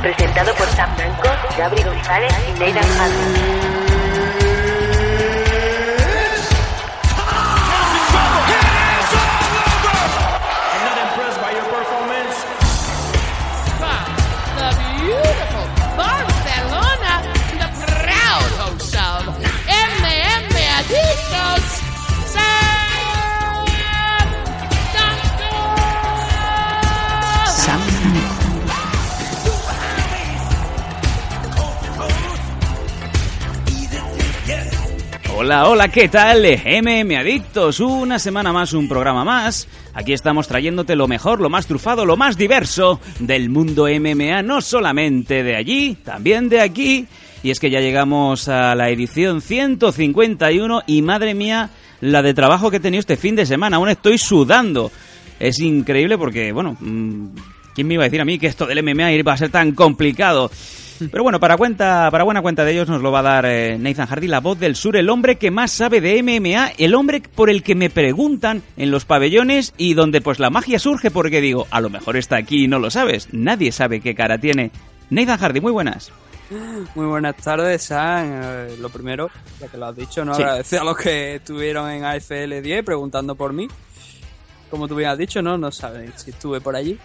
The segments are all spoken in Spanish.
presentado por Sam Blanco, Gabri González y Nathan Hardy. Hola, hola, ¿qué tal? MM Adictos, una semana más, un programa más. Aquí estamos trayéndote lo mejor, lo más trufado, lo más diverso del mundo MMA, no solamente de allí, también de aquí. Y es que ya llegamos a la edición 151 y madre mía, la de trabajo que he tenido este fin de semana, aún estoy sudando. Es increíble porque, bueno, mm, ¿quién me iba a decir a mí que esto del MMA iba a ser tan complicado? Pero bueno, para cuenta, para buena cuenta de ellos nos lo va a dar eh, Nathan Hardy, la voz del sur, el hombre que más sabe de MMA, el hombre por el que me preguntan en los pabellones y donde pues la magia surge porque digo, a lo mejor está aquí y no lo sabes, nadie sabe qué cara tiene. Nathan Hardy, muy buenas. Muy buenas tardes, San. Eh, lo primero, ya que lo has dicho, ¿no? Sí. Agradecer a los que estuvieron en AFL 10 preguntando por mí. Como tú bien has dicho, ¿no? No sabes si estuve por allí.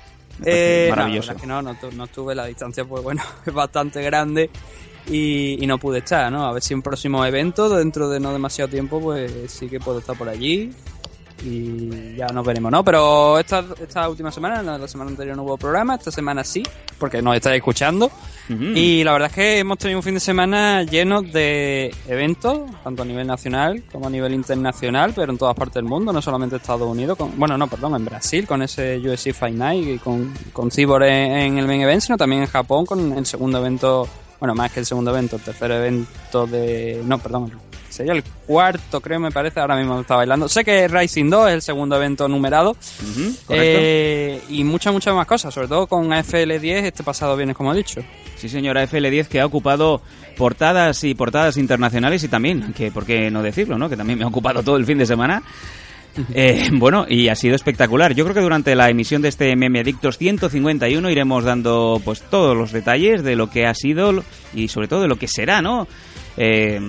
Eh, maravilloso. la verdad es que no, no, no estuve. La distancia, pues bueno, es bastante grande y, y no pude estar, ¿no? A ver si en próximos eventos, dentro de no demasiado tiempo, pues sí que puedo estar por allí y ya nos veremos, ¿no? Pero esta, esta última semana, la, la semana anterior no hubo programa, esta semana sí, porque nos estáis escuchando. Y la verdad es que hemos tenido un fin de semana lleno de eventos, tanto a nivel nacional como a nivel internacional, pero en todas partes del mundo, no solamente Estados Unidos, con, bueno, no, perdón, en Brasil con ese UFC Fight Night y con, con Cyborg en, en el main event, sino también en Japón con el segundo evento, bueno, más que el segundo evento, el tercer evento de, no, perdón, sería el cuarto, creo, me parece, ahora mismo está bailando. Sé que Rising 2 es el segundo evento numerado, eh, y muchas, muchas más cosas, sobre todo con AFL 10 este pasado viernes, como he dicho. Sí, señora FL10 que ha ocupado portadas y portadas internacionales y también, que por qué no decirlo, ¿no? Que también me ha ocupado todo el fin de semana. Eh, bueno, y ha sido espectacular. Yo creo que durante la emisión de este Meme Adictos 151 iremos dando pues todos los detalles de lo que ha sido y sobre todo de lo que será, ¿no? Eh,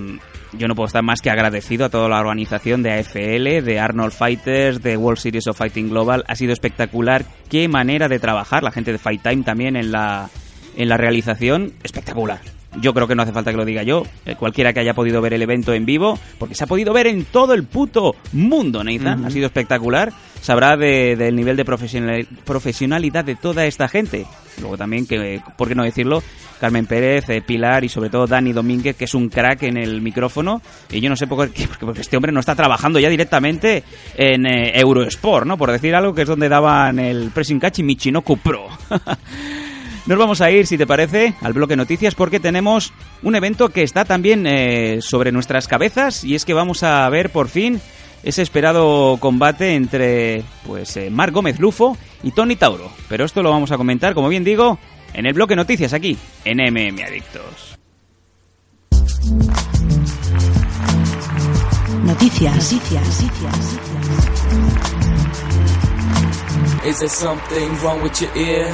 yo no puedo estar más que agradecido a toda la organización de AFL, de Arnold Fighters, de World Series of Fighting Global. Ha sido espectacular. Qué manera de trabajar. La gente de Fight Time también en la, en la realización. Espectacular. Yo creo que no hace falta que lo diga yo. Eh, cualquiera que haya podido ver el evento en vivo, porque se ha podido ver en todo el puto mundo, Nathan. Ha sido espectacular. Sabrá de- del nivel de profesional- profesionalidad de toda esta gente. Luego también, que, por qué no decirlo, Carmen Pérez, eh, Pilar y sobre todo Dani Domínguez, que es un crack en el micrófono. Y yo no sé por qué, porque, porque este hombre no está trabajando ya directamente en eh, Eurosport, ¿no? Por decir algo que es donde daban el pressing catch y Michinoku Pro. Nos vamos a ir, si te parece, al bloque noticias porque tenemos un evento que está también eh, sobre nuestras cabezas y es que vamos a ver por fin ese esperado combate entre pues eh, Marc Gómez Lufo y Tony Tauro. Pero esto lo vamos a comentar, como bien digo, en el bloque noticias aquí, en MM Adictos. Noticias. Noticias. Noticias. Is there something wrong with your ear?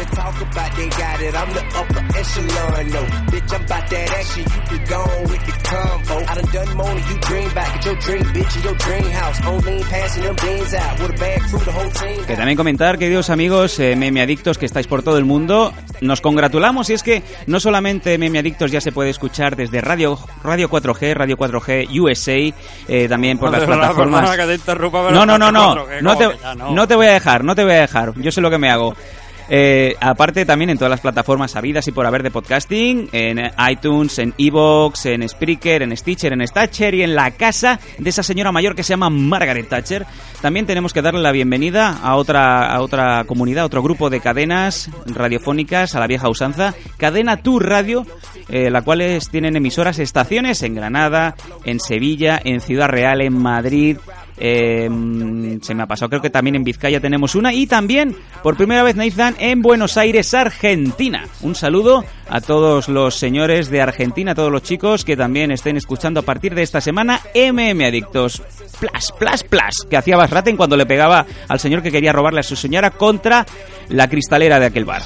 They just talk about they got it. I'm the upper echelon, no. Bitch, I'm about that action. You can go on with the combo. I done done more than you dream back at your dream, bitch, in your dream house. On lean, passing them beans out with a bag through the whole team. Que también comentar, queridos amigos, eh, meme adictos que estáis por todo el mundo, nos congratulamos y es que no solamente meme adictos ya se puede escuchar desde Radio Radio 4G, Radio 4G USA, eh, también por las Perdona, plataformas. que te No, no, no, no, no te, no. no te voy a dejar, no te voy a dejar. Yo sé lo que me hago. Eh, aparte también en todas las plataformas habidas y por haber de podcasting, en iTunes, en Evox, en Spreaker, en Stitcher, en Thatcher y en la casa de esa señora mayor que se llama Margaret Thatcher. También tenemos que darle la bienvenida a otra, a otra comunidad, a otro grupo de cadenas radiofónicas a la vieja usanza, Cadena Tu Radio, eh, la cuales tienen emisoras estaciones en Granada, en Sevilla, en Ciudad Real, en Madrid, Eh, se me ha pasado, creo que también en Vizcaya tenemos una. Y también, por primera vez, Nathan, en Buenos Aires, Argentina. Un saludo a todos los señores de Argentina, a todos los chicos que también estén escuchando a partir de esta semana MM Adictos. Plas, plas, plas, que hacía Basraten cuando le pegaba al señor que quería robarle a su señora contra la cristalera de aquel bar.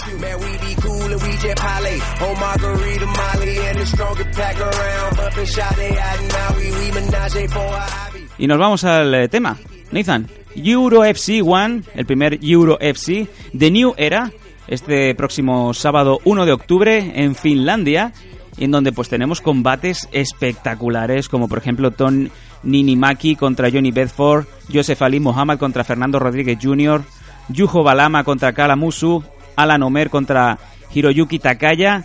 Y nos vamos al eh, tema. Nathan, Euro FC One, el primer Euro FC, The New Era, este próximo sábado 1 de octubre en Finlandia, en donde pues tenemos combates espectaculares, como por ejemplo Ton Ninimaki contra Johnny Bedford, Joseph Ali Mohamed contra Fernando Rodríguez Jr., Yujo Balama contra Kalamusu, Alan Omer contra Hiroyuki Takaya,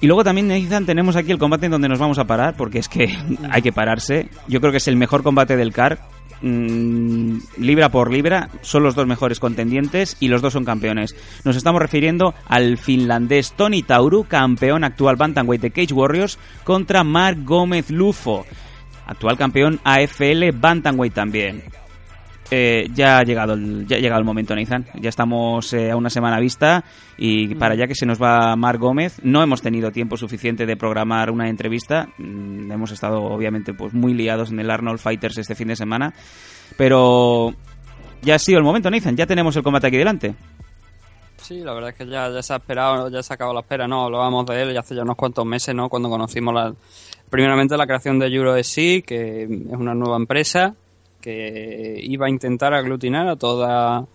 y luego también, Nathan, tenemos aquí el combate en donde nos vamos a parar, porque es que hay que pararse. Yo creo que es el mejor combate del CAR. mm, libra por libra, son los dos mejores contendientes y los dos son campeones. Nos estamos refiriendo al finlandés Tony Tauru, campeón actual Bantamweight de Cage Warriors, contra Mark Gómez Lufo, actual campeón AFL Bantamweight también. Eh, ya ha llegado el, ya ha llegado el momento, Nathan. Ya estamos eh, a una semana vista y para ya que se nos va Marc Gómez, no hemos tenido tiempo suficiente de programar una entrevista. Mm, hemos estado, obviamente, pues muy liados en el Arnold Fighters este fin de semana, pero ya ha sido el momento, Nathan. Ya tenemos el combate aquí delante. Sí, la verdad es que ya, ya se ha esperado, ya se ha acabado la espera, ¿no? Hablábamos de él ya hace ya unos cuantos meses, ¿no? Cuando conocimos la, primeramente la creación de EuroSC, que es una nueva empresa que iba a intentar aglutinar a toda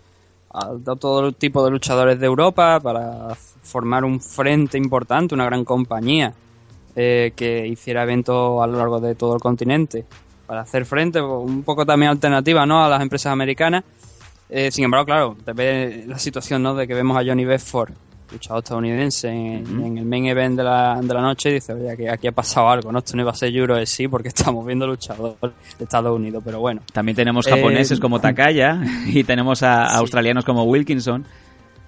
a, todo tipo de luchadores de Europa para formar un frente importante, una gran compañía eh, que hiciera eventos a lo largo de todo el continente para hacer frente, un poco también alternativa ¿no? a las empresas americanas. Eh, sin embargo, claro, te ve la situación ¿no? de que vemos a Johnny Bedford, luchador estadounidense, en, en el main event de la, de la noche y dice, oye, aquí, aquí ha pasado algo, ¿no? Esto no iba a ser Euro sí porque estamos viendo luchadores de Estados Unidos, pero bueno. También tenemos Eh, japoneses como Takaya y tenemos a, australianos como Wilkinson.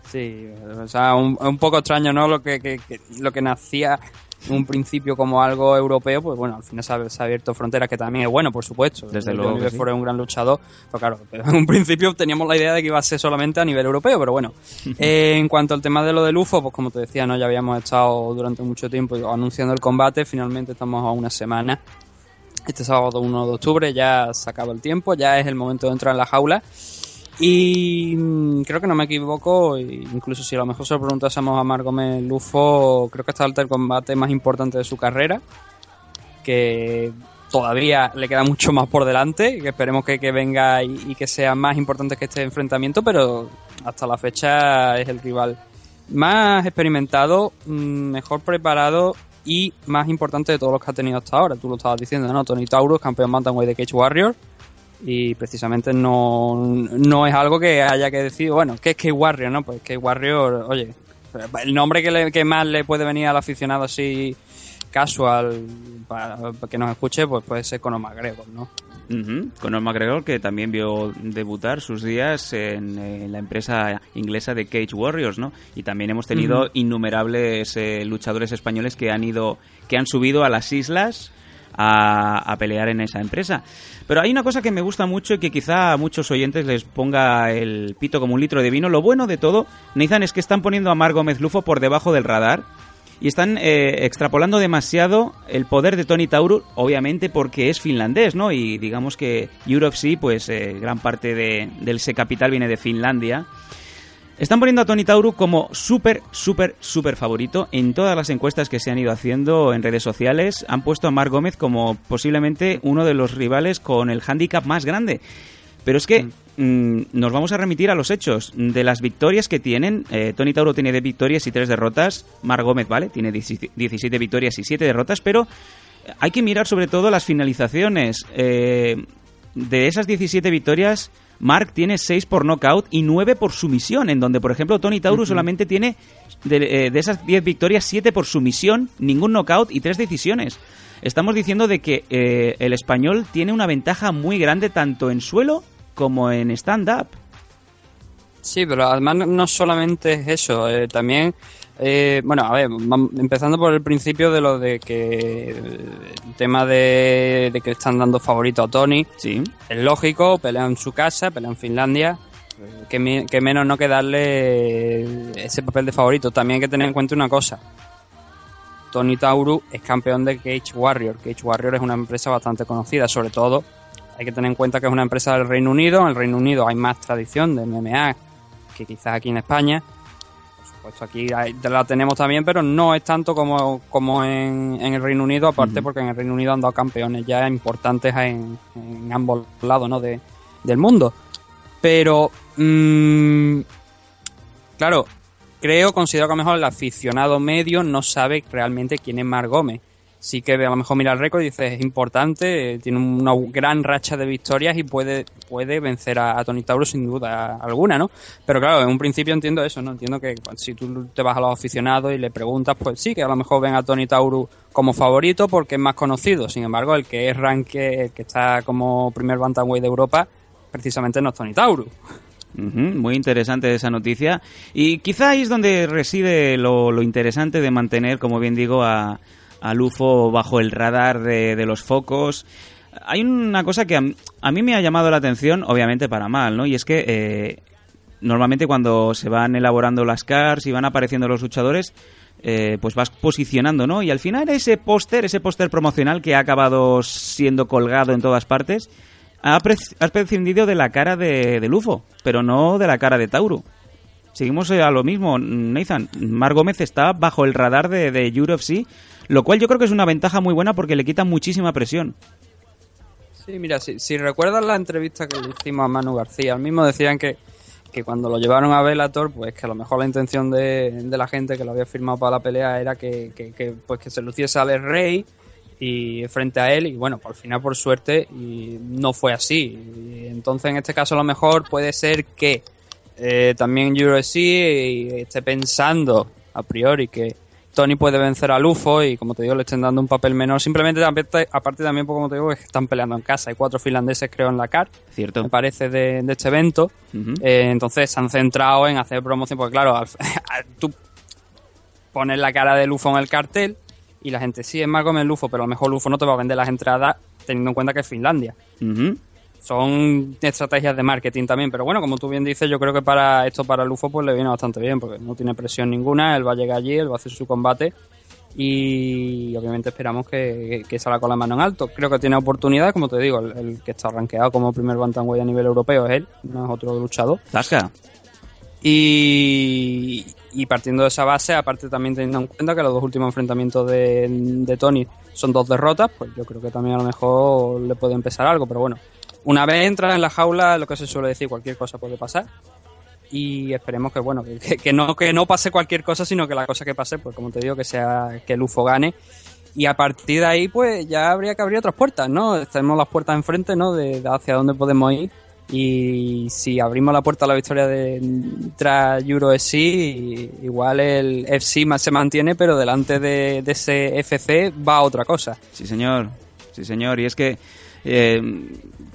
Sí, o sea, un, un poco extraño, ¿no? Lo que, que- que- lo que nacía un principio como algo europeo, pues bueno, al final se ha, se ha abierto fronteras, que también es bueno, por supuesto. Desde luego que Bedford es un gran luchador, pero claro, en un principio teníamos la idea de que iba a ser solamente a nivel europeo, pero bueno. Eh, en cuanto al tema de lo del UFO, pues como te decía, ¿no? Ya habíamos estado durante mucho tiempo anunciando el combate, finalmente estamos a una semana. Este sábado 1 de octubre ya se acaba el tiempo, ya es el momento de entrar en la jaula. Y mm, creo que no me equivoco, e incluso si a lo mejor se lo preguntásemos a Marc Gómez Lufo, creo que está el combate más importante de su carrera, que todavía le queda mucho más por delante, que esperemos que, que venga y, que sea más importante que este enfrentamiento, pero hasta la fecha es el rival más experimentado, mm, mejor preparado y más importante de todos los que ha tenido hasta ahora. Tú lo estabas diciendo, ¿no? Tony Taurus, campeón Bantamweight de Cage Warrior. Y precisamente no, no es algo que haya que decir, bueno, ¿qué es Cage Warrior, no? Pues Cage Warrior, oye, el nombre que, le- que más le puede venir al aficionado así casual para, para que nos escuche, pues puede ser Conor McGregor, ¿no? Ujú, Conor McGregor, que también vio debutar sus días en, la empresa inglesa de Cage Warriors, ¿no? Y también hemos tenido innumerables eh, luchadores españoles que han ido, que han subido a las islas a, pelear en esa empresa. Pero hay una cosa que me gusta mucho y que quizá a muchos oyentes les ponga el pito como un litro de vino. Lo bueno de todo, Nathan, es que están poniendo a Mar Gómez Lufo por debajo del radar y están eh, extrapolando demasiado el poder de Tony Tauru, obviamente porque es finlandés, ¿no? Y digamos que UFC, pues eh, gran parte de, del ese capital viene de Finlandia. Están poniendo a Tony Tauru como súper, súper, súper favorito en todas las encuestas que se han ido haciendo en redes sociales. Han puesto a Marc Gómez como posiblemente uno de los rivales con el handicap más grande. Pero es que mm, nos vamos a remitir a los hechos. De las victorias que tienen, eh, Tony Tauro tiene 10 victorias y 3 derrotas. Marc Gómez, ¿vale? Tiene 17 17 victorias y 7 derrotas, pero hay que mirar sobre todo las finalizaciones. Eh, de esas 17 victorias, Mark tiene 6 por knockout y 9 por sumisión, en donde, por ejemplo, Tony Tauro solamente tiene de, eh, de esas 10 victorias 7 por sumisión, ningún knockout y 3 decisiones. Estamos diciendo de que eh, el español tiene una ventaja muy grande tanto en suelo como en stand-up. Sí, pero además no- no solamente es eso, eh, también Eh, bueno, a ver, empezando por el principio de lo de que el tema de, de que están dando favorito a Tony. Sí. Es lógico, pelea en su casa, pelea en Finlandia. Que, mi- que menos no que darle ese papel de favorito. También hay que tener en cuenta una cosa. Tony Tauru es campeón de Cage Warrior. Cage Warrior es una empresa bastante conocida, sobre todo hay que tener en cuenta que es una empresa del Reino Unido. En el Reino Unido hay más tradición de MMA que quizás aquí en España. Supuesto, aquí hay- la tenemos también, pero no es tanto como, como en, en el Reino Unido, aparte porque en el Reino Unido han dado campeones ya importantes en, en ambos lados ¿no? de, del mundo. Pero, mm, claro, creo, considero que a lo mejor el aficionado medio no sabe realmente quién es Mar Gómez. Sí que a lo mejor mira el récord y dice es importante, eh, tiene una gran racha de victorias y puede, puede vencer a, Tony Tauro sin duda alguna, ¿no? Pero claro, en un principio entiendo eso, ¿no? Entiendo que si tú te vas a los aficionados y le preguntas, pues sí, que a lo mejor ven a Tony Tauro como favorito porque es más conocido. Sin embargo, el que es ranque, el que está como primer bantamweight de Europa, precisamente no es Tony Tauro. Muy interesante esa noticia. Y quizá ahí es donde reside lo, lo interesante de mantener, como bien digo, a, a Lufo bajo el radar de, de los focos. Hay una cosa que a, mí me ha llamado la atención, obviamente para mal, ¿no? Y es que eh, normalmente cuando se van elaborando las cars y van apareciendo los luchadores, eh, pues vas posicionando, ¿no? Y al final ese póster, ese póster promocional que ha acabado siendo colgado en todas partes, has prescindido de la cara de, de Lufo, pero no de la cara de Tauro. Seguimos eh, a lo mismo, Nathan. Mar Gómez está bajo el radar de, de UFC, lo cual yo creo que es una ventaja muy buena porque le quita muchísima presión. Sí, mira, si, si recuerdas la entrevista que le hicimos a Manu García, al mismo decían que, que cuando lo llevaron a Bellator, pues que a lo mejor la intención de, de la gente que lo había firmado para la pelea era que, que, que, pues que se luciese al Rey y frente a él y bueno, al final por suerte y no fue así. Y entonces en este caso a lo mejor puede ser que eh, también UFC esté pensando a priori que Tony puede vencer a Lufo y como te digo le estén dando un papel menor. Simplemente aparte, también, pues, como te digo, es que están peleando en casa. Hay cuatro finlandeses creo en la CAR, Cierto. me parece, de, de este evento. Eh, entonces se han centrado en hacer promoción, porque claro, al- tú pones la cara de Lufo en el cartel y la gente sí es más Gómez Lufo, pero a lo mejor Lufo no te va a vender las entradas teniendo en cuenta que es Finlandia. Ujú. Son estrategias de marketing también, pero bueno, como tú bien dices, yo creo que para esto para Lufo pues le viene bastante bien, porque no tiene presión ninguna, él va a llegar allí, él va a hacer su combate y obviamente esperamos que, que salga con la mano en alto. Creo que tiene oportunidad, como te digo, el, el que está rankeado como primer bantamweight a nivel europeo es él, no es otro luchador. Zasca. Y, y partiendo de esa base, aparte también teniendo en cuenta que los dos últimos enfrentamientos de, de Tony son dos derrotas, pues yo creo que también a lo mejor le puede empezar algo, pero bueno, una vez entra en la jaula, lo que se suele decir, cualquier cosa puede pasar. Y esperemos que bueno, que, no, que no pase cualquier cosa, sino que la cosa que pase, pues como te digo, que sea que el UFO gane. Y a partir de ahí, pues ya habría que abrir otras puertas, ¿no? Tenemos las puertas enfrente, ¿no? De, hacia dónde podemos ir. Y si abrimos la puerta a la victoria de tras Euro FC, igual el FC más se mantiene, pero delante de, de ese FC va otra cosa. Sí, señor. Sí, señor. Y es que eh,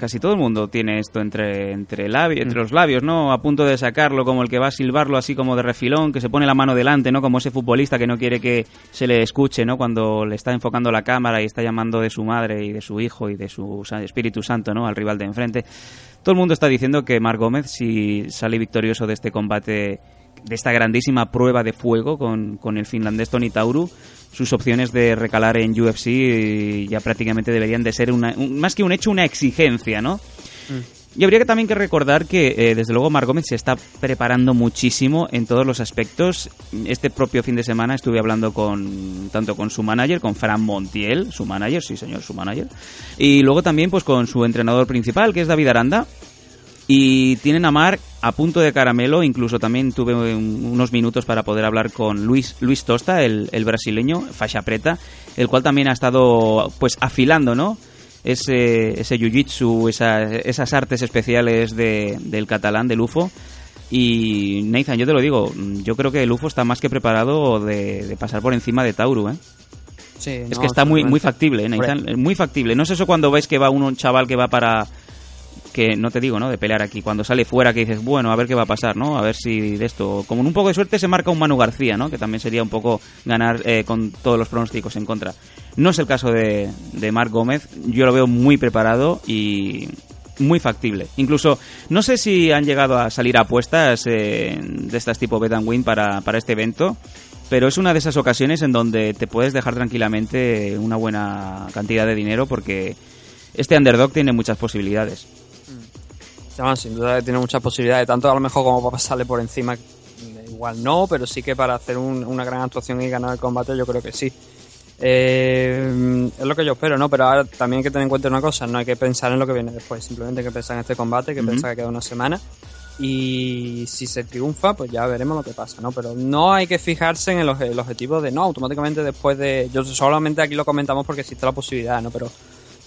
casi todo el mundo tiene esto entre, entre, labi- entre los labios, ¿no? A punto de sacarlo, como el que va a silbarlo así como de refilón, que se pone la mano delante, ¿no? Como ese futbolista que no quiere que se le escuche, ¿no? Cuando le está enfocando la cámara y está llamando de su madre y de su hijo y de su Espíritu Santo, ¿no? Al rival de enfrente. Todo el mundo está diciendo que Marc Gómez, si sale victorioso de este combate, de esta grandísima prueba de fuego con, con el finlandés Tony Tauru, sus opciones de recalar en UFC eh, ya prácticamente deberían de ser una, un- más que un hecho, una exigencia, ¿no? Y habría que también que recordar que, eh, desde luego, Mar Gómez se está preparando muchísimo en todos los aspectos. Este propio fin de semana estuve hablando con tanto con su manager, con Fran Montiel, su manager, sí señor, su manager, y luego también pues con su entrenador principal, que es David Aranda, y tienen a Marc a punto de caramelo, incluso también tuve un- unos minutos para poder hablar con Luis, Luis Tosta, el, el brasileño, Fasha Preta, el cual también ha estado pues afilando, ¿no? Ese, ese jiu-jitsu, esa- esas artes especiales de- del catalán, del UFO. Y Nathan, yo te lo digo, yo creo que el UFO está más que preparado de, de pasar por encima de Tauru, ¿eh? Sí, Es no, que está muy, muy factible, ¿eh, Nathan? Muy factible. No es eso cuando ves que va un chaval que va para que no te digo, ¿no? De pelear aquí. Cuando sale fuera que dices, bueno, a ver qué va a pasar, ¿no? A ver si de esto, como un poco de suerte se marca un Manu García, ¿no? Que también sería un poco ganar eh, con todos los pronósticos en contra. No es el caso de, de Marc Gómez. Yo lo veo muy preparado y muy factible. Incluso, no sé si han llegado a salir apuestas eh, de estas tipo Bet and Win para, para este evento, pero es una de esas ocasiones en donde te puedes dejar tranquilamente una buena cantidad de dinero porque este underdog tiene muchas posibilidades. Llaman, sin duda tiene muchas posibilidades, tanto a lo mejor como para pasarle por encima, igual no, pero sí que para hacer un- una gran actuación y ganar el combate yo creo que sí. Eh, es lo que yo espero, ¿no? Pero ahora también hay que tener en cuenta una cosa, no hay que pensar en lo que viene después, simplemente hay que pensar en este combate, hay que Ujú. pensar que queda una semana y si se triunfa, pues ya veremos lo que pasa, ¿no? Pero no hay que fijarse en el, el objetivo de, no, automáticamente después de... Yo solamente aquí lo comentamos porque existe la posibilidad, ¿no? Pero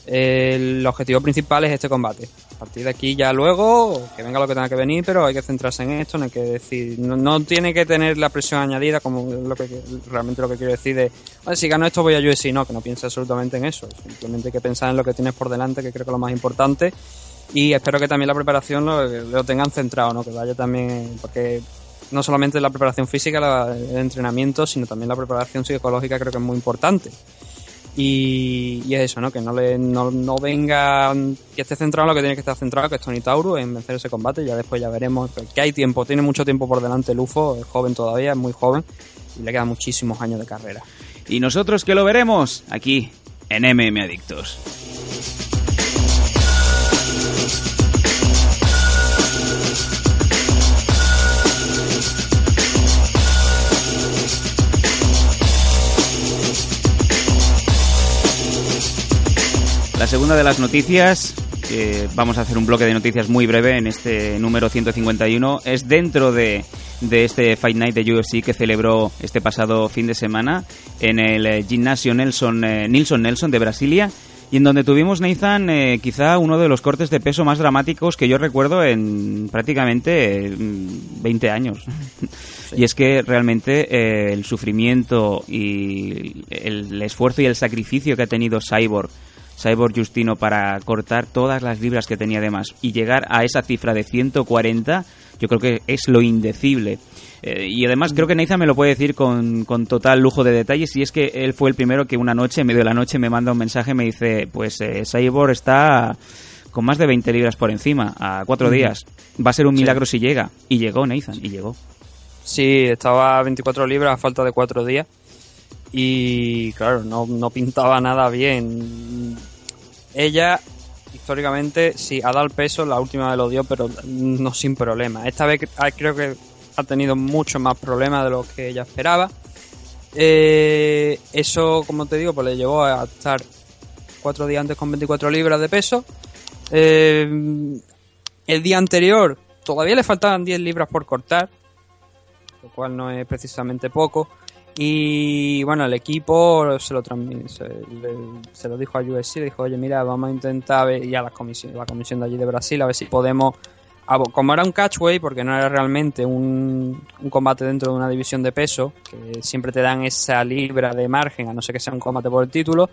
el objetivo principal es este combate. A partir de aquí ya luego, que venga lo que tenga que venir, pero hay que centrarse en esto, no hay que decir, no, tiene que tener la presión añadida como lo que realmente lo que quiero decir de, "Bueno, si gano esto voy a UFC, no, que no piense absolutamente en eso, simplemente hay que pensar en lo que tienes por delante, que creo que es lo más importante, y espero que también la preparación lo, lo tengan centrado, ¿no? que vaya también, porque no solamente la preparación física, la- el entrenamiento, sino también la preparación psicológica creo que es muy importante. Y, y es eso, ¿no? Que no le no, no venga, que esté centrado en lo que tiene que estar centrado, que es Tony Tauro, en vencer ese combate. Ya después ya veremos que hay tiempo, tiene mucho tiempo por delante Lufo, es joven todavía, es muy joven y le quedan muchísimos años de carrera. Y nosotros que lo veremos aquí en MM Adictos. La segunda de las noticias, que vamos a hacer un bloque de noticias muy breve en este número 151, es dentro de, de este Fight Night de UFC que celebró este pasado fin de semana en el eh, gimnasio Nelson, eh, Nilson Nelson de Brasilia y en donde tuvimos, Nathan, eh, quizá uno de los cortes de peso más dramáticos que yo recuerdo en prácticamente eh, 20 años. Y es que realmente eh, el sufrimiento y el esfuerzo y el sacrificio que ha tenido Cyborg, Cyborg Justino, para cortar todas las libras que tenía de más y llegar a esa cifra de 140, yo creo que es lo indecible. Eh, y además creo que Nathan me lo puede decir con, con total lujo de detalles y es que él fue el primero que una noche, en medio de la noche, me manda un mensaje y me dice, pues eh, Cyborg está con más de 20 libras por encima, a cuatro días. Va a ser un Sí. milagro si llega. Y llegó Nathan, y llegó. Sí, estaba a 24 libras a falta de 4 días. Y claro, no, no pintaba nada bien. Ella, históricamente, sí, ha dado el peso, la última vez lo dio, pero no sin problema. Esta vez ah, creo que ha tenido mucho más problemas de lo que ella esperaba. Eh, eso, como te digo, pues le llevó a estar cuatro días antes con 24 libras de peso. Eh, el día anterior todavía le faltaban 10 libras por cortar, lo cual no es precisamente poco. Y bueno, el equipo se lo, se, le- se lo dijo a USC, le dijo, oye, mira, vamos a intentar ver, y a la comisión, la comisión de allí de Brasil, a ver si podemos, como era un catchway, porque no era realmente un, un combate dentro de una división de peso, que siempre te dan esa libra de margen, a no ser que sea un combate por el título,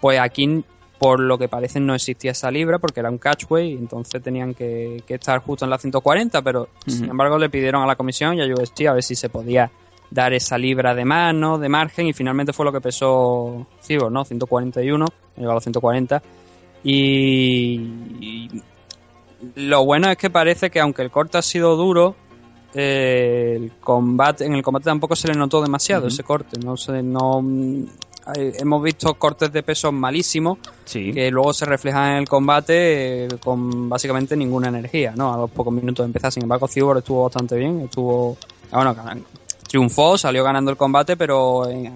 pues aquí por lo que parece no existía esa libra porque era un catchway, entonces tenían que, que estar justo en la 140, pero sin embargo le pidieron a la comisión y a UST a ver si se podía dar esa libra de mano, de margen, y finalmente fue lo que pesó Cyborg, ¿no? 141, llegó a los 140. Y, y lo bueno es que parece que aunque el corte ha sido duro, eh, el combate, en el combate tampoco se le notó demasiado ese corte, no se, no hemos visto cortes de peso malísimos Sí. que luego se reflejan en el combate eh, con básicamente ninguna energía, ¿no? A los pocos minutos de empezar. Sin embargo, Cyborg estuvo bastante bien, estuvo, bueno, triunfó, salió ganando el combate, pero eh,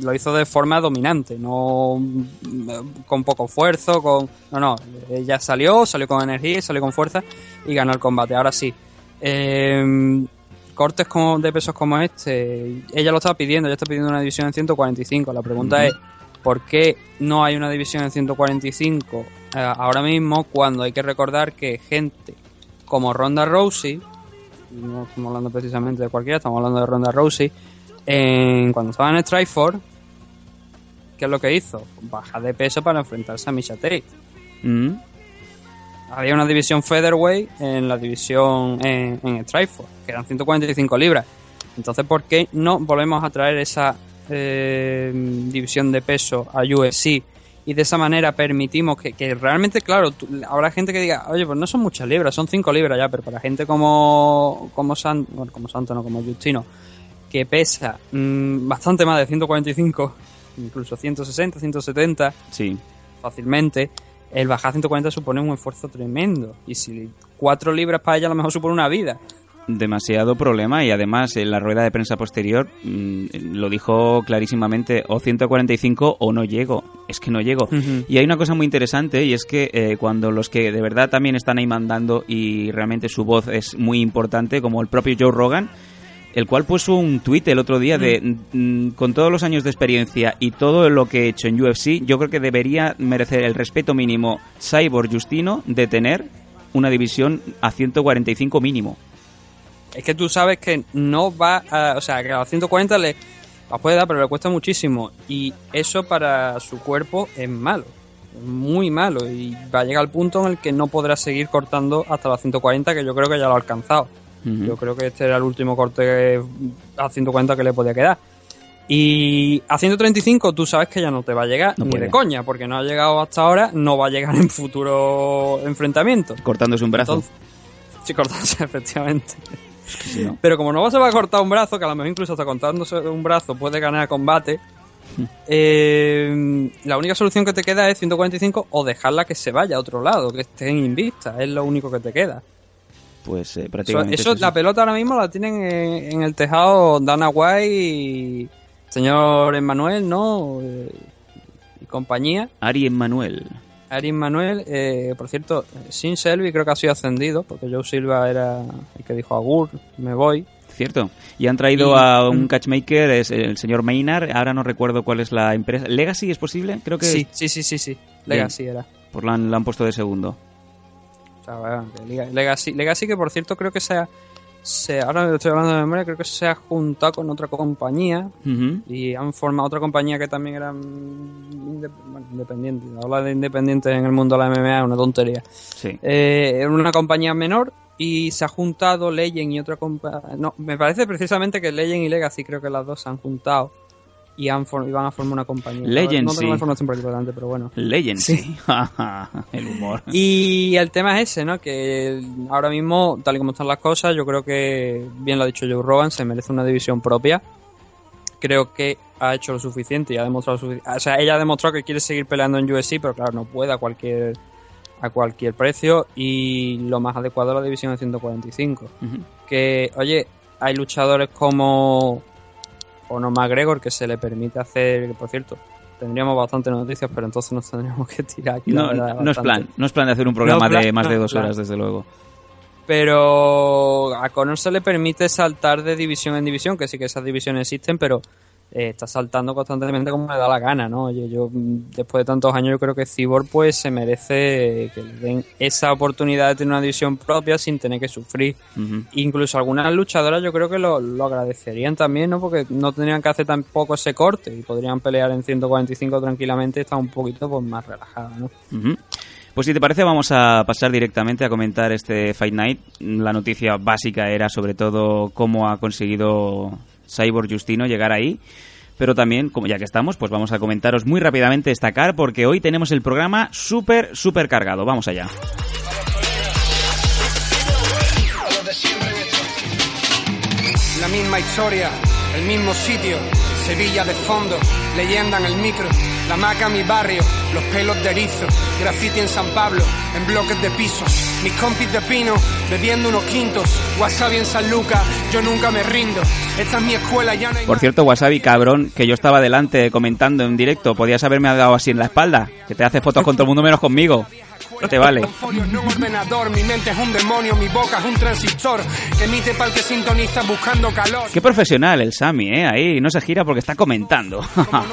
lo hizo de forma dominante, no mm, con poco esfuerzo, con, no, no, ella salió, salió con energía, salió con fuerza y ganó el combate. Ahora sí, eh, cortes como, de pesos como este, ella lo estaba pidiendo, ella está pidiendo una división en 145. La pregunta es, ¿por qué no hay una división en 145 eh, ahora mismo cuando hay que recordar que gente como Ronda Rousey, no estamos hablando precisamente de cualquiera, estamos hablando de Ronda Rousey, en, cuando estaba en Strikeforce, ¿qué es lo que hizo? Baja de peso para enfrentarse a Misha Tate. Mm. había una división featherweight en la división en, en Strikeforce, que eran 145 libras. Entonces, ¿por qué no volvemos a traer esa eh, división de peso a UFC? Y de esa manera permitimos que, que realmente, claro, tú- habrá gente que diga, oye, pues no son muchas libras, son 5 libras ya, pero para gente como, como, San, bueno, como Santo, no como Justino, que pesa mm, bastante más de 145, incluso 160, 170, Sí. fácilmente, el bajar 140 supone un esfuerzo tremendo. Y si 4 libras para ella a lo mejor supone una vida. Demasiado problema y además en la rueda de prensa posterior mm, lo dijo clarísimamente o 145 o no llego. Es que no llego. Y hay una cosa muy interesante y es que eh, cuando los que de verdad también están ahí mandando y realmente su voz es muy importante como el propio Joe Rogan el cual puso un tuit el otro día de mm, con todos los años de experiencia y todo lo que he hecho en UFC yo creo que debería merecer el respeto mínimo Cyborg Justino de tener una división a 145 mínimo Es que tú sabes que no va a. O sea, que a los 140 le la puede dar, pero le cuesta muchísimo. Y eso para su cuerpo es malo. Es muy malo. Y va a llegar al punto en el que no podrá seguir cortando hasta los 140, que yo creo que ya lo ha alcanzado. Yo creo que este era el último corte a 140 que le podía quedar. Y a 135 tú sabes que ya no te va a llegar No ni puede. de coña, porque no ha llegado hasta ahora, no va a llegar en futuro enfrentamiento. cortándose un brazo Entonces, sí, cortándose, efectivamente. Si no. Pero como no se va a cortar un brazo, que a lo mejor incluso hasta cortándose un brazo puede ganar combate, Hmm. eh, la única solución que te queda es 145 o dejarla que se vaya a otro lado, que esté en invista. Es lo único que te queda. Pues eh, prácticamente. eso, es la pelota ahora mismo la tienen en, en el tejado Dana White y señor Emmanuel, ¿no? Eh, Y compañía. Ari Emanuel. Ari Manuel, eh, por cierto, Sin Selby creo que ha sido ascendido, porque Joe Silva era el que dijo Agur, me voy. Cierto. Y han traído Y- a un catchmaker, es el señor Maynard. Ahora no recuerdo cuál es la empresa. ¿Legacy es posible? Creo que Sí, sí, sí, sí, sí. Legacy era. por la, han, puesto de segundo. O sea, bueno, Legacy, Legacy que por cierto creo que se ha, se, ahora estoy hablando de memoria, creo que se ha juntado con otra compañía y han formado otra compañía que también era mm, bueno, independiente. Hablar de independientes en el mundo de la MMA es una tontería. Sí. Eh, era una compañía menor y se ha juntado Legend y otra compañía. No, me parece precisamente que Legend y Legacy creo que las dos se han juntado y, han for- y van a formar una compañía. Legend, no tengo información por aquí por delante, pero bueno. Legend, Sí. el humor. Y el tema es ese, ¿no? Que ahora mismo, tal y como están las cosas, yo creo que, bien lo ha dicho Joe Rogan, se merece una división propia. Creo que ha hecho lo suficiente y ha demostrado sufici- O sea, ella ha demostrado que quiere seguir peleando en UFC, pero claro, no puede a cualquier a cualquier precio y lo más adecuado es la división de 145. Ujú. Que, oye, hay luchadores como Conor McGregor que se le permite hacer, por cierto, tendríamos bastantes noticias, pero entonces nos tendríamos que tirar aquí. No, verdad, no es plan. No es plan de hacer un programa plan, de más no de dos plan. horas, desde luego. Pero a Conor se le permite saltar de división en división, que sí que esas divisiones existen, pero eh, está saltando constantemente como le da la gana, ¿no? Oye, yo mm, después de tantos años yo creo que Cyborg pues se merece que le den esa oportunidad de tener una división propia sin tener que sufrir. Incluso algunas luchadoras yo creo que lo, lo agradecerían también, ¿no? Porque no tendrían que hacer tampoco ese corte y podrían pelear en 145 tranquilamente y estar un poquito pues, más relajadas, ¿no? Pues si te parece vamos a pasar directamente a comentar este Fight Night. La noticia básica era sobre todo cómo ha conseguido Cyborg Justino llegar ahí. Pero también, como ya que estamos, pues vamos a comentaros muy rápidamente esta car porque hoy tenemos el programa súper, súper cargado. Vamos allá. La misma historia, el mismo sitio, Sevilla de fondo, leyenda en el micro, la maca mi barrio, los pelos de erizo, graffiti en San Pablo, en bloques de pisos, mis compis de pino, bebiendo unos quintos, wasabi en San Lucas, yo nunca me rindo, esta es mi escuela, ya no hay Por cierto, Wasabi, cabrón, que yo estaba delante comentando en directo, podías haberme dado así en la espalda, que te hace fotos con todo el mundo menos conmigo. ¿Qué te vale? folios, no un ordenador, mi mente es un demonio, mi boca es un transistor, que emite pa'l que sintoniza buscando calor. Qué profesional el Sammy, ¿eh? Ahí no se gira porque está comentando. No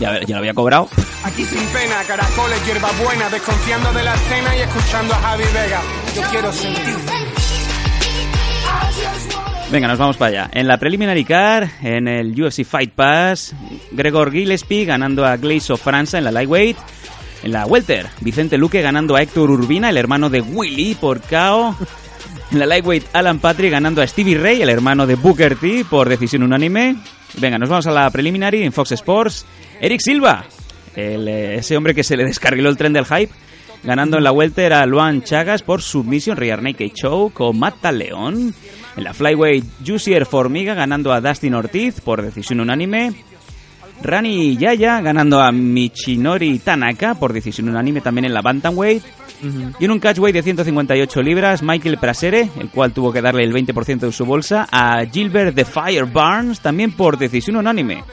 ya, ya lo había cobrado. Aquí sin pena, caracoles, hierba buena, desconfiando de la escena y escuchando a Javi Vega. Yo quiero sentir. Venga, nos vamos para allá. En la preliminary car, en el UFC Fight Pass, Gregor Gillespie ganando a Glaze of Franza en la lightweight. En la Welter, Vicente Luque ganando a Héctor Urbina, el hermano de Willy, por KO. En la Lightweight, Alan Patrick ganando a Stevie Ray, el hermano de Booker T, por decisión unánime. Venga, nos vamos a la preliminary en Fox Sports. Eric Silva, el, eh, ese hombre que se le descarriló el tren del hype, ganando en la Welter a Luan Chagas por submission Rear Naked Choke o Mata León. En la Flyweight, Juicer Formiga ganando a Dustin Ortiz por decisión unánime. Rani Yaya ganando a Michinori Tanaka por decisión unánime también en la Bantamweight. Y en un catchweight de 158 libras, Michael Prasere, el cual tuvo que darle el 20% de su bolsa, a Gilbert The Fire Barnes, también por decisión unánime.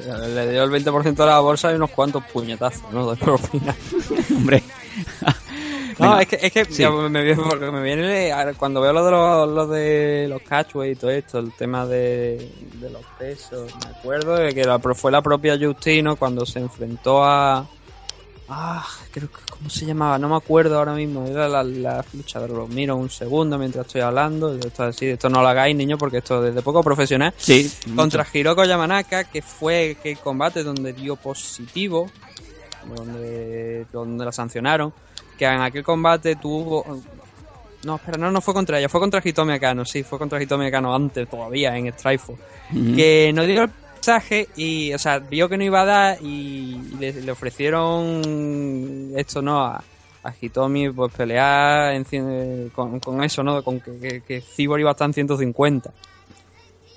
Le dio el 20% de la bolsa y unos cuantos puñetazos, ¿no? Por final. Hombre. No, Venga. es que, es que Sí. me, viene, porque me viene cuando veo lo de los, lo de los catchway y todo esto, el tema de, de los pesos. Me acuerdo de que la, fue la propia Justino cuando se enfrentó a. Ah, creo que. ¿Cómo se llamaba? No me acuerdo ahora mismo. Era la, la luchadora. Lo miro un segundo mientras estoy hablando. Esto, así, esto no lo hagáis, niño, porque esto es de poco profesional. Sí, Contra Hiroko Yamanaka, que fue el combate donde dio positivo, donde, donde la sancionaron, que en aquel combate tuvo... No, espera, no, no fue contra ella, fue contra Hitomi Akano, sí, fue contra Hitomi Akano antes todavía en Strikeforce. Ujú. Que no dio el y, o sea, vio que no iba a dar y le, le ofrecieron esto, ¿no? A, a Hitomi, pues pelear en cien- con, con eso, ¿no? Con que, que, Cibor iba a estar en 150.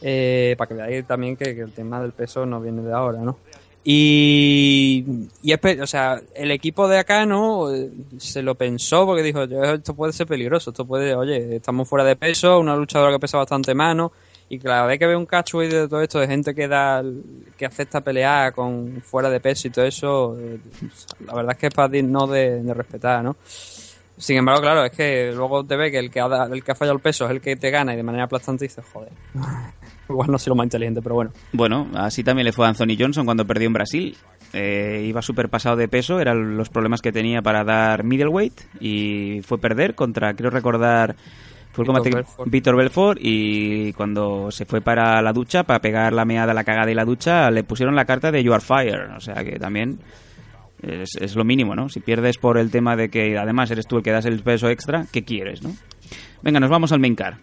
Eh, para que veáis también que, el tema del peso no viene de ahora, ¿no? Y, y o sea, el equipo de acá, ¿no? Eh, Se lo pensó porque dijo, "Yo, esto puede ser peligroso, esto puede, oye, estamos fuera de peso, una luchadora que pesa bastante mano, y cada vez que ve un catchweight de todo esto, de gente que da, que acepta pelear con fuera de peso y todo eso, eh, la verdad es que es para digno de, de respetar, ¿no? Sin embargo, claro, es que luego te ve que el que ha, el que ha fallado el peso es el que te gana y de manera aplastante dices, joder. Igual no soy lo más inteligente, pero bueno. Bueno, así también le fue a Anthony Johnson cuando perdió en Brasil. Eh, iba súper pasado de peso, eran los problemas que tenía para dar middleweight y fue perder contra, creo recordar, fue el combate Belfort. Víctor Belfort y cuando se fue para la ducha, para pegar la meada, la cagada y la ducha, le pusieron la carta de You Are Fire. O sea que también es, es lo mínimo, ¿no? Si pierdes por el tema de que además eres tú el que das el peso extra, ¿qué quieres, no? Venga, nos vamos al main car.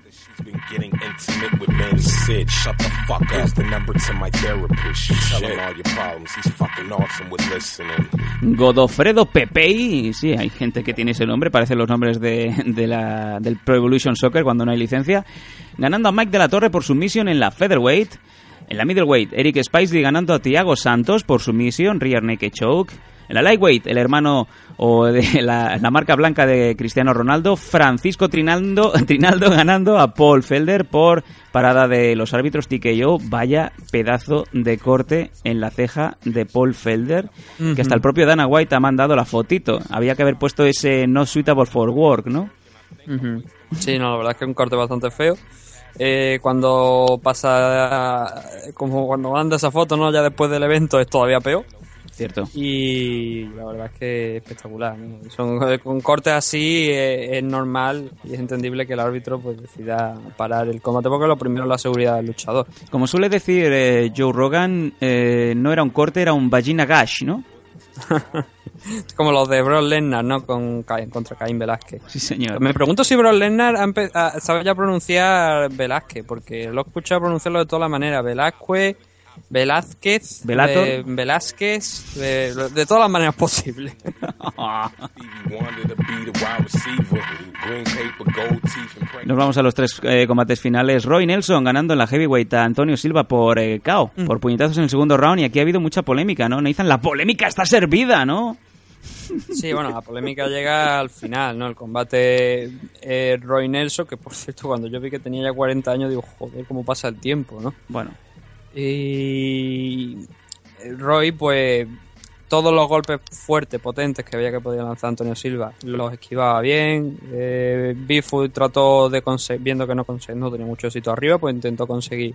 Been getting intimate with men Sid. Shut the fuck up. Here's the number to my therapist. You tell him all your problems. He's fucking awesome with listening. Godofredo Pepei, sí, hay gente que tiene ese nombre, parecen los nombres de, de la, del Pro Evolution Soccer cuando no hay licencia, ganando a Mike de la Torre por sumisión en la Featherweight, en la Middleweight, Eric Spicely ganando a Thiago Santos por sumisión, Rear Naked Choke, en la Lightweight, el hermano o de la, la marca blanca de Cristiano Ronaldo, Francisco Trinaldo, Trinaldo ganando a Paul Felder por parada de los árbitros TKO. Vaya pedazo de corte en la ceja de Paul Felder, que hasta el propio Dana White ha mandado la fotito. Había que haber puesto ese no suitable for work, ¿no? Sí, no, la verdad es que es un corte bastante feo. Eh, cuando pasa, como cuando manda esa foto, ¿no? Ya después del evento es todavía peor. Cierto. Y la verdad es que es espectacular. ¿no? Son, con cortes así eh, es normal y es entendible que el árbitro pues decida parar el combate porque lo primero es la seguridad del luchador. Como suele decir eh, Joe Rogan, eh, no era un corte, era un vagina gash, ¿no? Como los de Brock Lesnar, ¿no? Con, contra Caín Velázquez. Sí, señor. Me pregunto si Brock Lesnar sabe ya pronunciar Velázquez, porque lo he escuchado pronunciarlo de todas las maneras. Velázquez, Velázquez, eh, Velázquez, de, de todas las maneras posibles. Nos vamos a los tres eh, combates finales. Roy Nelson ganando en la heavyweight a Antonio Silva por eh, KO, por puñetazos en el segundo round. Y aquí ha habido mucha polémica, ¿no? Nathan, la polémica está servida, ¿no? Sí, bueno, la polémica llega al final, ¿no? El combate eh, Roy Nelson, que por cierto, cuando yo vi que tenía ya 40 años, digo, joder, cómo pasa el tiempo, ¿no? Bueno, Y Roy, pues todos los golpes fuertes, potentes que veía que podía lanzar Antonio Silva, los esquivaba bien. Eh, trató de conseguir, viendo que no, no tenía mucho éxito arriba, pues intentó conseguir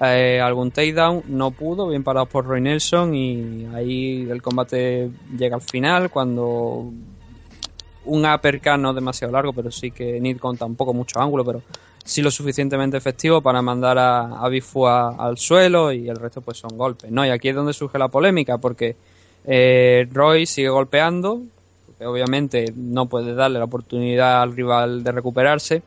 eh, algún takedown, no pudo, bien parado por Roy Nelson y ahí el combate llega al final cuando un uppercut no demasiado largo, pero sí que Nid con tampoco mucho ángulo, pero sí lo suficientemente efectivo para mandar a, a al suelo y el resto pues son golpes, ¿no? Y aquí es donde surge la polémica, porque Eh, Roy sigue golpeando, obviamente no puede darle la oportunidad al rival de recuperarse.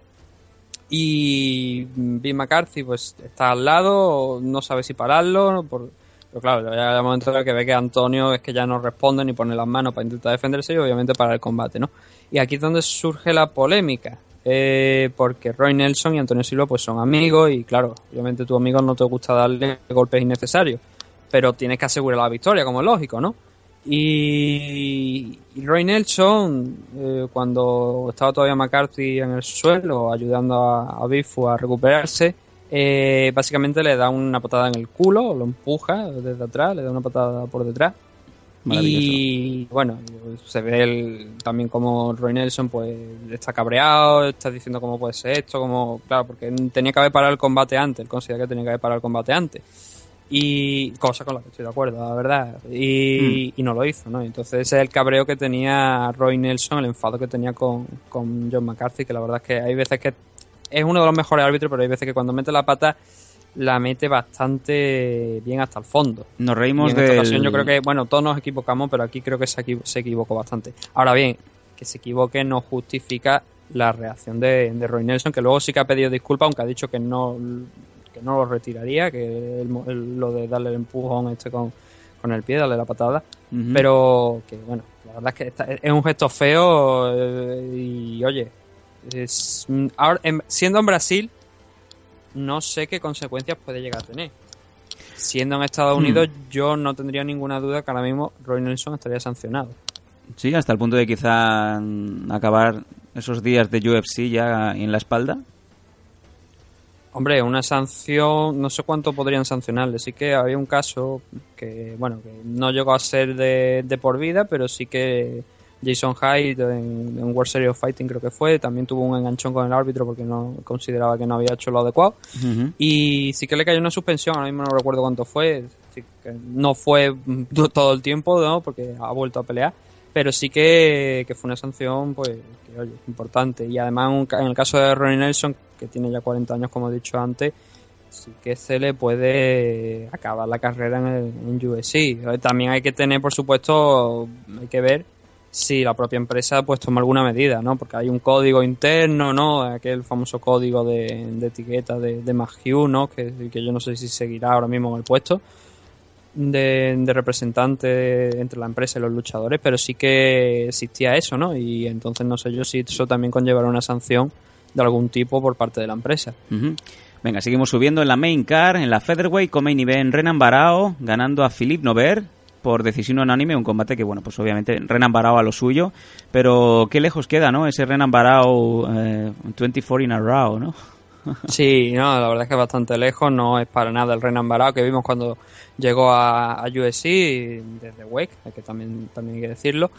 Y Bill McCarthy pues está al lado, no sabe si pararlo, por, pero claro, ya el momento en el que ve que Antonio es que ya no responde ni pone las manos para intentar defenderse y obviamente para el combate, ¿no? Y aquí es donde surge la polémica, eh, porque Roy Nelson y Antonio Silva pues son amigos y claro, obviamente tu amigo no te gusta darle golpes innecesarios, pero tienes que asegurar la victoria, como es lógico, ¿no? Y, Roy Nelson, eh, cuando estaba todavía McCarthy en el suelo, ayudando a, a a recuperarse, eh, básicamente le da una patada en el culo, lo empuja desde atrás, le da una patada por detrás. Y bueno, se ve el- también como Roy Nelson pues está cabreado, está diciendo cómo puede ser esto, como claro, porque tenía que haber parado el combate antes, él considera que tenía que haber parado el combate antes. Y cosa con la que estoy de acuerdo, la verdad. Y, y no lo hizo, ¿no? Entonces ese es el cabreo que tenía Roy Nelson, el enfado que tenía con, con John McCarthy, que la verdad es que hay veces que es uno de los mejores árbitros, pero hay veces que cuando mete la pata la mete bastante bien hasta el fondo. Nos reímos en esta del... ocasión yo creo que, bueno, todos nos equivocamos, pero aquí creo que se, equivo- se equivocó bastante. Ahora bien, que se equivoque no justifica la reacción de, de Roy Nelson, que luego sí que ha pedido disculpas, aunque ha dicho que no, que no lo retiraría, que el lo de darle el empujón este con, con el pie, darle la patada. Pero que, bueno, la verdad es que está- es un gesto feo eh, y, oye, es, mm, ahora, en- siendo en Brasil, no sé qué consecuencias puede llegar a tener. Siendo en Estados Hmm. Unidos, yo no tendría ninguna duda que ahora mismo Roy Nelson estaría sancionado. Sí, hasta el punto de quizá acabar esos días de UFC ya en la espalda. Hombre, una sanción, no sé cuánto podrían sancionarle. Sí que había un caso que, bueno, que no llegó a ser de, de por vida, pero sí que Jason Hyde en, en World Series of Fighting creo que fue, también tuvo un enganchón con el árbitro porque no consideraba que no había hecho lo adecuado. Y sí que le cayó una suspensión, ahora mismo no recuerdo cuánto fue, sí que no fue todo el tiempo, ¿no? Porque ha vuelto a pelear, pero sí que, que fue una sanción, pues, que, oye, importante. Y además, en el caso de Ronnie Nelson, que tiene ya 40 años, como he dicho antes, sí que se le puede acabar la carrera en, el, en UFC. También hay que tener, por supuesto, hay que ver si la propia empresa pues toma alguna medida, ¿no? Porque hay un código interno, ¿no? Aquel famoso código de, etiqueta de, de Magiu, ¿no? Que, que yo no sé si seguirá ahora mismo en el puesto de, de representante entre la empresa y los luchadores, pero sí que existía eso, ¿no? Y entonces no sé yo si eso también conllevará una sanción de algún tipo por parte de la empresa. Venga, seguimos subiendo en la main car, en la featherweight, con main event Renan Barao ganando a Philippe Nover por decisión unánime, un combate que, bueno, pues obviamente Renan Barao a lo suyo, pero qué lejos queda, ¿no? Ese Renan Barao eh, 24 in a row, ¿no? Sí, no, la verdad es que es bastante lejos, no es para nada el Renan Barao que vimos cuando llegó a, a USC desde Wake, que también, también hay que decirlo.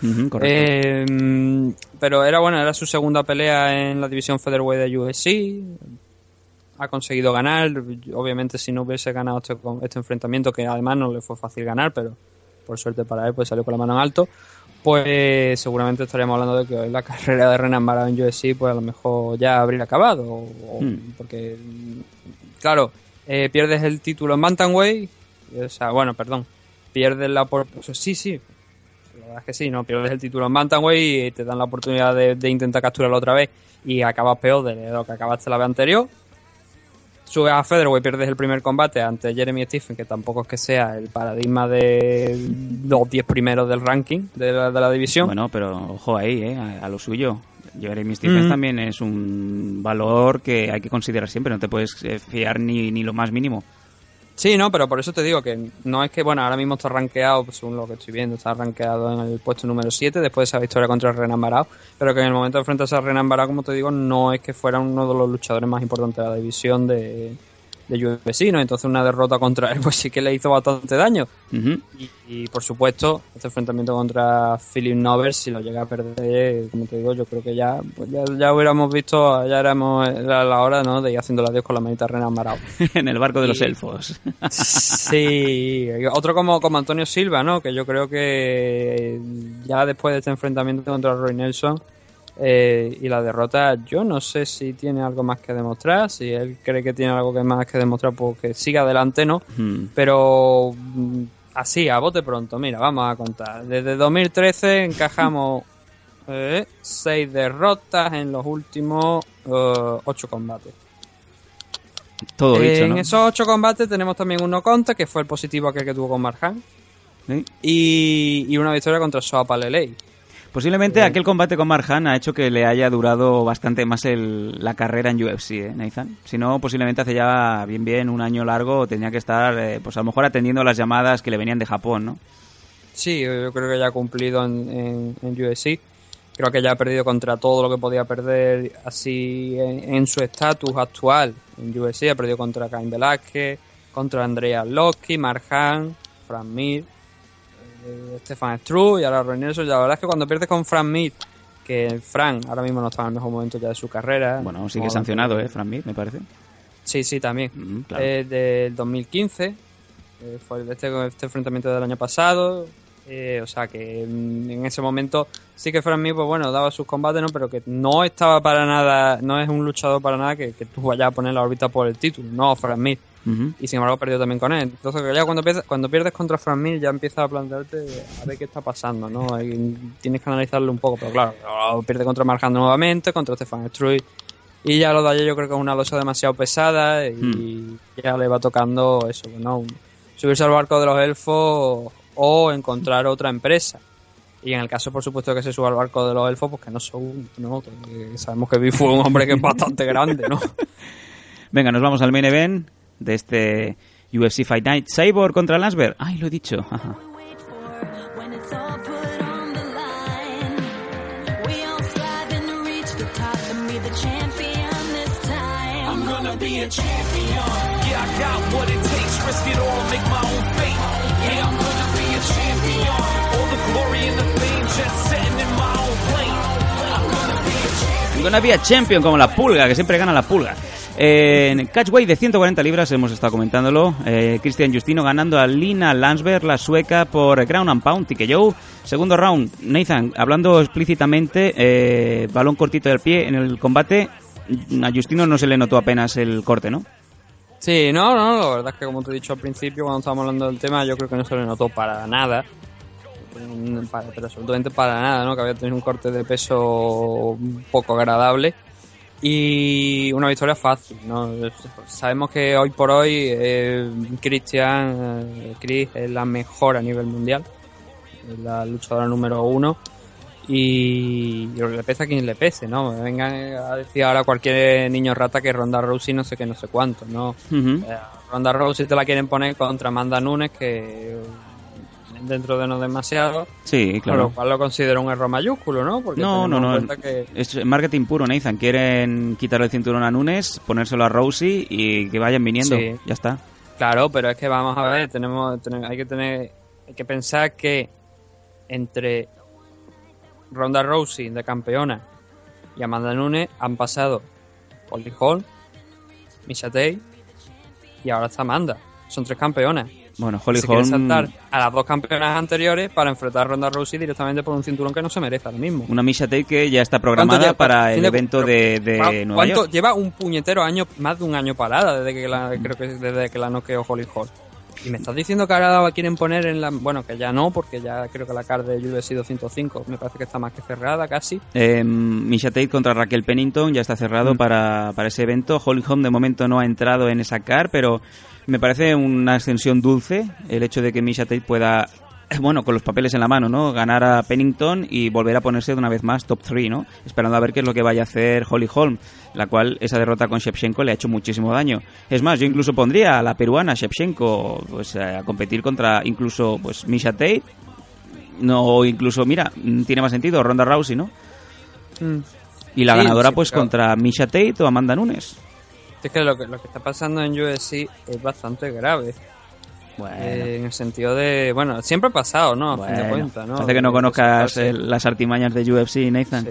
Eh, pero era bueno, era su segunda pelea en la división featherweight de USC. Ha conseguido ganar, obviamente si no hubiese ganado este, este enfrentamiento, que además no le fue fácil ganar, pero por suerte para él pues salió con la mano en alto, pues seguramente estaríamos hablando de que hoy la carrera de Renan Barao en UFC pues a lo mejor ya habría acabado, o- Hmm. porque claro, eh, pierdes el título en Bantamweight, o sea, bueno, perdón, pierdes la por- sí, sí, la verdad es que sí, no pierdes el título en Bantamweight y te dan la oportunidad de, de intentar capturarlo otra vez y acabas peor de lo que acabaste la vez anterior. Subes a Featherweight, pierdes el primer combate ante Jeremy Stephen, que tampoco es que sea el paradigma de los 10 primeros del ranking de la, de la división. Bueno, pero ojo ahí, ¿eh? A, a lo suyo. Jeremy Stephens Mm. también es un valor que hay que considerar siempre, no te puedes eh, fiar ni, ni lo más mínimo. Sí, no, pero por eso te digo que no es que, bueno, ahora mismo está rankeado, según lo que estoy viendo, está rankeado en el puesto número 7 después de esa victoria contra Renan Barao, pero que en el momento de enfrentarse a Renan Barao, como te digo, no es que fuera uno de los luchadores más importantes de la división de, de UFC, ¿no? Entonces una derrota contra él, pues sí que le hizo bastante daño. Y, y, por supuesto, este enfrentamiento contra Philip Nover, si lo llega a perder, como te digo, yo creo que ya, pues ya, ya hubiéramos visto, ya éramos la, la hora, ¿no? De ir haciendo la adiós con la manita Renan Barao. en el barco de los elfos. Sí, otro como, como Antonio Silva, ¿no? Que yo creo que ya después de este enfrentamiento contra Roy Nelson eh, y la derrota, yo no sé si tiene algo más que demostrar, si él cree que tiene algo que más que demostrar, pues que siga adelante, ¿no? Mm. Pero mm, así, a bote pronto, mira, vamos a contar. Desde 2013 encajamos eh, seis derrotas en los últimos eh, ocho combates. Todo Eh, dicho, En ¿no? esos ocho combates tenemos también uno contra, que fue el positivo aquel que tuvo con Marjan, Sí. y, y una victoria contra Soapa Lelei. Posiblemente aquel combate con Marjan ha hecho que le haya durado bastante más el- la carrera en UFC, ¿eh, Nathan? Si no, posiblemente hace ya bien bien un año largo tenía que estar, eh, pues a lo mejor atendiendo las llamadas que le venían de Japón, ¿no? Sí, yo creo que ya ha cumplido en, en, en UFC. Creo que ya ha perdido contra todo lo que podía perder así en, en su estatus actual en UFC. Ha perdido contra Cain Velázquez, contra Andrea Loki, Marjan, Fran Mir, Stefan Struve y ahora Roy Nelson. Y La verdad es que cuando pierdes con Fran Mir, que Fran ahora mismo no está en el mejor momento ya de su carrera. Bueno, sigue sancionado, ¿eh? Fran Mir, me parece. Sí, sí, también. Mm, claro. Eh, del 2015, eh, fue este, este enfrentamiento del año pasado. eh, o sea que mm, en ese momento sí que Fran Mir, pues bueno, daba sus combates, ¿no? Pero que no estaba para nada, no es un luchador para nada que, que tú vayas a poner la órbita por el título, no Fran Mir. Y sin embargo perdió también con él. Entonces ya cuando pierdes, cuando pierdes contra Fran Mir ya empiezas a plantearte a ver qué está pasando, ¿no? Tienes que analizarlo un poco, pero claro, ahora pierde contra Marjando nuevamente, contra Stefan Struy. Y ya lo de ayer yo creo que es una losa demasiado pesada y ya le va tocando eso, ¿no? Subirse al barco de los elfos o encontrar otra empresa. Y en el caso, por supuesto, que se suba al barco de los elfos, pues que no son, ¿no? Que sabemos que Biff fue un hombre que es bastante grande, ¿no? Venga, nos vamos al main event de este UFC Fight Night. Cyborg contra Lansberg. Ay, lo he dicho. Ajá. I'm gonna be a champion. Como la pulga, que siempre gana la pulga. En catchweight de 140 libras, hemos estado comentándolo. Eh, Cristian Justino ganando a Lina Landsberg, la sueca, por ground and pound. Joe segundo round. Nathan, hablando explícitamente, eh, balón cortito del pie en el combate. A Justino no se le notó apenas el corte, ¿no? Sí, no, no, la verdad es que como te he dicho al principio, cuando estábamos hablando del tema, yo creo que no se le notó para nada. Mm, pero absolutamente para nada, ¿no? Que había tenido un corte de peso poco agradable. Y una victoria fácil, ¿no? Sabemos que hoy por hoy eh, Christian, eh, Chris es la mejor a nivel mundial. Es la luchadora número uno. Y le pese a quien le pese, ¿no? Me vengan a decir ahora cualquier niño rata que Ronda Rousey no sé qué, no sé cuánto, ¿no? Eh, Ronda Rousey te la quieren poner contra Amanda Nunes, que dentro de no demasiado, Sí, con lo cual lo considero un error mayúsculo, ¿no? Porque No, no, no. que Es marketing puro, Nathan. Quieren quitarle el cinturón a Nunes, ponérselo a Rousey y que vayan viniendo. Sí. Ya está. Claro, pero es que vamos a ver, tenemos, tenemos- hay que tener, hay que pensar que entre Ronda Rousey de campeona y Amanda Nunes han pasado Holly Holm, Misha Tate y ahora está Amanda. Son tres campeonas. Bueno, Holly se Holm, saltar a las dos campeonas anteriores para enfrentar a Ronda Rousey directamente por un cinturón que no se merece ahora mismo. una Misha Tate que ya está ¿Cuánto programada para el evento de, de ¿cuánto- Nueva York. Lleva un puñetero año, más de un año parada desde que la, creo que desde que la noqueó Holly Holm. Y me estás diciendo que ahora la quieren poner en la... Bueno, que ya no, porque ya creo que la card de UFC 205 me parece que está más que cerrada casi. Eh, Misha Tate contra Raquel Pennington ya está cerrado Mm. para, para ese evento. Holly Holm de momento no ha entrado en esa car, pero me parece una extensión dulce el hecho de que Misha Tate pueda, eh, bueno, con los papeles en la mano, ¿no? Ganar a Pennington y volver a ponerse de una vez más top 3, ¿no? Esperando a ver qué es lo que vaya a hacer Holly Holm, la cual esa derrota con Shevchenko le ha hecho muchísimo daño. Es más, yo incluso pondría a la peruana Shevchenko pues, a competir contra incluso pues Misha Tate. No, incluso, mira, mm, tiene más sentido, Ronda Rousey, ¿no? Y la Sí, ganadora, sí, pues, claro. contra Misha Tate o Amanda Nunes. Es que lo que, lo que está pasando en UFC es bastante grave. Bueno. Eh, en el sentido de... Bueno, siempre ha pasado, ¿no? A fin de cuentas, ¿no? Parece que no conozcas eh, las artimañas de UFC, Nathan. Sí.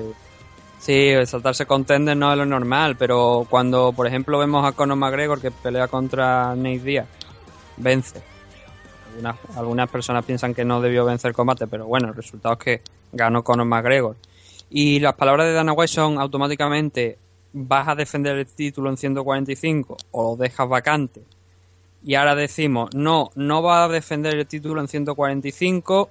Sí, el saltarse contender no es lo normal, pero cuando, por ejemplo, vemos a Conor McGregor que pelea contra Nate Diaz, vence. Algunas, algunas personas piensan que no debió vencer el combate, pero bueno, el resultado es que ganó Conor McGregor. Y las palabras de Dana White son automáticamente vas a defender el título en 145 o lo dejas vacante y ahora decimos, no, no va a defender el título en 145,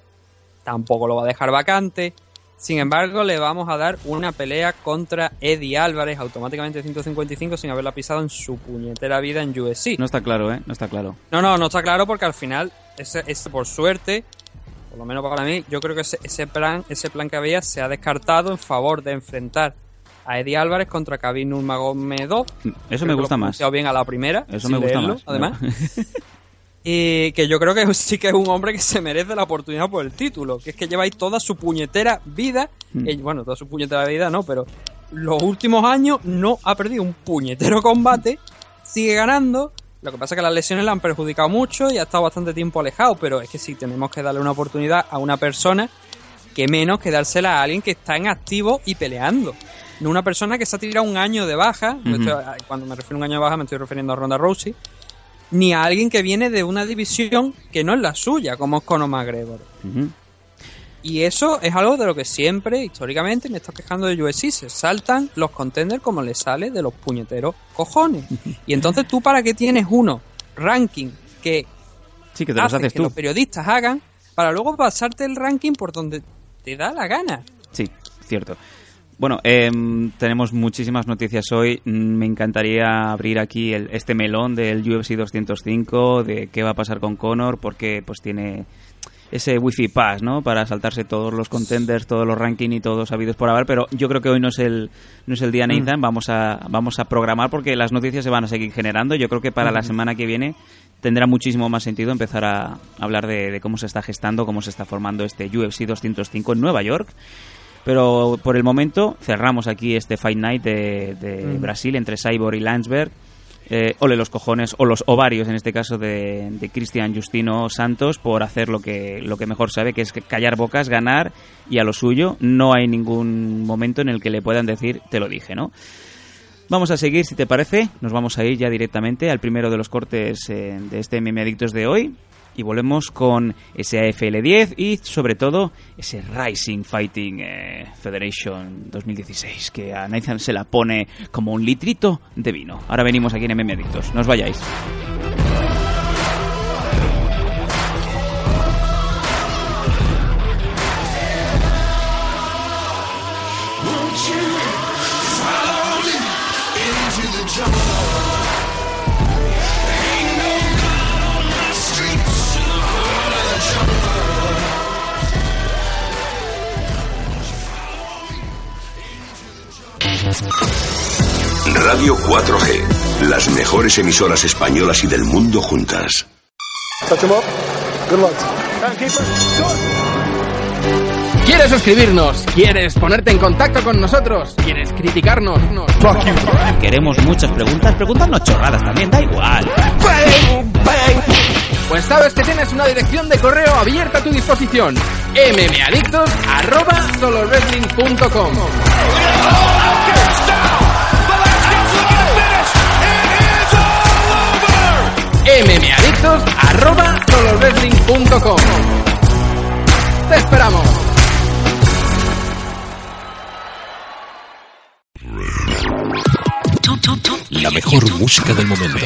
tampoco lo va a dejar vacante. Sin embargo, le vamos a dar una pelea contra Eddie Álvarez automáticamente en 155 sin haberla pisado en su puñetera vida en USC. No está claro, ¿eh? No está claro. No, no, no está claro porque al final, ese, ese, por suerte, por lo menos para mí, yo creo que ese, ese plan ese plan que había se ha descartado en favor de enfrentar a Eddie Álvarez contra Khabib Nurmagomedov. Eso me gusta más. bien a la primera. Eso me gusta leerlo, más. Además. y que yo creo que sí que es un hombre que se merece la oportunidad por el título. Que es que lleva ahí toda su puñetera vida. Mm. eh, bueno, toda su puñetera vida no, pero los últimos años no ha perdido un puñetero combate. Sigue ganando. Lo que pasa es que las lesiones le han perjudicado mucho y ha estado bastante tiempo alejado. Pero es que sí, tenemos que darle una oportunidad a una persona que menos que dársela a alguien que está en activo y peleando. No una persona que se ha tirado un año de baja. Estoy- cuando me refiero a un año de baja me estoy refiriendo a Ronda Rousey. Ni a alguien que viene de una división que no es la suya, como es Conor McGregor. Y eso es algo de lo que siempre, históricamente, me estoy quejando de UFC. Se saltan los contenders como les sale de los puñeteros cojones. Y entonces tú para qué tienes uno ranking que Sí, que te los haces haces que tú. los periodistas hagan para luego pasarte el ranking por donde te da la gana. Sí, cierto. Bueno, em, tenemos muchísimas noticias hoy. Mm, Me encantaría abrir aquí el- este melón del UFC 205, de qué va a pasar con Conor, porque pues tiene ese Wi-Fi Pass, ¿no? Para saltarse todos los contenders, todos los rankings y todos habidos por haber, pero yo creo que hoy no es el no es el día Nathan, vamos a vamos a programar porque las noticias se van a seguir generando. Yo creo que para la semana que viene tendrá muchísimo más sentido empezar a hablar de, de cómo se está gestando, cómo se está formando este UFC 205 en Nueva York. Pero por el momento cerramos aquí este Fight Night de, de Mm. Brasil entre Cyborg y Landsberg. Eh, ole los cojones, o los ovarios en este caso de, de Cristian Justino Santos por hacer lo que, lo que mejor sabe, que es callar bocas, ganar y a lo suyo. No hay ningún momento en el que le puedan decir, te lo dije, ¿no? Vamos a seguir, si te parece. Nos vamos a ir ya directamente al primero de los cortes eh, de este MM Adictos de hoy. Y volvemos con ese AFL10 y sobre todo ese Rising Fighting eh, Federation 2016 que a Nathan se la pone como un litrito de vino. Ahora venimos aquí en MM Adictos. No os vayáis. Radio 4G, las mejores emisoras españolas y del mundo juntas. ¿Quieres suscribirnos? ¿Quieres ponerte en contacto con nosotros? ¿Quieres criticarnos? Queremos muchas preguntas. Preguntarnos chorradas también, da igual. Pues sabes que tienes una dirección de correo abierta a tu disposición. mmadictos mmadictos arroba solowrestling.com Te esperamos. La mejor música del momento.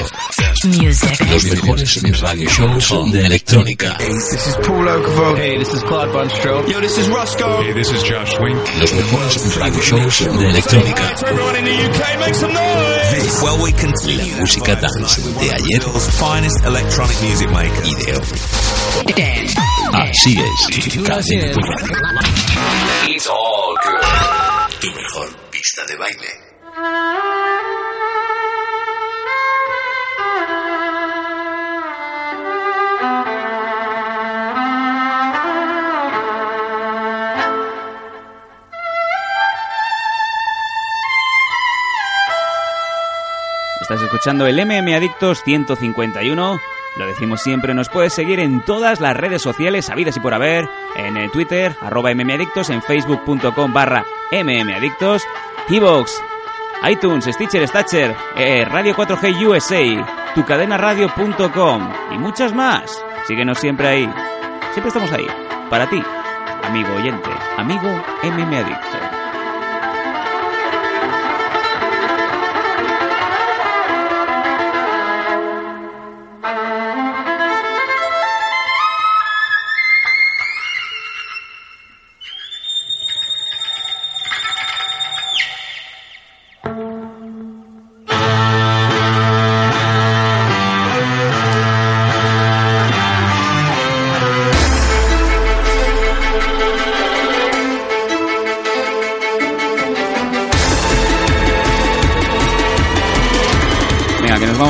Music. Los mejores radio shows de electrónica. This is Paul. Hey, this is Clyde. Yo, this is Roscoe. Hey, this is Josh Wink. Los mejores radio shows de electrónica. Well, we continue. La música dance de ayer finest electronic music maker. y de hoy. Así es. Cadena. It's all good. Tu mejor pista de baile. Estás escuchando el MM Adictos 151. Lo decimos siempre, nos puedes seguir en todas las redes sociales, habidas y por haber, en Twitter, arroba mmadictos, en facebook.com barra mmadictos, Evox, iTunes, Stitcher, Statcher, eh, Radio 4G USA, tucadenaradio.com y muchas más. Síguenos siempre ahí. Siempre estamos ahí. Para ti, amigo oyente, amigo MM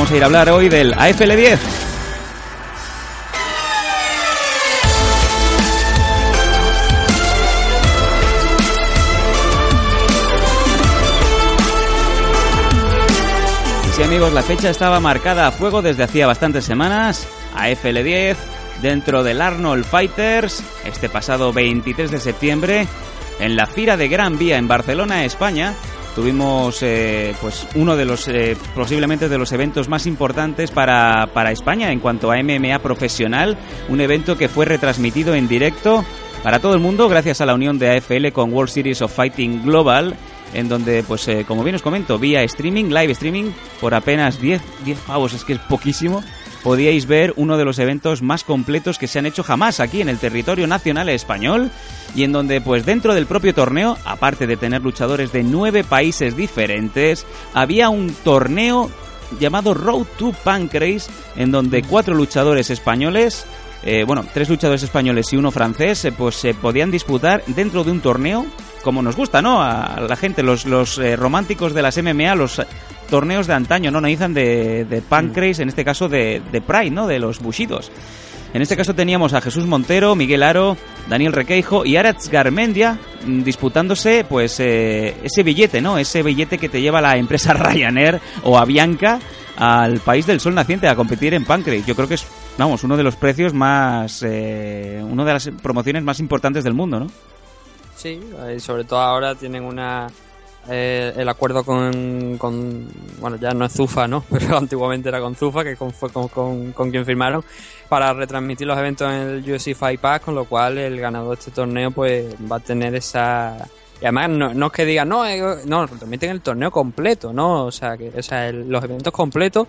vamos a ir a hablar hoy del AFL 10. Y sí, amigos, la fecha estaba marcada a fuego desde hacía bastantes semanas. AFL 10 dentro del Arnold Fighters este pasado 23 de septiembre en la Fira de Gran Vía en Barcelona, España. Tuvimos eh, pues uno de los eh, posiblemente de los eventos más importantes para, para España en cuanto a MMA profesional, un evento que fue retransmitido en directo para todo el mundo gracias a la unión de AFL con World Series of Fighting Global en donde, pues eh, como bien os comento, vía streaming, live streaming, por apenas 10, 10 pavos, es que es poquísimo, podíais ver uno de los eventos más completos que se han hecho jamás aquí en el territorio nacional español y en donde, pues dentro del propio torneo, aparte de tener luchadores de nueve países diferentes, había un torneo llamado Road to Pancrase, en donde cuatro luchadores españoles eh, bueno, tres luchadores españoles y uno francés, eh, pues se podían disputar dentro de un torneo, como nos gusta, ¿no? A la gente, los, los eh, románticos de las MMA, los torneos de antaño, ¿no? Analizan de, de Pancrase, en este caso de, de Pride, ¿no? De los Bushidos. En este caso teníamos a Jesús Montero, Miguel Aro, Daniel Requeijo y Aratz Garmendia mm, disputándose pues eh, ese billete, ¿no? Ese billete que te lleva la empresa Ryanair o Avianca al país del sol naciente a competir en Pancrase. Yo creo que es, vamos, uno de los precios más, eh, una de las promociones más importantes del mundo, ¿no? Sí, y sobre todo ahora tienen una eh, el acuerdo con, con, bueno ya no es Zufa no pero antiguamente era con Zufa que con, fue con, con, con quien firmaron para retransmitir los eventos en el UFC Fight Pass con lo cual el ganador de este torneo pues va a tener esa y además no, no es que digan no eh, no retransmiten el torneo completo no o sea que o sea el- los eventos completos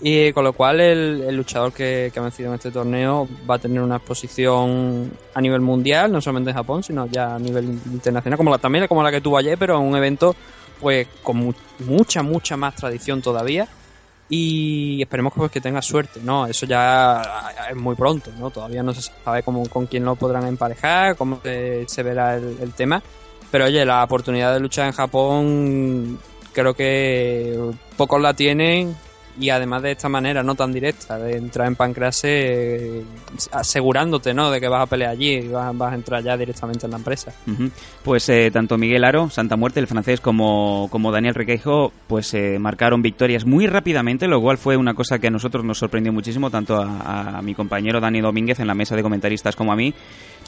y con lo cual el, el luchador que, que ha vencido en este torneo va a tener una exposición a nivel mundial, no solamente en Japón, sino ya a nivel internacional, como la, también como la que tuvo ayer, pero un evento pues con mu- mucha, mucha más tradición todavía. Y esperemos pues, que tenga suerte, ¿no? Eso ya es muy pronto, ¿no? Todavía no se sabe cómo, con quién lo podrán emparejar, cómo se, se verá el, el tema. Pero oye, la oportunidad de luchar en Japón creo que pocos la tienen y además de esta manera no tan directa de entrar en Pancrase eh, asegurándote no de que vas a pelear allí y vas, vas a entrar ya directamente en la empresa. Pues eh, tanto Miguel Aro, Santa Muerte, el francés, como, como Daniel Requeijo, pues eh, marcaron victorias muy rápidamente, lo cual fue una cosa que a nosotros nos sorprendió muchísimo, tanto a, a mi compañero Dani Domínguez en la mesa de comentaristas como a mí.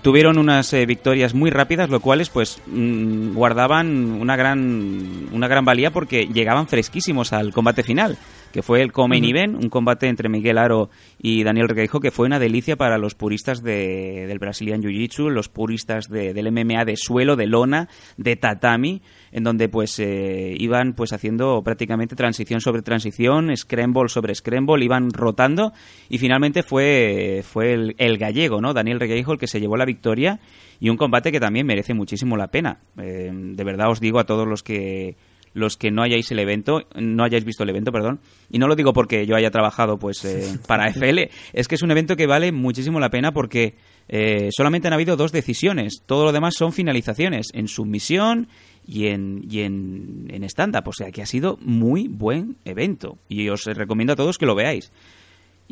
Tuvieron unas eh, victorias muy rápidas, lo cuales pues mm, guardaban una gran, una gran valía porque llegaban fresquísimos al combate final que fue el Come Ujú. Event, un combate entre Miguel Aro y Daniel Requeijo, que fue una delicia para los puristas de, del Brazilian Jiu-Jitsu, los puristas de- del MMA de suelo, de lona, de tatami, en donde pues eh, iban pues haciendo prácticamente transición sobre transición, scramble sobre scramble, iban rotando y finalmente fue, fue el, el gallego, ¿no? Daniel Requeijo el que se llevó la victoria y un combate que también merece muchísimo la pena. Eh, de verdad os digo a todos los que los que no hayáis el evento, no hayáis visto el evento, perdón, y no lo digo porque yo haya trabajado pues eh, para FL, es que es un evento que vale muchísimo la pena porque eh, solamente han habido dos decisiones, todo lo demás son finalizaciones en submisión y en, y en, en stand-up, o sea que ha sido muy buen evento y os recomiendo a todos que lo veáis.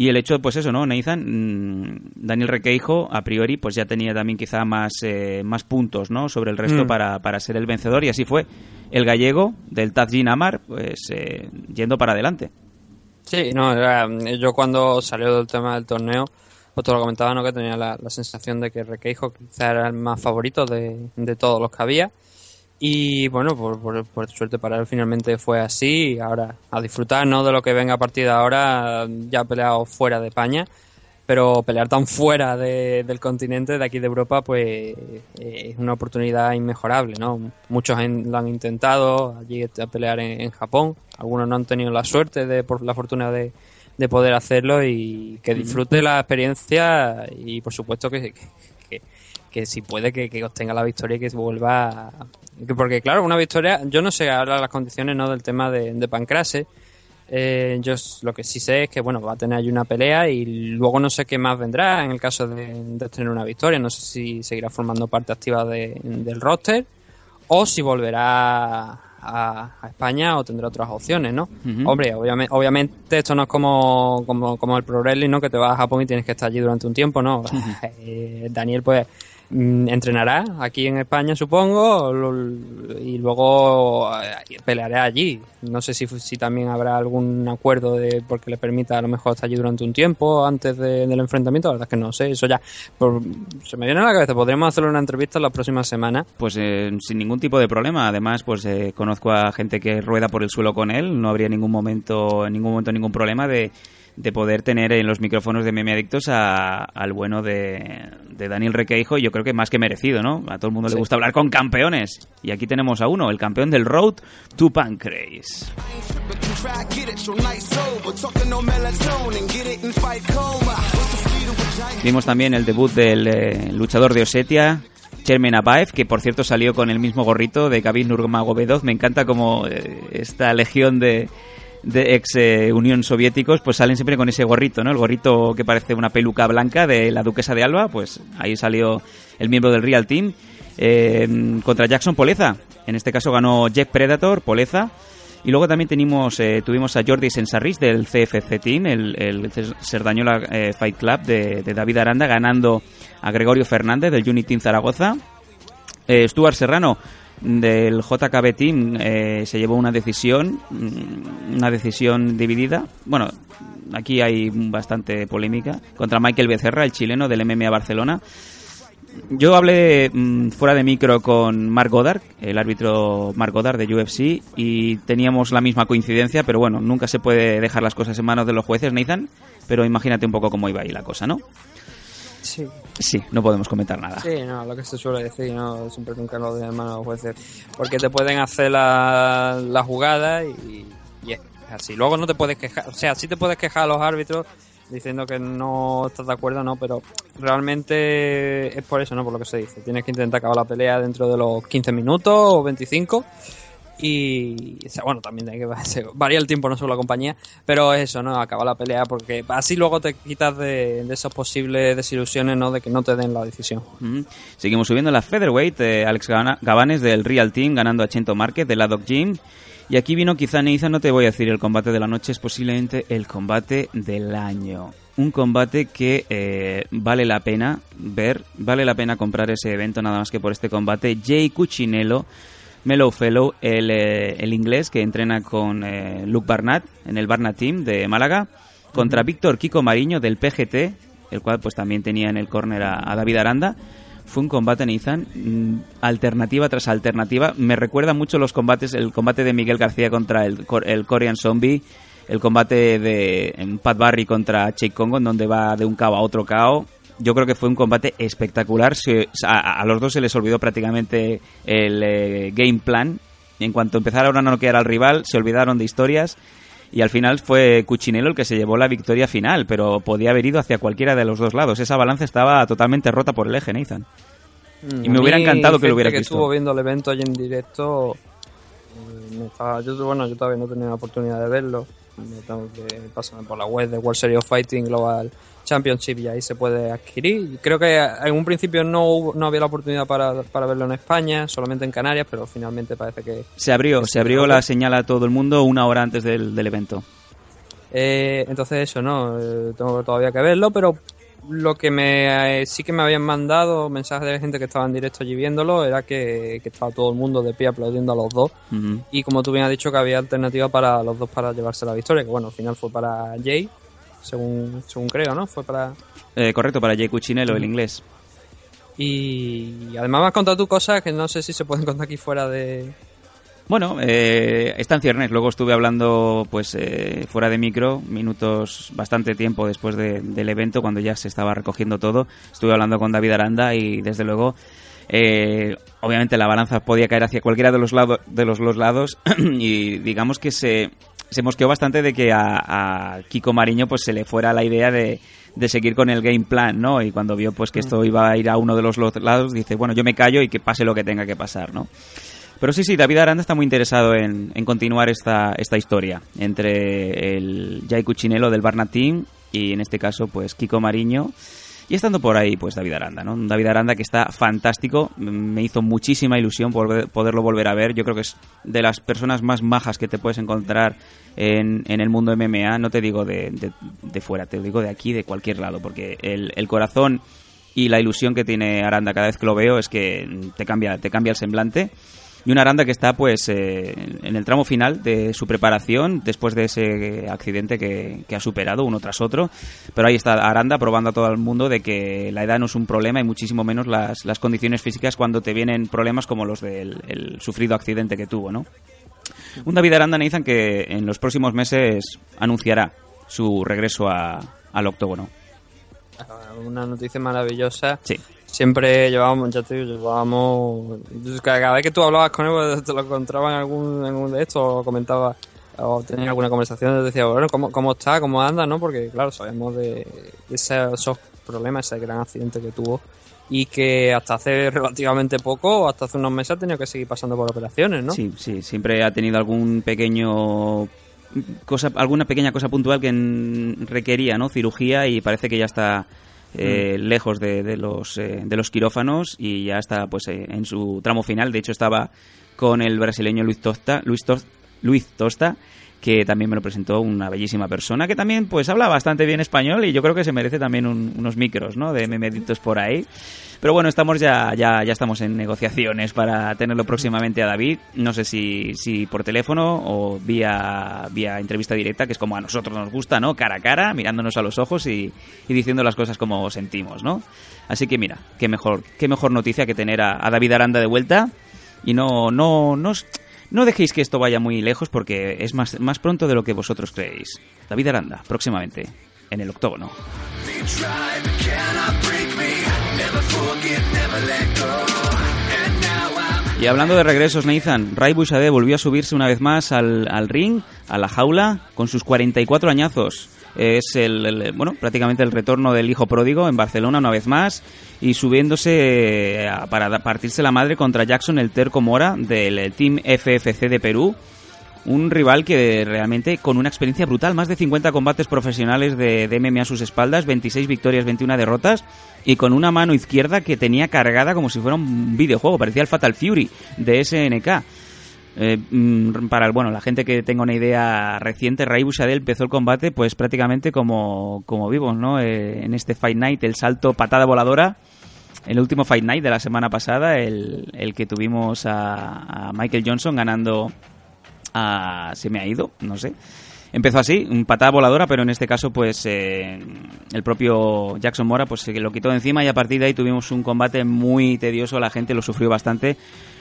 Y el hecho, pues eso, ¿no? Nathan, mm, Daniel Requeijo, a priori, pues ya tenía también quizá más, eh, más puntos, ¿no? Sobre el resto Mm. para, para ser el vencedor y así fue. El gallego del Tazjin Amar, pues eh, yendo para adelante. Sí, no, era- yo cuando salió del tema del torneo, pues te lo comentaba, ¿no? Que tenía la, la sensación de que Requeijo quizá era el más favorito de, de todos los que había. Y bueno, por, por, por suerte para él finalmente fue así. Ahora a disfrutar, ¿no? De lo que venga a partir de ahora, ya ha peleado fuera de España. Pero pelear tan fuera de- del continente, de aquí de Europa, pues es una oportunidad inmejorable, ¿no? Muchos lo han intentado allí a pelear en, en Japón. Algunos no han tenido la suerte, de por la fortuna de, de poder hacerlo y que disfrute la experiencia y por supuesto que, que, que- si puede que, que obtenga la victoria y que vuelva porque claro una victoria yo no sé ahora las condiciones no del tema de, de Pancrase eh, yo lo que sí sé es que bueno va a tener ahí una pelea y luego no sé qué más vendrá en el caso de, de tener una victoria no sé si seguirá formando parte activa de- del roster o si volverá a, a España o tendrá otras opciones, ¿no? Hombre, obviamente, obviamente esto no es como, como, como el Pro Wrestling, ¿no? Que te vas a Japón y tienes que estar allí durante un tiempo, ¿no? Eh, Daniel, pues, entrenará aquí en España, supongo, y luego eh, peleará allí. No sé si, si también habrá algún acuerdo de porque le permita a lo mejor estar allí durante un tiempo antes de- del enfrentamiento. La verdad es que no sé, eso ya por- se me viene a la cabeza. Podríamos hacerle una entrevista la próxima semana. Pues eh, sin ningún tipo de problema. Además, pues eh, conozco a gente que rueda por el suelo con él. No habría ningún momento, en ningún momento ningún problema de, de poder tener en los micrófonos de Meme Adictos a- al bueno de, de Daniel Requeijo. Y yo creo que más que merecido, ¿no? A todo el mundo le gusta hablar con campeones. Y aquí tenemos a uno, el campeón del Road to Pancrase. Vimos también el debut del eh, luchador de Osetia, Chermen Abaev, que por cierto salió con el mismo gorrito de Khabib Nurmagomedov. Me encanta como eh, esta legión de, de ex eh, Unión Soviéticos pues salen siempre con ese gorrito, ¿no? El gorrito que parece una peluca blanca de la duquesa de Alba, pues ahí salió el miembro del Real Team eh, contra Jackson Poleza. En este caso ganó Jeff Predator, Poleza. Y luego también tenemos, eh, tuvimos a Jordi Sensarris del CFC Team, el, el Cerdañola Fight Club de, David Aranda, ganando a Gregorio Fernández del Unity Team Zaragoza. Eh, Stuart Serrano del JKB Team eh, se llevó una decisión, mm, una decisión dividida. Bueno, aquí hay bastante polémica contra Michael Becerra, el chileno del MMA Barcelona. Yo hablé mm, fuera de micro con Mark Goddard, el árbitro Mark Goddard de UFC, y teníamos la misma coincidencia, pero bueno, nunca se puede dejar las cosas en manos de los jueces, Nathan, pero imagínate un poco cómo iba ahí la cosa, ¿no? Sí. Sí, no podemos comentar nada. Sí, no, lo que se suele decir, no, siempre nunca lo de mano a los jueces, porque te pueden hacer la, la jugada y, y es así. Luego no te puedes quejar, o sea, sí te puedes quejar a los árbitros diciendo que no estás de acuerdo, no, pero realmente es por eso, ¿no? Por lo que se dice. Tienes que intentar acabar la pelea dentro de los 15 minutos o 25 y bueno también hay que varía el tiempo no solo la compañía pero es eso no acaba la pelea porque así luego te quitas de, de esas posibles desilusiones no de que no te den la decisión. Seguimos subiendo la featherweight. eh, Alex Gabanes del Real Team ganando a Chento Márquez del Laddock Gym. Y aquí vino quizá Neiza, no te voy a decir el combate de la noche, es posiblemente el combate del año. Un combate que eh, vale la pena ver, vale la pena comprar ese evento nada más que por este combate. Jay Cuccinello, Mellow Fellow, el, eh, el inglés que entrena con eh, Luke Barnett en el Barnett Team de Málaga, contra Víctor Kiko Mariño del PGT, el cual pues también tenía en el córner a, a David Aranda. Fue un combate, Nathan, mm, alternativa tras alternativa. Me recuerda mucho los combates, el combate de Miguel García contra el, el Korean Zombie, el combate de Pat Barry contra Jake Congo, en donde va de un KO a otro KO. Yo creo que fue un combate espectacular. Se- a, a los dos se les olvidó prácticamente el eh, game plan. En cuanto empezaron a noquear al rival, se olvidaron de historias. Y al final fue Cuchinelo el que se llevó la victoria final, pero podía haber ido hacia cualquiera de los dos lados. Esa balanza estaba totalmente rota por el eje, Nathan. Y me hubiera encantado que lo gente hubieras que visto. estuvo viendo el evento allí en directo eh, me estaba- yo, bueno yo todavía no tenido la oportunidad de verlo me tengo que pasarme por la web de World Series of Fighting Global Championship y ahí se puede adquirir. Creo que en un principio no hubo- no había la oportunidad para, para verlo en España solamente en Canarias pero finalmente parece que Se abrió, se abrió la señal a todo el mundo una hora antes del, del evento. Eh, entonces eso, ¿no? Eh, tengo todavía que verlo, pero lo que me eh, sí que me habían mandado mensajes de gente que estaba en directo allí viéndolo era que, que estaba todo el mundo de pie aplaudiendo a los dos. Y como tú bien has dicho que había alternativa para los dos para llevarse la victoria, que bueno, al final fue para Jay, según, según creo, ¿no? Fue para... Eh, correcto, para Jay Cuchinello, el inglés. Y además me has contado tú cosas que no sé si se pueden contar aquí fuera de... Bueno, eh, está en ciernes. Luego estuve hablando, pues, eh, fuera de micro, minutos, bastante tiempo después de- del evento, cuando ya se estaba recogiendo todo. Estuve hablando con David Aranda y, desde luego, eh, obviamente la balanza podía caer hacia cualquiera de los, lado- de los, los lados y digamos que se, se mosqueó bastante de que a, a Kiko Mariño pues se le fuera la idea de, de seguir con el game plan, ¿no? Y cuando vio pues que esto iba a ir a uno de los lados, dice, bueno, yo me callo y que pase lo que tenga que pasar, ¿no? Pero sí, sí, David Aranda está muy interesado en, en continuar esta, esta historia entre el Jai Cuchinello del Barnett Team y en este caso, pues Kiko Mariño. Y estando por ahí, pues David Aranda, ¿no? David Aranda que está fantástico, me hizo muchísima ilusión poderlo volver a ver. Yo creo que es de las personas más majas que te puedes encontrar en, en el mundo MMA, no te digo de, de- de fuera, te digo de aquí, de cualquier lado, porque el, el corazón y la ilusión que tiene Aranda cada vez que lo veo es que te cambia, te cambia el semblante. Y una Aranda que está pues eh, en el tramo final de su preparación después de ese accidente que, que ha superado uno tras otro. Pero ahí está Aranda probando a todo el mundo de que la edad no es un problema y muchísimo menos las, las condiciones físicas cuando te vienen problemas como los del el sufrido accidente que tuvo, ¿no? Un David Aranda, Nathan, que en los próximos meses anunciará su regreso a- al octógono. Una noticia maravillosa. Sí. Siempre llevábamos, ya te digo, llevábamos. Cada vez que tú hablabas con él, pues, te lo encontraba en algún, en algún de estos, o comentaba, o tenía alguna conversación, decía, bueno, ¿cómo, cómo está? ¿Cómo anda? ¿no? Porque, claro, sabemos de, esos problemas, ese gran accidente que tuvo y que hasta hace relativamente poco, hasta hace unos meses, ha tenido que seguir pasando por operaciones, ¿no? Sí, sí, siempre ha tenido algún pequeño cosa, alguna pequeña cosa puntual que requería, ¿no? Cirugía y parece que ya está eh, lejos de, de los eh, de los quirófanos y ya está pues eh, en su tramo final. De hecho estaba con el brasileño Luis Tosta, Luis, Tos- Luis Tosta que también me lo presentó una bellísima persona que también pues habla bastante bien español y yo creo que se merece también un- unos micros, ¿no? De memeditos por ahí. Pero bueno, estamos ya, ya, ya estamos en negociaciones para tenerlo próximamente a David. No sé si, si por teléfono o vía, vía entrevista directa, que es como a nosotros nos gusta, ¿no? Cara a cara, mirándonos a los ojos y, y diciendo las cosas como sentimos, ¿no? Así que mira, qué mejor, qué mejor noticia que tener a, a David Aranda de vuelta. Y no, no, no, no dejéis que esto vaya muy lejos porque es más, más pronto de lo que vosotros creéis. David Aranda, próximamente, en el octógono. Y hablando de regresos, Nathan, Ray Bouchardé volvió a subirse una vez más al, al ring, a la jaula, con sus 44 añazos. Es el, bueno, prácticamente el retorno del hijo pródigo en Barcelona una vez más y subiéndose eh, para partirse la madre contra Jackson el Terco Mora del eh, Team FFC de Perú. Un rival que realmente con una experiencia brutal, más de 50 combates profesionales de, de MMA a sus espaldas, 26 victorias, 21 derrotas y con una mano izquierda que tenía cargada como si fuera un videojuego, parecía el Fatal Fury de SNK. Eh, mm, para bueno, la gente que tenga una idea reciente, Ray Bouchardé empezó el combate pues prácticamente como, como vivos, ¿no? Eh, en este Fight Night, el salto patada voladora el último Fight Night de la semana pasada, el, el que tuvimos a, a Michael Johnson ganando a... se me ha ido, no sé. Empezó así, un patada voladora, pero en este caso, pues eh, el propio Jackson Mora pues se lo quitó de encima y a partir de ahí tuvimos un combate muy tedioso, la gente lo sufrió bastante.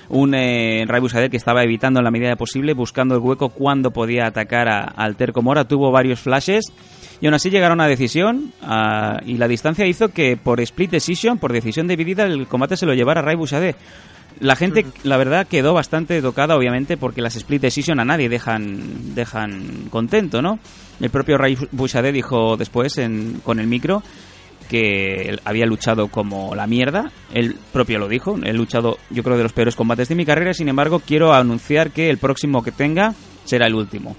Un eh, Ray Busader que estaba evitando en la medida posible, buscando el hueco cuando podía atacar a- al Terco Mora. Tuvo varios flashes y aún así llegaron a decisión ah, y la distancia hizo que por split decision, por decisión dividida, el combate se lo llevara Ray Busader. La gente, la verdad, quedó bastante tocada, obviamente, porque las split decision a nadie dejan, dejan contento, ¿no? El propio Ray Bushade dijo después en, con el micro que había luchado como la mierda. Él propio lo dijo. He luchado, yo creo, de los peores combates de mi carrera. Sin embargo, quiero anunciar que el próximo que tenga será el último.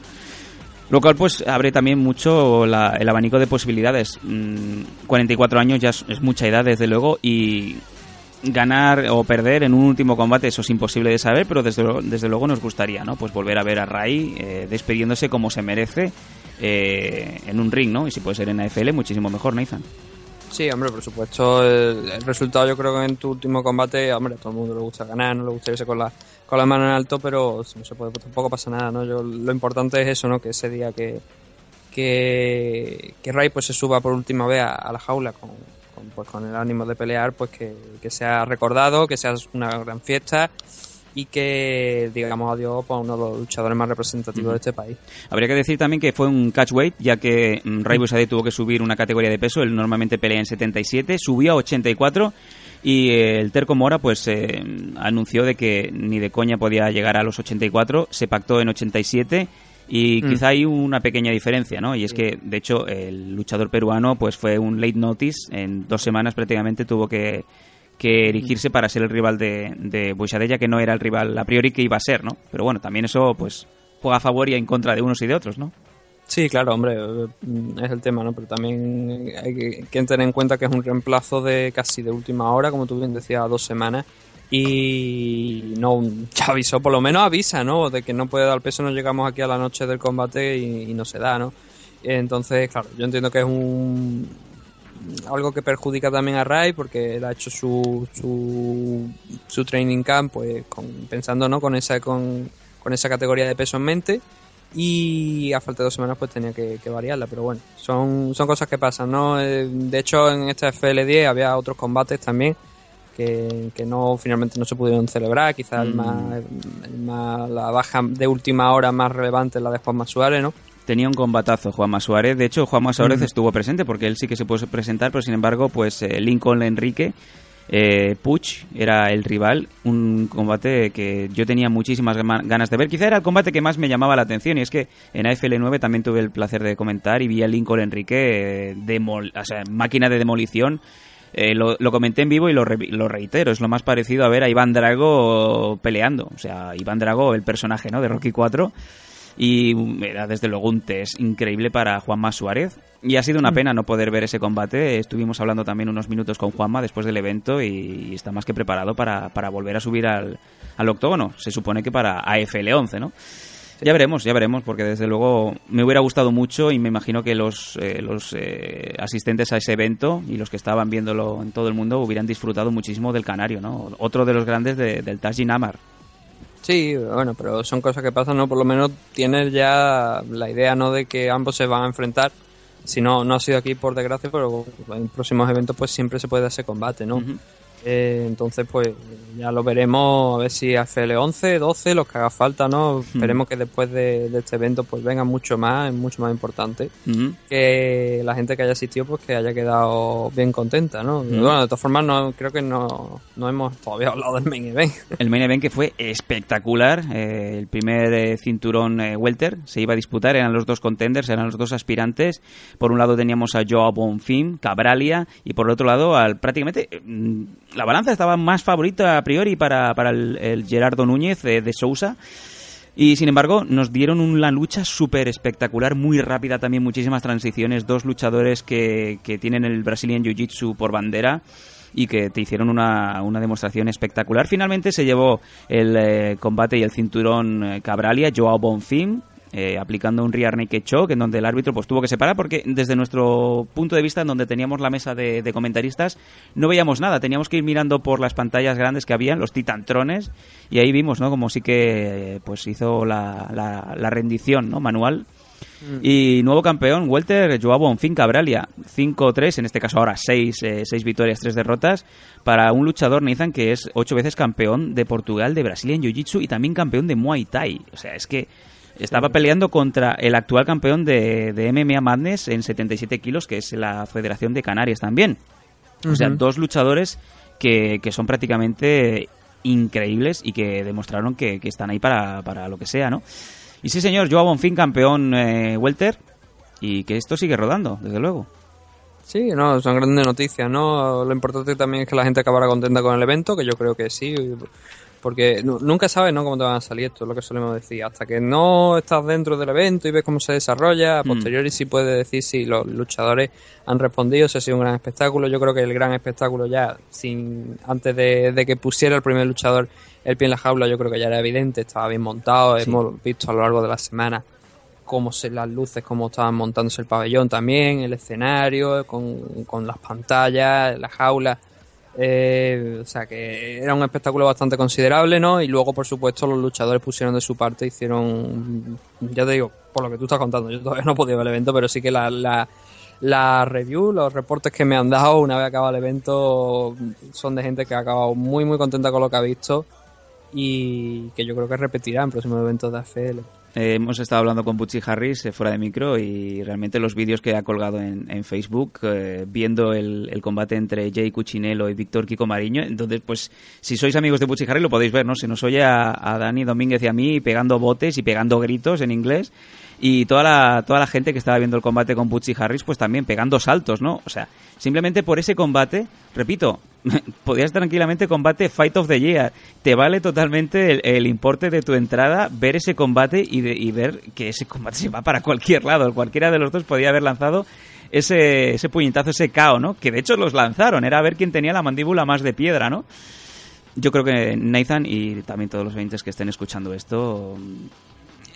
Lo cual pues abre también mucho el abanico de posibilidades. Mm, 44 años ya es, mucha edad, desde luego, y ganar o perder en un último combate eso es imposible de saber, pero desde, desde luego nos gustaría, ¿no? Pues volver a ver a Ray eh, despidiéndose como se merece eh, en un ring, ¿no? Y si puede ser en AFL, muchísimo mejor, Nathan. Sí, hombre, por supuesto, el, el resultado yo creo que en tu último combate, hombre, a todo el mundo le gusta ganar, no le gusta irse con la, con la mano en alto, pero no se puede, pues tampoco pasa nada, ¿no? Yo, lo importante es eso, ¿no? Que ese día que, que, que Ray pues se suba por última vez a, a la jaula con, con, pues, con el ánimo de pelear, pues que, que sea recordado, que sea una gran fiesta y que digamos adiós pues, a uno de los luchadores más representativos de este país. Habría que decir también que fue un catchweight, ya que mm, Ray Busadé tuvo que subir una categoría de peso. Él normalmente pelea en 77, subió a 84 y eh, el Terco Mora pues eh, anunció de que ni de coña podía llegar a los 84, se pactó en 87 y Mm. quizá hay una pequeña diferencia, ¿no? Y es que, de hecho, el luchador peruano pues fue un late notice, en dos semanas prácticamente tuvo que, que erigirse para ser el rival de, de Buixade, ya que no era el rival a priori que iba a ser, ¿no? Pero bueno, también eso pues juega a favor y en contra de unos y de otros, ¿no? Sí, claro, hombre, eh, es el tema, ¿no? Pero también hay que, tener en cuenta que es un reemplazo de casi de última hora, como tú bien decías, dos semanas. Y no, ya avisó, por lo menos avisa, ¿no? De que no puede dar peso, no llegamos aquí a la noche del combate y no se da, ¿no? Entonces, claro, yo entiendo que es un algo que perjudica también a Ray porque él ha hecho su, su, su training camp pues con, pensando no con esa con, con esa categoría de peso en mente. Y a falta de dos semanas pues tenía que, que variarla pero bueno son, son cosas que pasan no Eh, de hecho en esta FL10 había otros combates también que, que no finalmente no se pudieron celebrar quizás el Mm. más, el más- la baja de última hora más relevante es la de Juanma Suárez no Tenía un combatazo Juanma Suárez. De hecho, Juanma Suárez Mm. estuvo presente porque él sí que se puede presentar, pero sin embargo, pues eh, Lincoln Enrique eh, Puch era el rival. Un combate que yo tenía muchísimas ganas de ver. Quizá era el combate que más me llamaba la atención. Y es que en AFL9 también tuve el placer de comentar y vi a Lincoln Enrique, eh, demol- o sea, máquina de demolición. Eh, lo, lo comenté en vivo y lo, re- lo reitero, es lo más parecido a ver a Iván Drago peleando. O sea, Iván Drago, el personaje ¿no? de Rocky 4. Y era desde luego un test increíble para Juanma Suárez. Y ha sido una Mm. pena no poder ver ese combate. Estuvimos hablando también unos minutos con Juanma después del evento y, está más que preparado para, para volver a subir al, al octógono. Se supone que para AFL 11, ¿no? Ya veremos, ya veremos, porque desde luego me hubiera gustado mucho y me imagino que los, eh, los eh, asistentes a ese evento y los que estaban viéndolo en todo el mundo hubieran disfrutado muchísimo del Canario, ¿no? Otro de los grandes de- del Tajin Amar. Sí, bueno, pero son cosas que pasan, ¿no? Por lo menos tienes ya la idea, ¿no? De que ambos se van a enfrentar. Si no, no ha sido aquí por desgracia, pero en próximos eventos pues siempre se puede ese combate, ¿no? Eh, entonces pues ya lo veremos, a ver si AFL 11, 12, los que haga falta, ¿no? Esperemos que después de, de este evento pues venga mucho más, es mucho más importante. Ujú. Que la gente que haya asistido pues que haya quedado bien contenta, ¿no? Mm. Bueno, de todas formas no, creo que no, no hemos todavía hablado del main event. El main event que fue espectacular, eh, el primer eh, cinturón eh, welter se iba a disputar, eran los dos contenders, eran los dos aspirantes. Por un lado teníamos a Joao Bonfim, Cabralia, y por el otro lado al prácticamente mm, la balanza estaba más favorita a priori para, para el, Gerardo Núñez de Sousa. Y sin embargo, nos dieron una lucha súper espectacular, muy rápida también, muchísimas transiciones. Dos luchadores que, que tienen el Brazilian Jiu-Jitsu por bandera y que te hicieron una, una demostración espectacular. Finalmente se llevó el eh, combate y el cinturón eh, Cabralia, Joao Bonfim. Eh, aplicando un rear naked choke en donde el árbitro pues tuvo que separar porque desde nuestro punto de vista en donde teníamos la mesa de, de comentaristas no veíamos nada teníamos que ir mirando por las pantallas grandes que habían los titantrones y ahí vimos no como sí que pues hizo la, la, la rendición no manual y nuevo campeón, Welter Joao Bonfim Cabralia. 5-3, en este caso ahora 6, eh, seis victorias, 3 derrotas. Para un luchador, Nathan, que es 8 veces campeón de Portugal, de Brasil en Jiu-Jitsu y también campeón de Muay Thai. O sea, es que estaba peleando contra el actual campeón de, de MMA Madness en 77 kilos, que es la Federación de Canarias también. O sea, dos luchadores que, que son prácticamente increíbles y que demostraron que, que están ahí para, para lo que sea, ¿no? Y sí, señor, Joao Bonfim, campeón eh, welter, y que esto sigue rodando, desde luego. Sí, no, son grandes noticias, ¿no? Lo importante también es que la gente acabara contenta con el evento, que yo creo que sí, porque nu- nunca sabes, ¿no? Cómo te van a salir esto, es lo que solemos decir. Hasta que no estás dentro del evento y ves cómo se desarrolla, a Mm. posteriori sí puedes decir si los luchadores han respondido, si ha sido un gran espectáculo. Yo creo que el gran espectáculo ya, sin antes de, de que pusiera el primer luchador el pie en la jaula, yo creo que ya era evidente, estaba bien montado, Sí. hemos visto a lo largo de la semana cómo se las luces, cómo estaban montándose el pabellón también, el escenario, con, con las pantallas, la jaula. Eh, o sea que era un espectáculo bastante considerable, ¿no? Y luego, por supuesto, los luchadores pusieron de su parte, hicieron, ya te digo, por lo que tú estás contando, yo todavía no he podido ver el evento, pero sí que la, la, la review, los reportes que me han dado una vez acabado el evento son de gente que ha acabado muy, muy contenta con lo que ha visto y que yo creo que repetirá en próximos eventos de AFL. Eh, hemos estado hablando con Butchie Harris eh, fuera de micro y realmente los vídeos que ha colgado en, Facebook eh, viendo el, combate entre Jay Cuchinelo y Víctor Kiko Mariño. Entonces, pues, si sois amigos de Butchie Harris lo podéis ver, ¿no? Se nos oye a, a Dani Domínguez y a mí pegando botes y pegando gritos en inglés y toda la, toda la gente que estaba viendo el combate con Butchie Harris pues también pegando saltos, ¿no? O sea, simplemente por ese combate, repito, podías tranquilamente combate Fight of the Year. Te vale totalmente el, el importe de tu entrada ver ese combate y de- y ver que ese combate se va para cualquier lado. Cualquiera de los dos podía haber lanzado ese, ese puñetazo, ese KO, ¿no? Que de hecho los lanzaron, era a ver quién tenía la mandíbula más de piedra, ¿no? Yo creo que Nathan y también todos los oyentes que estén escuchando esto,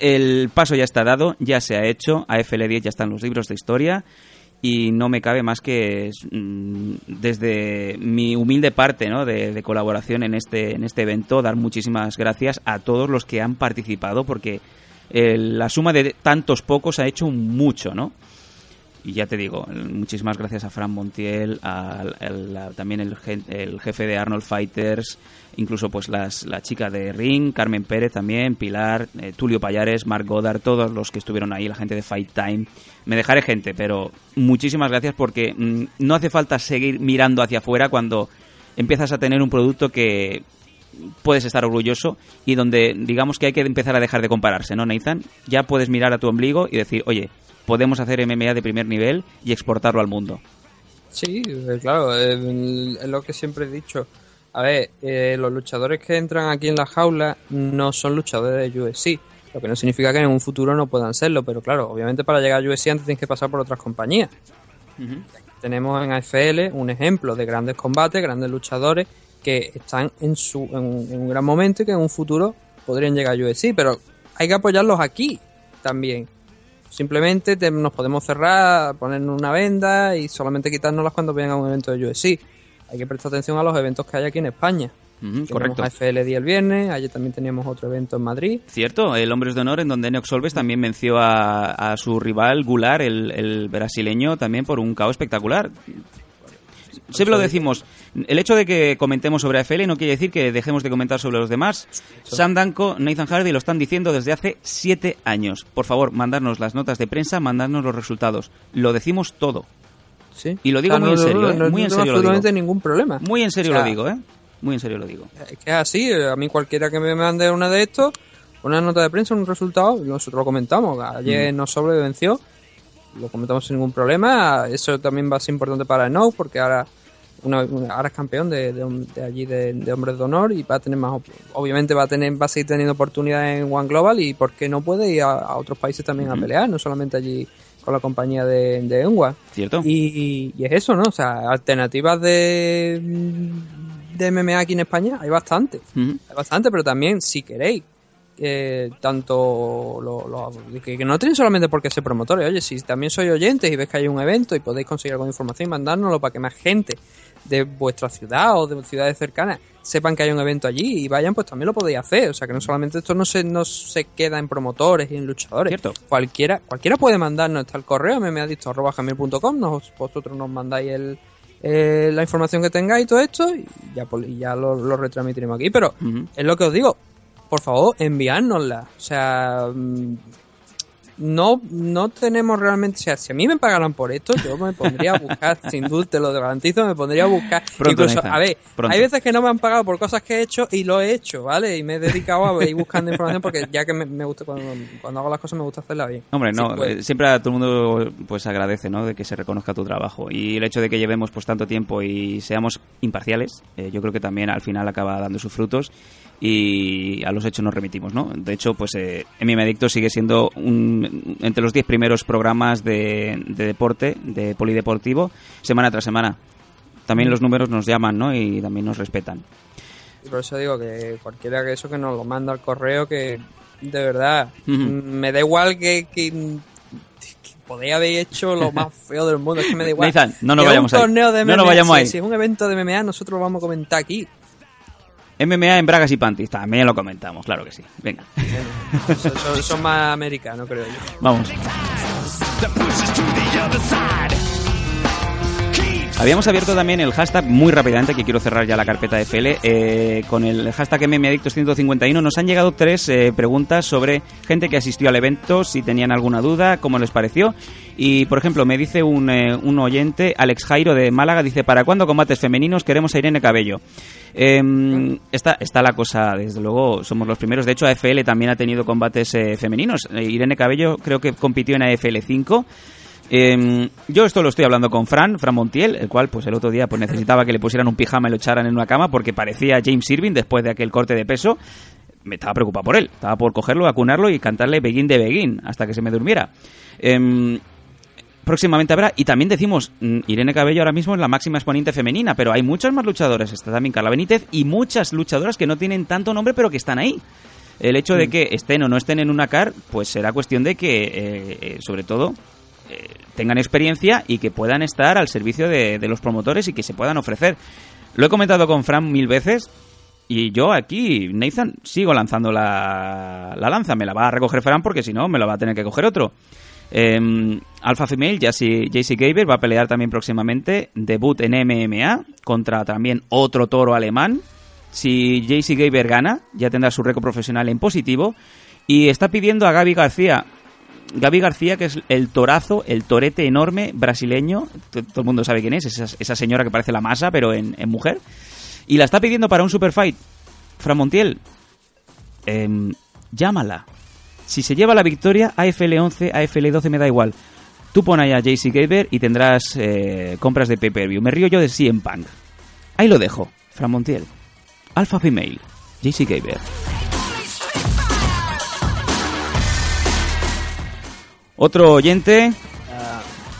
el paso ya está dado, ya se ha hecho, a FL10 ya están los libros de historia y no me cabe más que mm, desde mi humilde parte ¿no? de, colaboración en este, en este evento dar muchísimas gracias a todos los que han participado porque eh, la suma de tantos pocos ha hecho mucho, ¿no? Y ya te digo, muchísimas gracias a Fran Montiel, al- a- también el jefe de Arnold Fighters, incluso pues las, la chica de Ring, Carmen Pérez también, Pilar, eh, Tulio Payares, Mark Goddard, todos los que estuvieron ahí, la gente de Fight Time. Me dejaré gente, pero muchísimas gracias porque mm, no hace falta seguir mirando hacia afuera cuando empiezas a tener un producto que puedes estar orgulloso y donde digamos que hay que empezar a dejar de compararse, ¿no, Nathan? Ya puedes mirar a tu ombligo y decir, oye, podemos hacer MMA de primer nivel y exportarlo al mundo. Sí, eh, claro, eh, es lo que siempre he dicho. A ver, eh, los luchadores que entran aquí en la jaula no son luchadores de UFC, lo que no significa que en un futuro no puedan serlo, pero claro, obviamente para llegar a UFC antes tienes que pasar por otras compañías. Tenemos en AFL un ejemplo de grandes combates, grandes luchadores que están en, su, en, en un gran momento y que en un futuro podrían llegar a UFC, pero hay que apoyarlos aquí también. Simplemente te- nos podemos cerrar, ponernos una venda y solamente quitárnoslas cuando venga un evento de UFC. Hay que prestar atención a los eventos que hay aquí en España. Ujú, Tenemos correcto. AFL 10 el viernes, ayer también teníamos otro evento en Madrid. Cierto, el Hombres de Honor, en donde Neox Solves también venció a, a su rival Gular, el, el brasileño, también por un caos espectacular. Siempre lo decimos, el hecho de que comentemos sobre AFL no quiere decir que dejemos de comentar sobre los demás. Sam Danko, Nathan Hardy lo están diciendo desde hace siete años. Por favor, mandarnos las notas de prensa, mandarnos los resultados. Lo decimos todo. Sí. Y lo digo O sea, muy no- en serio, no- ¿eh? no- muy no en serio lo digo. absolutamente ningún problema. Muy en serio O sea, lo digo, ¿eh? Muy en serio lo digo. Es que es así, eh, a mí cualquiera que me mande una de estos, una nota de prensa, un resultado, nosotros lo comentamos. Ayer Mm. no sobre venció, lo comentamos sin ningún problema. Eso también va a ser importante para No, porque ahora una, una- ahora es campeón de, de, de allí de, de hombres de honor y va a tener más obviamente va a tener va a seguir teniendo oportunidades en One Global y por qué no puede ir a, a otros países también a pelear no solamente allí con la compañía de, de Enwa ¿Cierto? y, y es eso no o sea alternativas de de MMA aquí en España hay bastante. Hay bastante, pero también, si queréis, eh, tanto lo, lo- que, que no tienen solamente por qué ser promotores, oye, si también sois oyentes y ves que hay un evento y podéis conseguir alguna información mandárnoslo para que más gente de vuestra ciudad o de ciudades cercanas sepan que hay un evento allí y vayan, pues también lo podéis hacer. O sea, que no solamente esto no se, no se queda en promotores y en luchadores. Cualquiera, cualquiera puede mandarnos hasta el correo mmadicto.com, nos, vosotros nos mandáis el, eh, la información que tengáis y todo esto y ya, pues, y ya lo, lo retransmitiremos aquí. Pero es lo que os digo, por favor, enviárnosla. O sea, mm, no, no tenemos realmente. O sea, si a mí me pagaran por esto, yo me pondría a buscar, sin duda, te lo garantizo, me pondría a buscar. Pronto, Incluso, Nathan, a ver, pronto. hay veces que no me han pagado por cosas que he hecho y lo he hecho, ¿vale? Y me he dedicado a ir buscando información porque ya que me, me gusta, cuando, cuando hago las cosas me gusta hacerlas bien. Hombre, no, Sí, pues. eh, siempre a todo el mundo pues agradece, ¿no? De que se reconozca tu trabajo y el hecho de que llevemos pues tanto tiempo y seamos imparciales, eh, yo creo que también al final acaba dando sus frutos y a los hechos nos remitimos, ¿no? De hecho, pues eh, Adicto sigue siendo un, entre los 10 primeros programas de, de deporte, de polideportivo, semana tras semana. También los números nos llaman, ¿no? Y también nos respetan. Por eso digo que cualquiera que eso que nos lo manda al correo, que de verdad, me da igual que, que, que podéis haber hecho lo más feo del mundo, es que me da igual. Nathan, no nos vayamos un ahí. No nos vayamos ahí. si es un evento de MMA, nosotros lo vamos a comentar aquí. MMA en Bragas y Panties, también lo comentamos, claro que sí. Venga, Son, son- son más americanos, creo yo. vamos. Habíamos abierto también el hashtag muy rápidamente, que quiero cerrar ya la carpeta de FL, eh, con el hashtag MMAdictos151. Nos han llegado tres eh, preguntas sobre gente que asistió al evento, si tenían alguna duda, cómo les pareció. Y, por ejemplo, me dice un, eh, un oyente, Alex Jairo de Málaga, dice, ¿para cuándo combates femeninos? Queremos a Irene Cabello. Eh, está, está la cosa, desde luego, somos los primeros. De hecho, AFL también ha tenido combates eh, femeninos. Eh, Irene Cabello creo que compitió en AFL 5. Eh, yo esto lo estoy hablando con Fran, Fran Montiel, el cual pues el otro día pues necesitaba que le pusieran un pijama y lo echaran en una cama porque parecía James Irving después de aquel corte de peso. me estaba preocupado por él. Estaba por cogerlo, acunarlo y cantarle Begin de Begin hasta que se me durmiera. Em, próximamente habrá. Y también decimos, mm, Irene Cabello ahora mismo es la máxima exponente femenina, pero hay muchas más luchadoras. Está también Carla Benítez y muchas luchadoras que no tienen tanto nombre, pero que están ahí. El hecho de que estén o no estén en una CAR, pues será cuestión de que, eh, eh, sobre todo, eh, tengan experiencia y que puedan estar al servicio de, los promotores y que se puedan ofrecer. Lo he comentado con Fran mil veces. Y yo aquí, Nathan, sigo lanzando la, la lanza. Me la va a recoger Fran porque si no, me la va a tener que coger otro. Eh, Alpha Female, JC Gaber, va a pelear también próximamente. Debut en MMA contra también otro toro alemán. Si JC Gaber gana, ya tendrá su récord profesional en positivo. Y está pidiendo a Gaby García. Gaby García, que es el torazo, el torete enorme brasileño. Todo el mundo sabe quién es. Esa, esa señora que parece la masa, pero en, mujer. Y la está pidiendo para un super fight. Fran Montiel, em, llámala. Si se lleva la victoria, AFL 11, AFL 12 me da igual. Tú pon ahí a JC Gaber y tendrás eh, compras de pay-per-view. Me río yo de CM Punk. Ahí lo dejo. Fran Montiel. Alpha Female. JC Gaber. Otro oyente,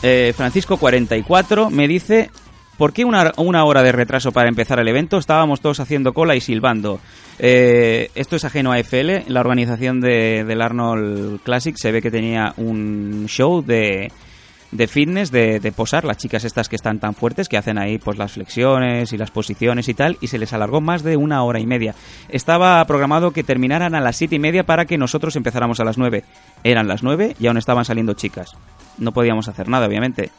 eh, Francisco44, me dice, ¿por qué una, una hora de retraso para empezar el evento? Estábamos todos haciendo cola y silbando. Eh, esto es ajeno a FL. La organización de, del Arnold Classic se ve que tenía un show de, de fitness, de, de posar, las chicas estas que están tan fuertes, que hacen ahí pues las flexiones y las posiciones y tal, y se les alargó más de una hora y media. Estaba programado que terminaran a las siete y media para que nosotros empezáramos a las nueve. Eran las nueve y aún estaban saliendo chicas. No podíamos hacer nada, obviamente.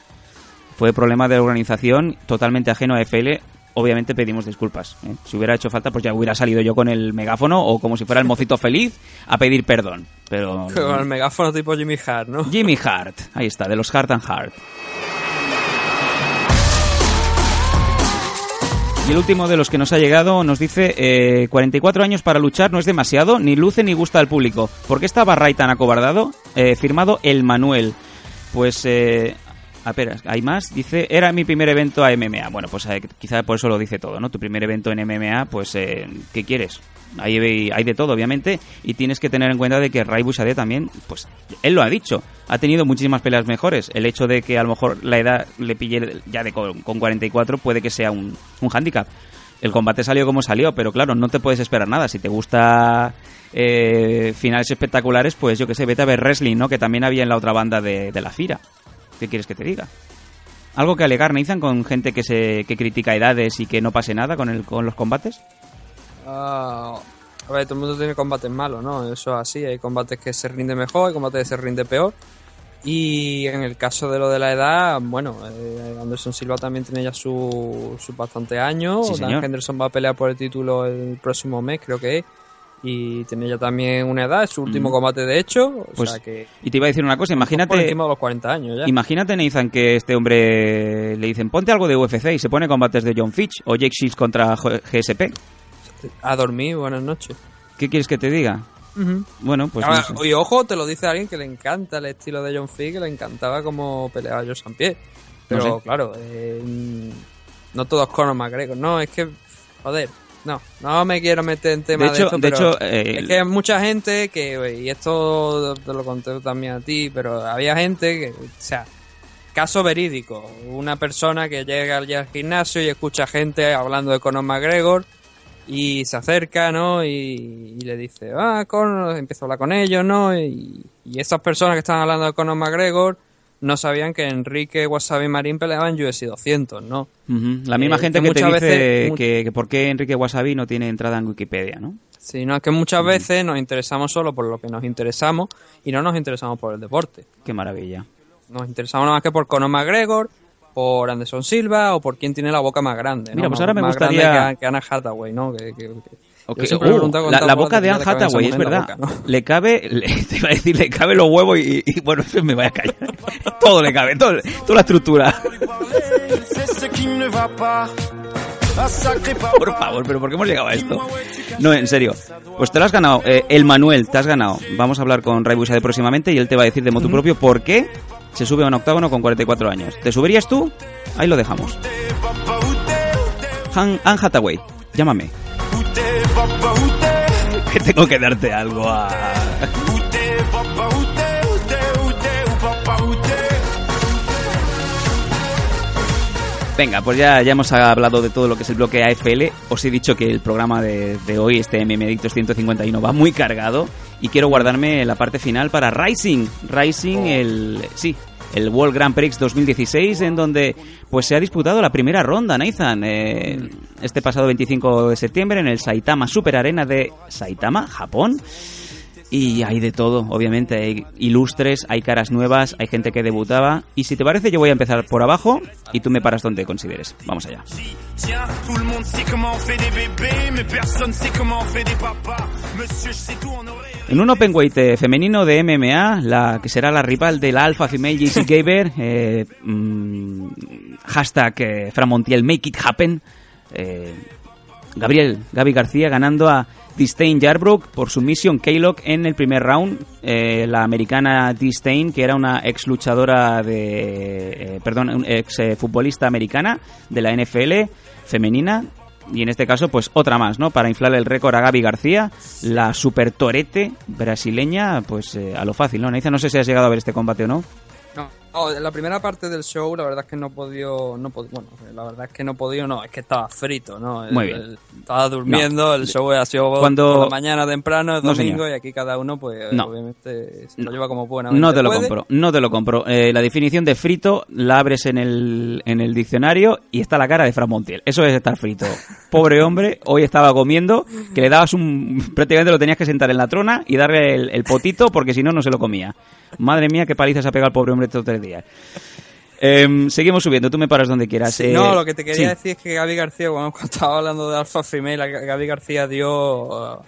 Fue problema de organización totalmente ajeno a FL. Obviamente pedimos disculpas. ¿eh? Si hubiera hecho falta, pues ya hubiera salido yo con el megáfono o como si fuera el mocito feliz a pedir perdón. Pero Con el megáfono tipo Jimmy Hart, ¿no? Jimmy Hart, ahí está, de los Hart and Hart. Y el último de los que nos ha llegado nos dice, eh, 44 años para luchar no es demasiado, ni luce ni gusta al público. ¿Por qué estaba Ray tan acobardado? Eh, firmado El Manuel. Pues, eh, a ver, hay más. Dice, era mi primer evento a MMA. Bueno, pues eh, quizá por eso lo dice todo, ¿no? Tu primer evento en MMA, pues, eh, ¿qué quieres? Hay, hay de todo, obviamente, y tienes que tener en cuenta de que Ray Bouchardé también, pues, él lo ha dicho, ha tenido muchísimas peleas mejores. El hecho de que a lo mejor la edad le pille ya de con, con 44 puede que sea un, un hándicap. El combate salió como salió, pero claro, no te puedes esperar nada. Si te gusta eh, finales espectaculares, pues yo que sé, vete a ver wrestling, ¿no? Que también había en la otra banda de, de la FIRA. ¿Qué quieres que te diga? ¿Algo que alegar, Nathan, con gente que se que critica edades y que no pase nada con, el, con los combates? Ah, a ver, todo el mundo tiene combates malos, ¿no? Eso es así. Hay combates que se rinde mejor, hay combates que se rinde peor. Y en el caso de lo de la edad, bueno, eh, Anderson Silva también tiene ya sus su bastante años. Sí, Dan. Henderson va a pelear por el título el próximo mes, creo que es. Y tiene ya también una edad, es su último Mm. combate de hecho. O Pues, sea que. Y te iba a decir una cosa, por imagínate... encima de los 40 años ya. Imagínate, Nathan, que este hombre le dicen ponte algo de UFC y se pone combates de John Fitch o Jake Shields contra GSP. A dormir, buenas noches. ¿Qué quieres que te diga? Bueno, pues Ahora, no sé. Y ojo, te lo dice alguien que le encanta el estilo de John Fee, que le encantaba como peleaba Joe St. Pierre. Pero No sé. claro, eh, no todos Conor McGregor. No, es que, joder, no, no me quiero meter en temas De de, hecho- esto, de pero hecho, eh, es que hay mucha gente que, y esto te lo conté también a ti, pero había gente que, o sea, caso verídico, una persona que llega allí al gimnasio y escucha gente hablando de Conor McGregor y se acerca, ¿no? Y, y le dice, ah, Conor, empieza a hablar con ellos, ¿no? Y, y esas personas que estaban hablando de Conor McGregor no sabían que Enrique Wasabi Marín peleaba en UFC 200, ¿no? La misma Eh, gente que que, te dice veces- que, que por qué Enrique Wasabi no tiene entrada en Wikipedia, ¿no? Sí, no, es que muchas veces nos interesamos solo por lo que nos interesamos y no nos interesamos por el deporte. Qué maravilla. Nos interesamos nada más que por Conor McGregor, por Anderson Silva o por quién tiene la boca más grande. ¿no? Mira, pues ahora me Más gustaría- grande que, que Anna Hathaway, ¿no? Que, que- uh, la, boca de Anne Hathaway, es verdad. Le cabe, le, te iba a decir, le cabe los huevos y, y, bueno, me voy a callar. todo le cabe, todo, toda la estructura. Por favor, pero ¿por qué hemos llegado a esto? No, en serio. Pues te lo has ganado. Eh, el Manuel, te has ganado. Vamos a hablar con Ray Bushade próximamente y él te va a decir de motu propio por qué se sube a un octágono con 44 años. ¿Te subirías tú? Ahí lo dejamos. Han, Anne Hathaway, llámame. Que tengo que darte algo a... Venga, pues ya, ya hemos hablado de todo lo que es el bloque AFL. Os he dicho que el programa de, de hoy, este MM Adictos 151, va muy cargado y quiero guardarme la parte final para Rising. Rising, el... Sí, el World Grand Prix 2016 en donde pues se ha disputado la primera ronda, Nathan, eh, este pasado 25 de septiembre en el Saitama Super Arena de Saitama, Japón. Y hay de todo, obviamente, hay ilustres, hay caras nuevas, hay gente que debutaba. Y si te parece, yo voy a empezar por abajo y tú me paras donde consideres. Vamos allá. En un open weight eh, femenino de MMA, la que será la rival de la alfa female JC Gaber, eh, mm, hashtag eh, Fran Montiel Make It Happen, eh, Gabriel, Gaby García ganando a Disdain Yarbrough por sumisión K-Lock en el primer round. Eh, la americana Disdain, que era una ex luchadora de. eh, perdón, ex eh, futbolista americana de la NFL femenina. Y en este caso, pues otra más, ¿no? Para inflar el récord a Gaby García, la super torete brasileña, pues eh, a lo fácil, ¿no? Neiza, no sé si has llegado a ver este combate o no. No, en la primera parte del show, la verdad es que no he podido, no pod- bueno, la verdad es que no he podido, no, es que estaba frito, ¿no? Muy El- bien. el- estaba durmiendo, No. el show ha sido Cuando- por la mañana temprano, es domingo, y aquí cada uno, pues, No. obviamente, se lo lleva como buenamente No te lo puede. compro, no te lo compro. Eh, la definición de frito la abres en el, en el diccionario y está la cara de Fran Montiel. Eso es estar frito. Pobre hombre, hoy estaba comiendo, que le dabas un... prácticamente lo tenías que sentar en la trona y darle el, el potito porque si no, no se lo comía. Madre mía, qué paliza se ha pegado el pobre hombre estos tres Em, seguimos subiendo, tú me paras donde quieras. Eh, no, lo que te quería sí. decir es que Gaby García, cuando estaba hablando de Alpha Female, Gaby García dio uh,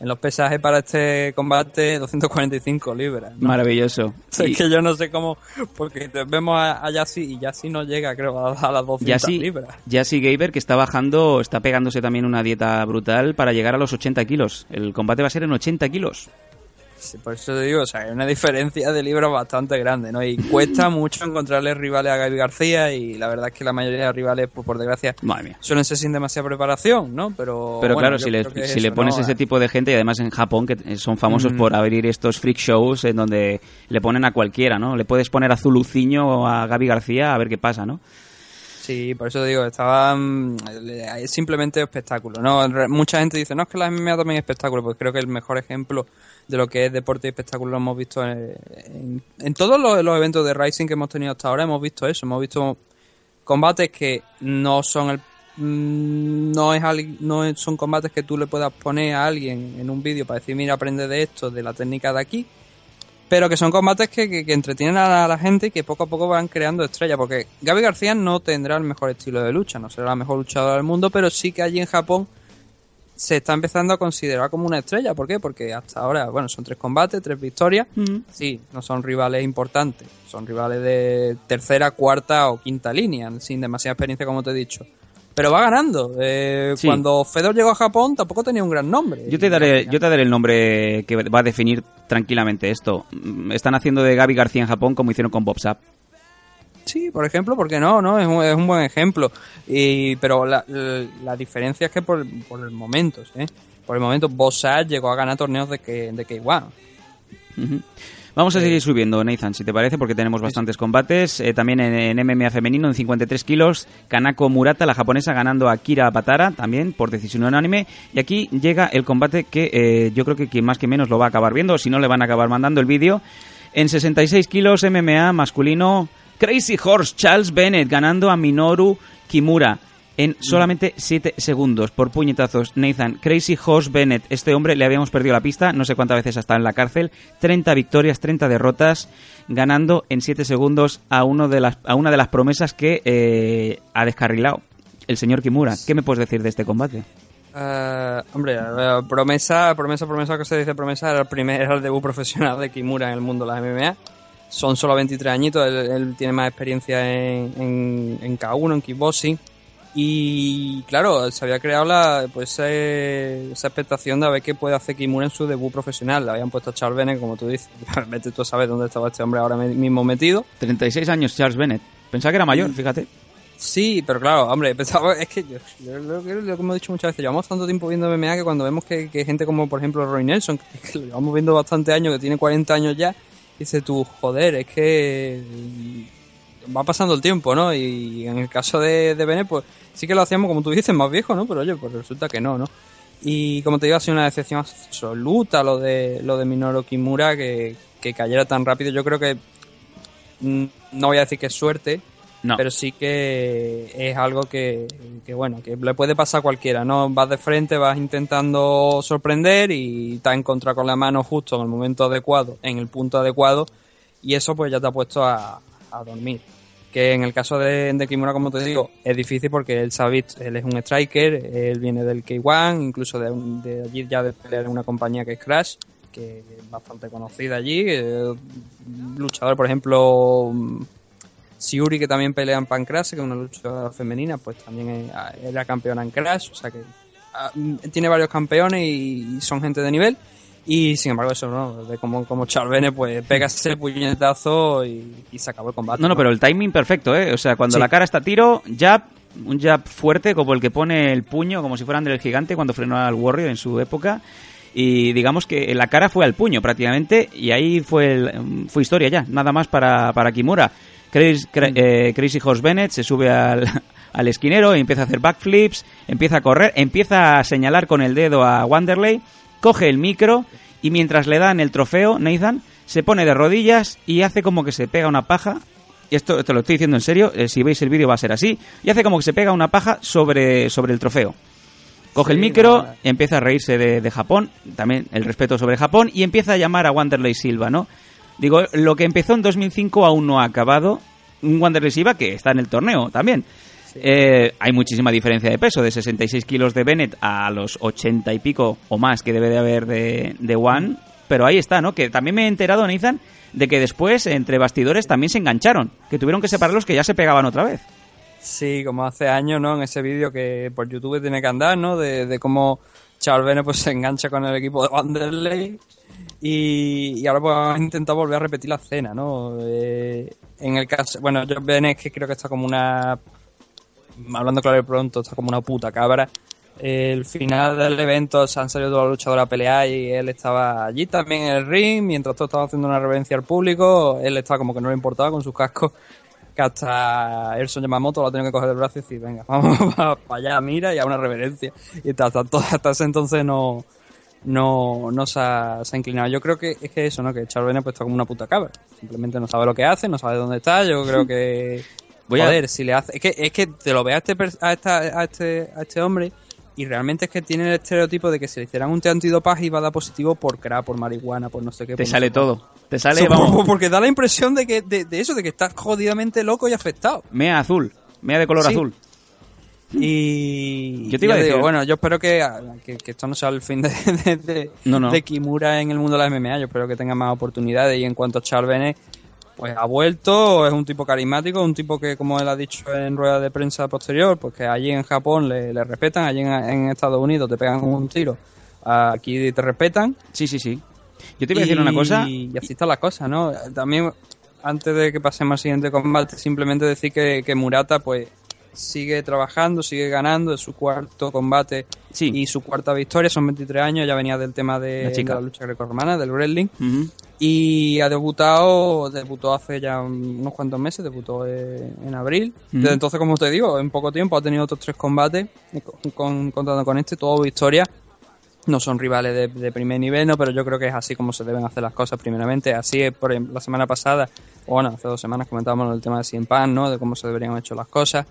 en los pesajes para este combate 245 libras. ¿no? Maravilloso. Es Y- que yo no sé cómo, porque vemos a, a Yassi y Yassi no llega, creo, a, a las 200 Yassi, libras. Yassi Gaber, que está bajando, está pegándose también una dieta brutal para llegar a los 80 kilos. El combate va a ser en 80 kilos. Sí, por eso te digo, o sea, hay una diferencia de libras bastante grande, ¿no? Y cuesta mucho encontrarle rivales a Gaby García y la verdad es que la mayoría de rivales, pues por desgracia, suelen ser sin demasiada preparación, ¿no? Pero, Pero bueno, claro, si, le, si le pones ¿no? ese tipo de gente, y además en Japón, que son famosos Mm. por abrir estos freak shows en donde le ponen a cualquiera, ¿no? Le puedes poner a Zuluciño o a Gaby García a ver qué pasa, ¿no? Sí, por eso digo, estaba es simplemente espectáculo, ¿no? Mucha gente dice, no, es que la MMA también es espectáculo, pues creo que el mejor ejemplo de lo que es deporte y espectáculo lo hemos visto en, todos los, eventos de Rising que hemos tenido hasta ahora, hemos visto eso, hemos visto combates que no son el mm, no es no son combates que tú le puedas poner a alguien en un vídeo para decir mira aprende de esto de la técnica de aquí pero que son combates que, que- entretienen a la gente y que poco a poco van creando estrellas porque Gaby García no tendrá el mejor estilo de lucha no será la mejor luchadora del mundo pero sí que allí en Japón se está empezando a considerar como una estrella ¿por qué? porque hasta ahora bueno son tres combates tres victorias Sí, no son rivales importantes, son rivales de tercera, cuarta o quinta línea, sin demasiada experiencia como te he dicho. Pero va ganando. Eh, Sí. Cuando Fedor llegó a Japón tampoco tenía un gran nombre. Yo te daré, yo te daré el nombre que va a definir tranquilamente esto. Mm, Están haciendo de Gaby García en Japón como hicieron con Bob Sapp. Sí, por ejemplo, porque no, no, es un, es un buen ejemplo. Y, pero la, la, la diferencia es que por, por el momento, ¿eh? Por el momento, Bossat llegó a ganar torneos de que de K1. Ujú. Vamos a seguir subiendo, Nathan, si te parece, porque tenemos bastantes combates. Eh, también en, en MMA femenino, en 53 kilos, Kanako Murata, la japonesa, ganando a Kira Batara, también por decisión unánime. Y aquí llega el combate que eh, yo creo que quien más que menos lo va a acabar viendo, si no, le van a acabar mandando el vídeo. En 66 kilos, MMA masculino, Crazy Horse Charles Bennett ganando a Minoru Kimura en solamente 7 segundos por puñetazos. Nathan, Crazy Horse Bennett, este hombre le habíamos perdido la pista, no sé cuántas veces ha estado en la cárcel, 30 victorias, 30 derrotas, ganando en 7 segundos a, uno de las, a una de las promesas que eh, ha descarrilado, el señor Kimura. ¿Qué me puedes decir de este combate? Eh, hombre, eh, promesa, promesa, promesa, que se dice promesa, era el primer era el debut profesional de Kimura en el mundo de las MMA. Son solo 23 añitos, él, él tiene más experiencia en, en, en K1, en kickboxing. Y claro, se había creado la, pues, eh, esa expectación de a ver qué puede hacer Kimura en su debut profesional. Le habían puesto a Charles Bennett, como tú dices. Vete tú a saber dónde estaba este hombre ahora mismo metido. 36 años Charles Bennett. Pensaba que era mayor, fíjate. Sí, pero claro, hombre, pensaba, es que yo, yo lo, que, lo que hemos dicho muchas veces, llevamos tanto tiempo viendo MMA que cuando vemos que, que gente como, por ejemplo, Roy Nelson, que, que lo llevamos viendo bastante años, que tiene 40 años ya, dice tú, joder, es que va pasando el tiempo, ¿no? Y en el caso de, de Bennett, pues sí que lo hacíamos, como tú dices, más viejo, ¿no? Pero oye, pues resulta que no, ¿no? Y como te digo, ha sido una decepción absoluta lo de lo de Minoru Kimura, que, que cayera tan rápido. Yo creo que mm, no voy a decir que es suerte, No. pero sí que es algo que, que, bueno, que le puede pasar a cualquiera, ¿no? Vas de frente, vas intentando sorprender y te has encontrado con la mano justo en el momento adecuado, en el punto adecuado, y eso pues ya te ha puesto a, a dormir. Que en el caso de, de Kimura, como te digo, es difícil porque él sabe, él es un striker, él viene del K1, incluso de, de allí ya de pelear en una compañía que es Crash, que es bastante conocida allí. eh, luchador, por ejemplo, Siuri, que también pelea en Pancrase, que es una lucha femenina, pues también era campeona en Crash, o sea que ah, tiene varios campeones y, son gente de nivel. Y sin embargo, eso no, de como, como Charles Bennett, pues pega ese puñetazo y, y se acabó el combate. No, no, pero el timing perfecto, ¿eh? O sea, cuando Sí. la cara está a tiro, jab, un jab fuerte, como el que pone el puño, como si fuera André el Gigante cuando frenó al Warrior en su época. Y digamos que la cara fue al puño prácticamente, y ahí fue, el- fue historia ya, nada más para, para Kimura. Chris- Cra- eh, Crazy Horse Bennett se sube al, al esquinero y empieza a hacer backflips, empieza a correr, empieza a señalar con el dedo a Wanderley, coge el micro y mientras le dan el trofeo, Nathan se pone de rodillas y hace como que se pega una paja. Y esto te lo estoy diciendo en serio, eh, si veis el vídeo va a ser así. Y hace como que se pega una paja sobre, sobre el trofeo. Coge el micro, nada. empieza a reírse de, de Japón, también el respeto sobre Japón, y empieza a llamar a Wanderlei Silva, ¿no? Digo, lo que empezó en 2005 aún no ha acabado. Un Wanderlei Silva que está en el torneo también. Eh, hay muchísima diferencia de peso, de 66 kilos de Bennett a los 80 y pico o más que debe de haber de, de One. Pero ahí está, ¿no? Que también me he enterado, Nathan, de que después entre bastidores también se engancharon. Que tuvieron que separarlos que ya se pegaban otra vez. Sí, como hace años, ¿no? En ese vídeo que por YouTube tiene que andar, ¿no? De, de cómo Charles Bennett pues, se engancha con el equipo de Wanderlei y, ahora pues vamos a intentar volver a repetir la escena, ¿no? Eh, en el caso, bueno, George Bennett que creo que está como una, hablando claro y pronto, está como una puta cabra. El final del evento se han salido todos los luchadores a pelear y él estaba allí también en el ring, mientras todos estaban haciendo una reverencia al público, él estaba como que no le importaba con sus cascos que hasta Erson Yamamoto lo ha tenido que coger del brazo y decir, venga, vamos para allá, mira, y a una reverencia. Y hasta, hasta, hasta ese entonces no, no, no se, ha, se ha inclinado. Yo creo que es que eso, ¿no? Que Charles Bennett pues está como una puta cabra. Simplemente no sabe lo que hace, no sabe dónde está. Yo creo que, Voy a- joder, si le hace... Es que, es que te lo ve a este, a, esta- a, este, a este hombre y realmente es que tiene el estereotipo de que si le hicieran un test antidopaje iba a dar positivo por crack, por marihuana, por no sé qué. Te no sale todo. Te sale, Sí, vamos, Porque da la impresión de que de, de eso, de que estás jodidamente loco y afectado. mea azul. Mea de color Sí. azul. Y Yo te iba a decir- digo, bueno, yo espero que, que, que esto no sea el fin de, de, de- No, no. de Kimura en el mundo de la MMA. Yo espero que tenga más oportunidades. Y en cuanto a Charles Bennett, pues ha vuelto, es un tipo carismático, un tipo que, como él ha dicho en rueda de prensa posterior, pues que allí en Japón le, le respetan, allí en, en Estados Unidos te pegan un tiro, aquí te respetan. Sí, sí, sí. Yo te iba a decir una cosa. Y así están las cosas, ¿no? También, antes de que pasemos al siguiente combate, simplemente decir que, que Murata, pues, sigue trabajando, sigue ganando, es su cuarto combate y su cuarta victoria, son 23 años, ya venía del tema de, La chica. de la lucha grecorromana, del wrestling, y ha debutado, debutó hace ya unos cuantos meses, debutó eh, en abril, desde entonces, como te digo, en poco tiempo ha tenido otros tres combates, con, con- contando con este, todo victoria, no son rivales de, de primer nivel, no, pero yo creo que es así como se deben hacer las cosas primeramente. Así es, por ejemplo, la semana pasada, o bueno, hace dos semanas comentábamos el tema de Cien Pan, ¿no? De cómo se deberían haber hecho las cosas.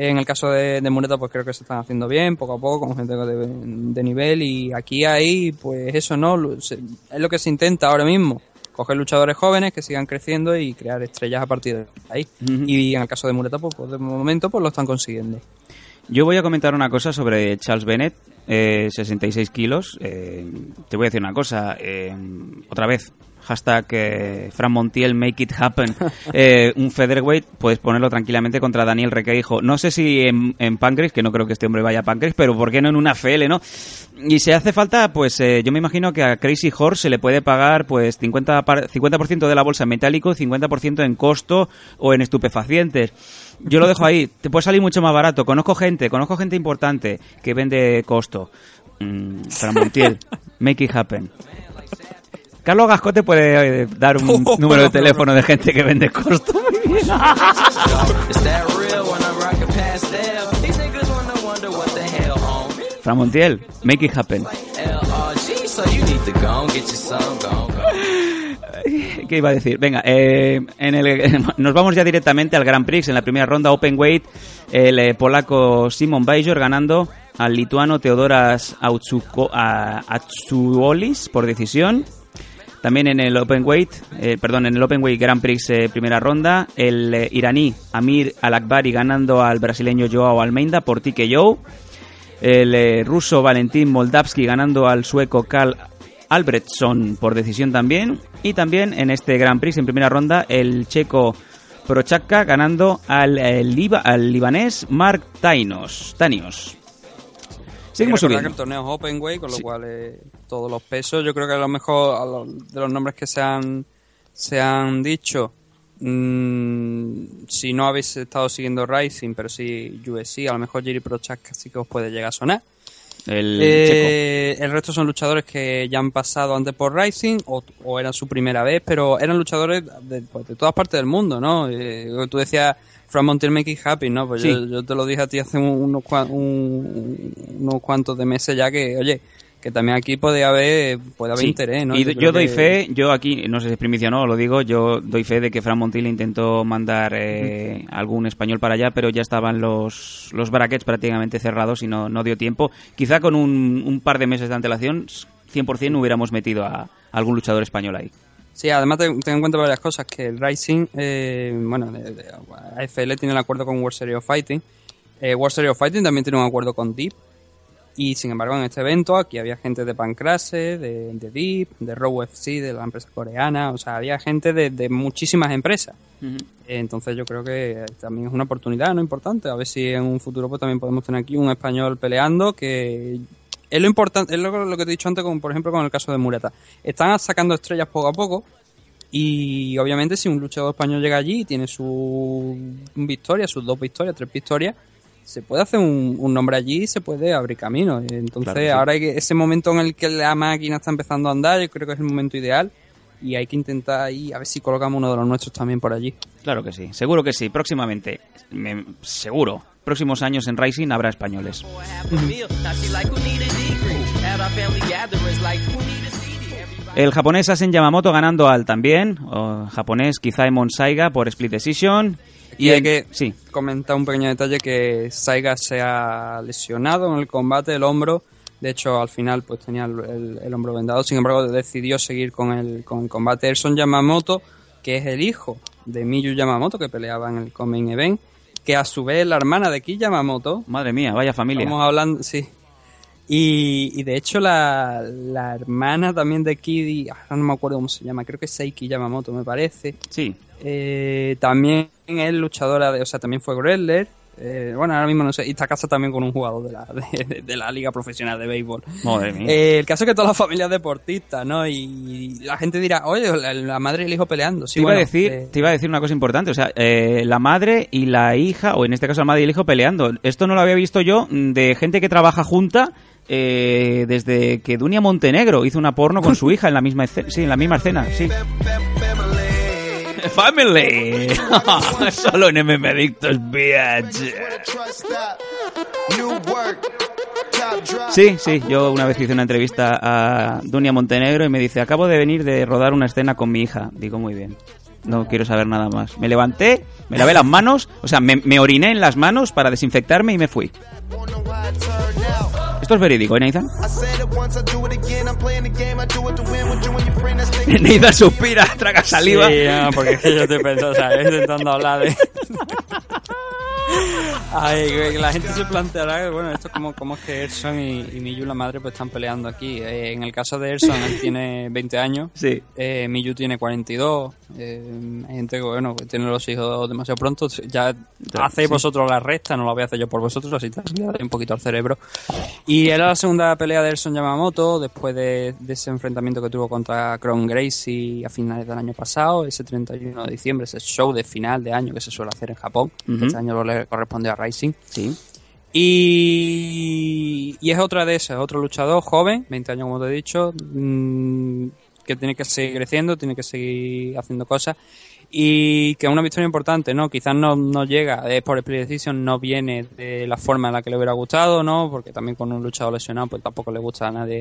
En el caso de, de Murata, pues creo que se están haciendo bien, poco a poco, con gente de, de nivel. Y aquí hay, pues eso, ¿no? Se- Es lo que se intenta ahora mismo. Coger luchadores jóvenes que sigan creciendo y crear estrellas a partir de ahí. Y en el caso de Murata, pues, pues, de momento, pues lo están consiguiendo. Yo voy a comentar una cosa sobre Charles Bennett, eh, 66 kilos. Eh, te voy a decir una cosa. eh, otra vez, hashtag eh, Fran Montiel, make it happen, eh, un featherweight, puedes ponerlo tranquilamente contra Daniel Requeijo. No sé si en, en que no creo que este hombre vaya a Pancras, pero ¿por qué no en una FL, no? Y si hace falta, pues eh, yo me imagino que a Crazy Horse se le puede pagar pues 50%, par- 50 de la bolsa en metálico, 50% en costo o en estupefacientes. Yo lo dejo ahí, te puede salir mucho más barato. Conozco gente, conozco gente importante que vende costo. Mm, Fran Montiel, make it happen. Carlos Gasco te puede eh, dar un número de teléfono de gente que vende costo. Is that real when I'm rocking past them? These niggas wanna wonder what the hell on. Fran Montiel, make it happen. ¿Qué iba a decir? Venga, eh, en el, nos vamos ya directamente al Grand Prix. En la primera ronda, Open Weight, el eh, polaco Simon Bajor ganando al lituano Teodoras Atsuolis por decisión. También en el Open Weight, eh, perdón, en el Open Weight Grand Prix eh, primera ronda, el eh, iraní Amir Al-Akbari ganando al brasileño Joao Almeida por TKO. El ruso Valentín Moldavsky ganando al sueco Karl Albrechtsson por decisión también. Y también en este Grand Prix en primera ronda el checo Prochaka ganando al, liba- al libanés Mark Tainos. Tanios. Seguimos subiendo. que el torneo es open con lo cual eh, todos los pesos, yo creo que a lo mejor a lo- de los nombres que se han, se han dicho, mm, si no habéis estado siguiendo Rising, pero sí USC, a lo mejor Jerry Prochazka sí que os puede llegar a sonar. El Eh, el resto son luchadores que ya han pasado antes por Rising o, o era su primera vez, pero eran luchadores de, pues, de todas partes del mundo, ¿no? Eh, tú decías From Montiel Make It Happy, ¿no? Pues Sí. yo, yo te lo dije a ti hace un- unos, un- unos cuantos de meses ya que, oye, que también aquí puede haber, puede haber Sí, interés, ¿no? Y Yo doy que- fe, yo aquí, no sé si es primicia o no, lo digo, yo doy fe de que Fran Montiel intentó mandar eh, algún español para allá, pero ya estaban los, los brackets prácticamente cerrados y no, no dio tiempo. Quizá con un, un par de meses de antelación, 100% hubiéramos metido a algún luchador español ahí. Sí, además ten, ten en cuenta varias cosas, que el Rising, eh, bueno, de- de- AFL tiene el acuerdo con World Series of Fighting, eh, World Series of Fighting también tiene un acuerdo con Deep, y sin embargo en este evento aquí había gente de Pancrase, de, de Deep, de Raw FC, de la empresa coreana, o sea, había gente de, de muchísimas empresas. Entonces yo creo que también es una oportunidad no importante, a ver si en un futuro pues también podemos tener aquí un español peleando que es lo importante, es lo, lo que te he dicho antes, como por ejemplo con el caso de Murata. Están sacando estrellas poco a poco y obviamente si un luchador español llega allí y tiene su victoria, sus dos victorias, tres victorias, se puede hacer un, un nombre allí y se puede abrir camino. Entonces Claro que sí. ahora hay que, ese momento en el que la máquina está empezando a andar, yo creo que es el momento ideal y hay que intentar ahí a ver si colocamos uno de los nuestros también por allí. Claro que sí, seguro que sí, próximamente, me- seguro, próximos años en Rising habrá españoles. El japonés Asen Yamamoto ganando al también, o japonés Kizaemon Saiga por Split Decision. Y Y hay que sí, comentar un pequeño detalle que Saiga se ha lesionado en el combate el hombro. De hecho, al final pues tenía el, el- el hombro vendado. Sin embargo, decidió seguir con el, con el combate. Erson Yamamoto, que es el hijo de Miyu Yamamoto, que peleaba en el Common Event, que a su vez es la hermana de Ki Yamamoto. madre mía, vaya familia. Estamos hablando, sí. Y, y de hecho la, la hermana también de Kid, ahora no me acuerdo cómo se llama, creo que es Seiki Yamamoto me parece. Sí. Eh, también es luchadora, de, o sea, también fue Wrestler. Eh, bueno, ahora mismo no sé, y está casa también con un jugador de la, de, de- de la Liga Profesional de Béisbol. Madre mía. Eh, el caso es que toda la familia es deportista, ¿no? Y la gente dirá, oye, la, la madre y el hijo peleando. Sí, te, iba bueno, a decir, eh, te iba a decir una cosa importante, o sea, eh, la madre y la hija, o en este caso la madre y el hijo peleando. Esto no lo había visto yo mm, de gente que trabaja junta eh, desde que Dunia Montenegro hizo una porno con su hija en la misma escena, sí, en la misma escena, sí. Family. Solo en MM Adictos, bitch. Sí, sí, yo una vez hice una entrevista a Dunia Montenegro y me dice, acabo de venir de rodar una escena con mi hija. Digo, muy bien, no quiero saber nada más. Me levanté, me lavé las manos, o sea, me, me oriné en las manos para desinfectarme y me fui. Esto es verídico, ¿eh, Nathan? Nathan suspira, traga saliva. Sí, no, porque es que yo estoy pensando, o sea, estoy intentando hablar de... Ay, que la gente se planteará, bueno, esto como, como es que Erson y, y Miyu, la madre, pues están peleando aquí. Eh, en el caso de Erson, él tiene 20 años, Sí. eh, Miyu tiene 42, eh, hay gente que, bueno, que tiene los hijos demasiado pronto, ya hacéis sí. vosotros la resta, no la voy a hacer yo por vosotros, así te un poquito al cerebro. Y era la segunda pelea de Erson Yamamoto, después de, de ese enfrentamiento que tuvo contra Cron Gracie a finales del año pasado, ese 31 de diciembre, ese show de final de año que se suele hacer en Japón, que Ujú. este año le corresponde a Rising. Sí. Y, y es otra de esas, otro luchador joven, 20 años como te he dicho, mm, que tiene que seguir creciendo, tiene que seguir haciendo cosas y que es una victoria importante, ¿no? Quizás no, no llega, es por split decision, no viene de la forma en la que le hubiera gustado, ¿no? Porque también con un luchador lesionado pues tampoco le gusta a nadie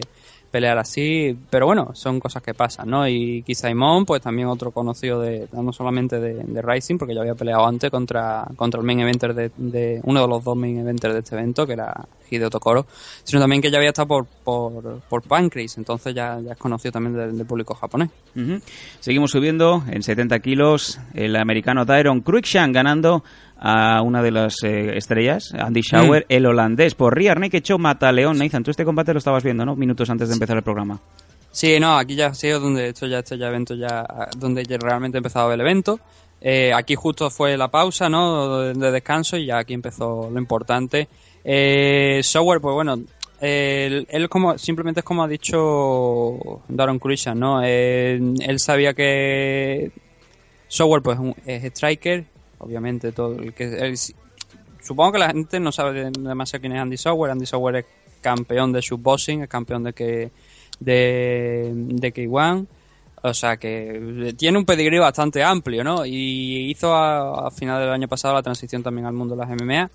pelear así, pero bueno, son cosas que pasan, ¿no? Y Kisaimon, pues también otro conocido de, no solamente de, de Rising, porque ya había peleado antes contra, contra el main eventer de, uno de los dos main eventers de este evento, que era Hideo Tokoro, sino también que ya había estado por, por, por Pancrase, entonces ya, ya es conocido también del, público japonés. Seguimos subiendo en 70 kilos el americano Tyron Cruikshank ganando a una de las eh, estrellas, Andy Schauer, el holandés, por Naked Show Mataleón. Nathan, tú este combate lo estabas viendo, ¿no? Minutos antes de empezar el programa. Sí, no, aquí ya ha sido donde esto ya, este ya evento ya, donde ya realmente empezaba el evento. Eh, aquí justo fue la pausa, ¿no? De, de descanso y ya aquí empezó lo importante. Eh, Software, pues bueno, él, él como, simplemente es como ha dicho Daron Cruikshank, ¿no? Eh, él sabía que Software pues es striker, obviamente todo el que él- supongo que la gente no sabe demasiado quién es Andy Software. Andy Software es campeón de shootboxing, es campeón de que de, de K1. O sea que tiene un pedigrí bastante amplio, ¿no? Y hizo a, a final del año pasado la transición también al mundo de las MMA.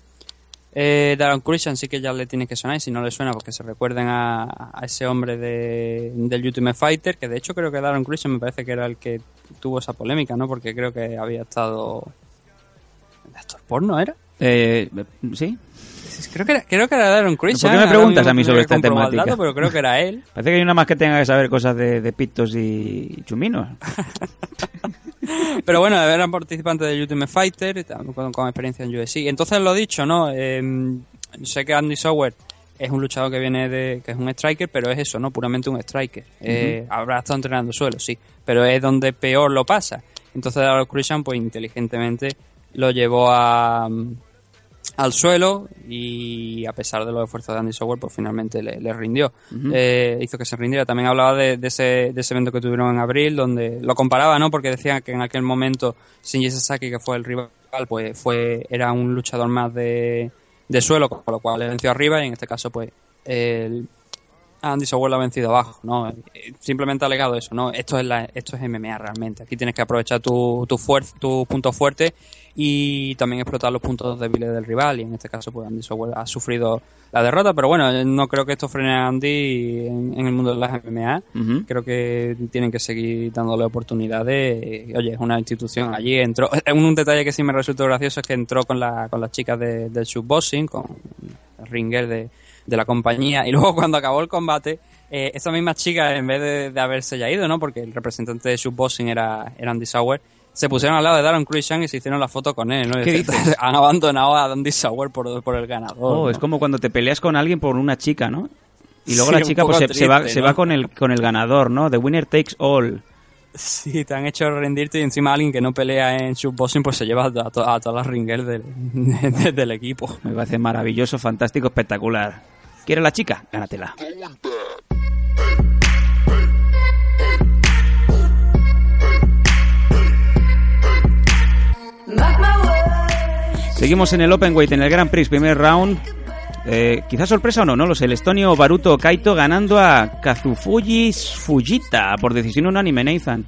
Eh, Darren Cruikshank sí que ya le tiene que sonar y si no le suena porque se recuerden a, ese hombre de, del Ultimate Fighter que de hecho creo que Darren Cruikshank me parece que era el que tuvo esa polémica, ¿no? Porque creo que había estado... ¿De actor porno era? Eh, ¿Sí? Creo que era, creo que era Darren ¿Por Cruikshank. qué me ahora preguntas a mí sobre esta temática? dato, pero creo que era él. Parece que hay una más que tenga que saber cosas de, de pitos y chuminos. Pero bueno, eran participantes de Ultimate Fighter con, con experiencia en UFC. Entonces lo dicho, ¿no? Eh, sé que Andy Sower es un luchador que viene de. que es un striker, pero es eso, ¿no? Puramente un striker. Eh, Habrá estado entrenando suelo, sí. Pero es donde peor lo pasa. Entonces Darrell Christian, pues inteligentemente lo llevó a. al suelo y a pesar de los esfuerzos de Andy Sower, pues finalmente le, le rindió. Eh, hizo que se rindiera. También hablaba de, de ese, de ese evento que tuvieron en abril, donde lo comparaba, ¿no? Porque decían que en aquel momento Shinji Sasaki, que fue el rival, pues fue era un luchador más de, de suelo, con lo cual le venció arriba y en este caso, pues el Andy Sower lo ha vencido abajo, ¿no? Simplemente ha alegado eso, ¿no? Esto es la, esto es MMA realmente. Aquí tienes que aprovechar tu, tu, tu punto fuerte y también explotar los puntos débiles del rival. Y en este caso, pues Andy Sower ha sufrido la derrota, pero bueno, no creo que esto frene a Andy en, en el mundo de las MMA. Creo que tienen que seguir dándole oportunidades. Eh, Oye, es una institución allí. Entró. Un, un detalle que sí me resultó gracioso es que entró con, la, con las chicas de, del shootboxing, con el ringer de, de la compañía. Y luego cuando acabó el combate, eh, esa misma chica, en vez de, de haberse ya ido, ¿no? Porque el representante de shootboxing era, era Andy Sauer, se pusieron al lado de Darren Cruikshank y se hicieron la foto con él, ¿no? Han abandonado a Andy Sauer por, por el ganador. Oh, ¿no? es como cuando te peleas con alguien por una chica, ¿no? Y luego Sí, la chica pues, se, se va, se va con el con el ganador, ¿no? The winner takes all. Sí, te han hecho rendirte y encima alguien que no pelea en shootboxing pues se lleva a, to- a todas las ringers del, de- del equipo. Me parece maravilloso, fantástico, espectacular. ¿Quieres la chica? Gánatela. Seguimos en el Open Weight, en el Grand Prix, primer round. Eh, quizás sorpresa o no, no lo sé. El estonio Baruto Kaito ganando a Kazufuji Fujita por decisión unánime, Nathan.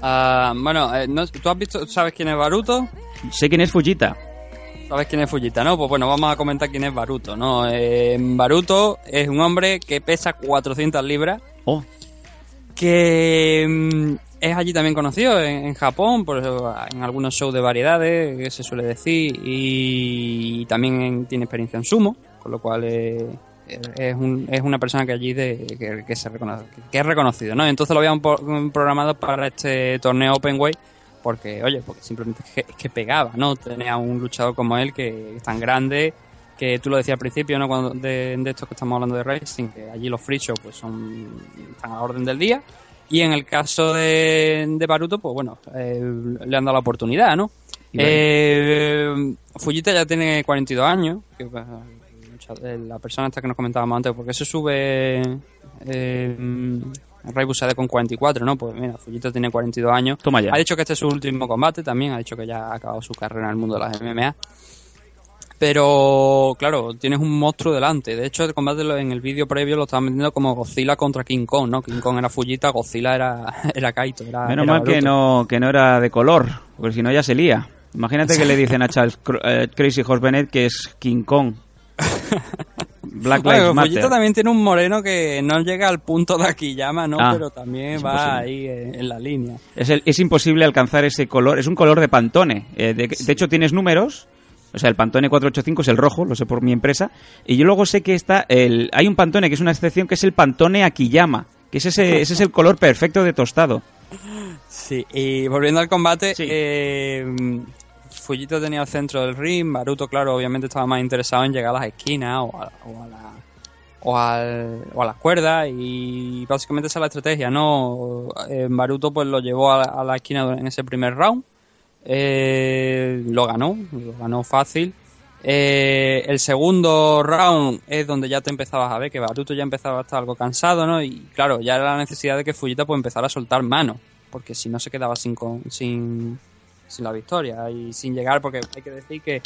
Ah, bueno, eh, no- ¿tú has visto, sabes quién es Baruto? Sé quién es Fujita. ¿Sabes quién es Fujita, no? Pues bueno, vamos a comentar quién es Baruto, ¿no? Eh, Baruto es un hombre que pesa 400 libras. Oh. Que mm, es allí también conocido en, Japón, por en algunos shows de variedades, que se suele decir, y, también en- tiene experiencia en sumo, con lo cual eh, es, un- es una persona que allí de, que, que se reconoce, que es reconocido, ¿no? Entonces lo habían programado para este torneo Open Weight porque, oye, porque simplemente es que, es que pegaba, ¿no? Tenía un luchador como él que es tan grande, que tú lo decías al principio, ¿no? Cuando, de, de esto que estamos hablando de Racing, que allí los free shows, pues son, están a orden del día. Y en el caso de, de Baruto, pues bueno, eh, le han dado la oportunidad, ¿no? Eh, Fujita ya tiene 42 años, que, eh, la persona esta que nos comentábamos antes, porque se sube eh, Ray Busade con 44, ¿no? Pues mira, Fujita tiene 42 años. Toma ya. Ha dicho que este es su último combate también, ha dicho que ya ha acabado su carrera en el mundo de las MMA. Pero, claro, tienes un monstruo delante. De hecho, el combate en el vídeo previo lo estaban vendiendo como Godzilla contra King Kong, ¿no? King Kong era Fujita, Godzilla era, era Kaito. Era, Menos era mal que no, que no era de color, porque si no ya se lía. Imagínate que le dicen a Charles eh, Crazy Horse Bennett que es King Kong. Black Bueno, Lives Fujita Matter. también tiene un moreno que no llega al punto de Akiyama, ¿no? Ah, Pero también va ahí en, en la línea. Es, el- es imposible alcanzar ese color. Es un color de Pantone. Eh, de, de hecho, tienes números. O sea, el Pantone 485 es el rojo, lo sé por mi empresa. Y yo luego sé que está el, hay un Pantone que es una excepción, que es el Pantone Akiyama. Que es ese, ese es el color perfecto de tostado. Sí, y volviendo al combate, eh, Fujita tenía el centro del ring, Baruto, claro, obviamente estaba más interesado en llegar a las esquinas o a, o a la o, al- o a las cuerdas y básicamente esa es la estrategia, ¿no? Eh, Baruto pues lo llevó a la esquina en ese primer round, eh, lo ganó, lo ganó fácil. Eh, el segundo round es donde ya te empezabas a ver que Baruto ya empezaba a estar algo cansado, ¿no? Y claro, ya era la necesidad de que Fujita pues empezara a soltar mano, porque si no se quedaba sin, con- sin, sin la victoria y sin llegar, porque hay que decir que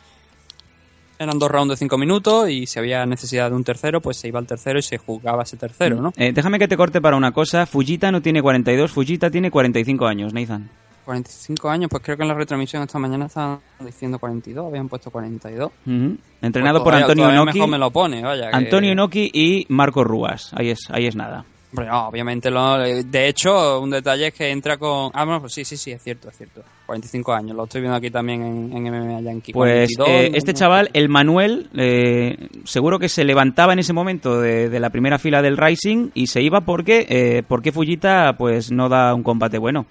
eran dos rounds de cinco minutos y si había necesidad de un tercero, pues se iba al tercero y se jugaba ese tercero, ¿no? Eh, déjame que te corte para una cosa. Fujita no tiene 42, Fujita tiene 45 años, Nathan. 45 años, pues creo que en la retransmisión esta mañana estaban diciendo 42, habían puesto 42. Ujú. Entrenado Pues por Antonio todavía Inoki. mejor me lo pone, vaya. que- Antonio Inoki y Marco Rúas. Ahí es, ahí es nada. Obviamente lo, de hecho, un detalle es que entra con... Ah, bueno, pues sí, sí, sí, es cierto, es cierto. 45 años, lo estoy viendo aquí también en, en MMA Yankee. Pues 42, eh, este chaval, el Manuel, eh, seguro que se levantaba en ese momento de, de la primera fila del Rising y se iba porque, eh, porque Fujita pues no da un combate bueno.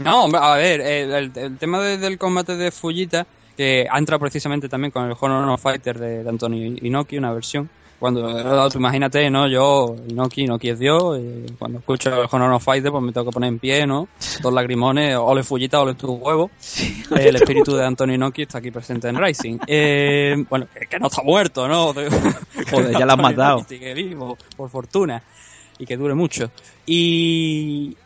No, hombre, a ver, el, tema de- del combate de Fujita, que ha entrado precisamente también con el Honor of Fighter de, de Antonio Inoki, una versión. Cuando, eh, tú imagínate, ¿no? Yo, Inoki, Inoki es Dios, y cuando escucho el Honor of Fighter, pues me tengo que poner en pie, ¿no? Dos lagrimones, ole Fujita, ole tu huevo. el espíritu de Antonio Inoki está aquí presente en Rising. Eh, bueno, que, que no está muerto, ¿no? Joder, ya lo has Antonio matado. Inoki vivo, por fortuna. Y que dure mucho. Y,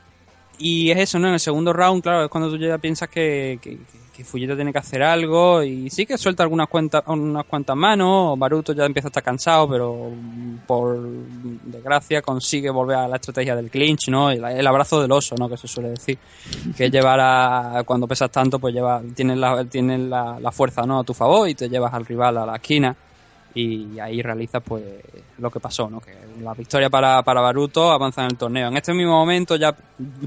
y es eso, ¿no? En el segundo round, claro, es cuando tú ya piensas que, que, que tiene que hacer algo y sí que suelta algunas cuantas, unas cuantas manos, Baruto ya empieza a estar cansado, pero por desgracia consigue volver a la estrategia del clinch, ¿no? El, el abrazo del oso, ¿no? Que se suele decir. Que llevar a, cuando pesas tanto, pues lleva, tienes la, tienes la, la fuerza, ¿no? A tu favor y te llevas al rival a la esquina y ahí realizas pues lo que pasó, ¿no? Que la victoria para, para Baruto avanza en el torneo. En este mismo momento ya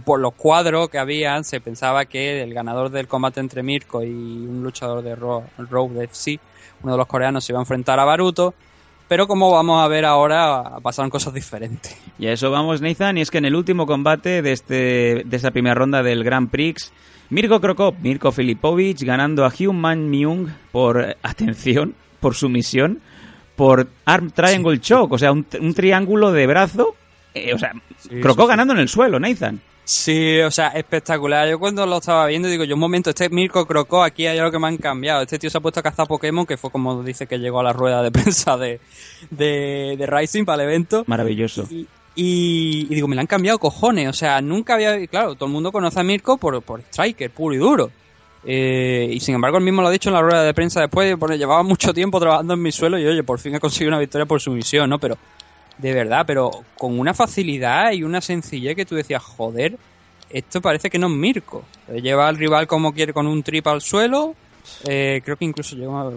por los cuadros que habían se pensaba que el ganador del combate entre Mirko y un luchador de Ro- Road FC, uno de los coreanos, se iba a enfrentar a Baruto, pero como vamos a ver ahora pasaron cosas diferentes. Y a eso vamos, Nathan, y es que en el último combate de, este, de esta primera ronda del Grand Prix, Mirko Krokop, Mirko Filipovic, ganando a Hyun-Man Myung por, atención, por sumisión, por Arm Triangle Choke, o sea, un, un triángulo de brazo, eh, o sea, sí, sí. ganando en el suelo, Nathan. Sí, o sea, espectacular. Yo cuando lo estaba viendo digo, yo un momento, este Mirko Crocó, aquí hay algo que me han cambiado. Este tío se ha puesto a cazar Pokémon, que fue como dice que llegó a la rueda de prensa de, de, de Rising para el evento. Maravilloso. Y, y- y digo, me la han cambiado cojones. O sea, nunca había. Claro, todo el mundo conoce a Mirko por, por Striker, puro y duro. Eh, y sin embargo, él mismo lo ha dicho en la rueda de prensa después. Porque llevaba mucho tiempo trabajando en mi suelo y oye, por fin he conseguido una victoria por sumisión, ¿no? Pero, de verdad, pero con una facilidad y una sencillez que tú decías, joder, esto parece que no es Mirko. Eh, Lleva al rival como quiere con un trip al suelo. Eh, creo que incluso llegó a.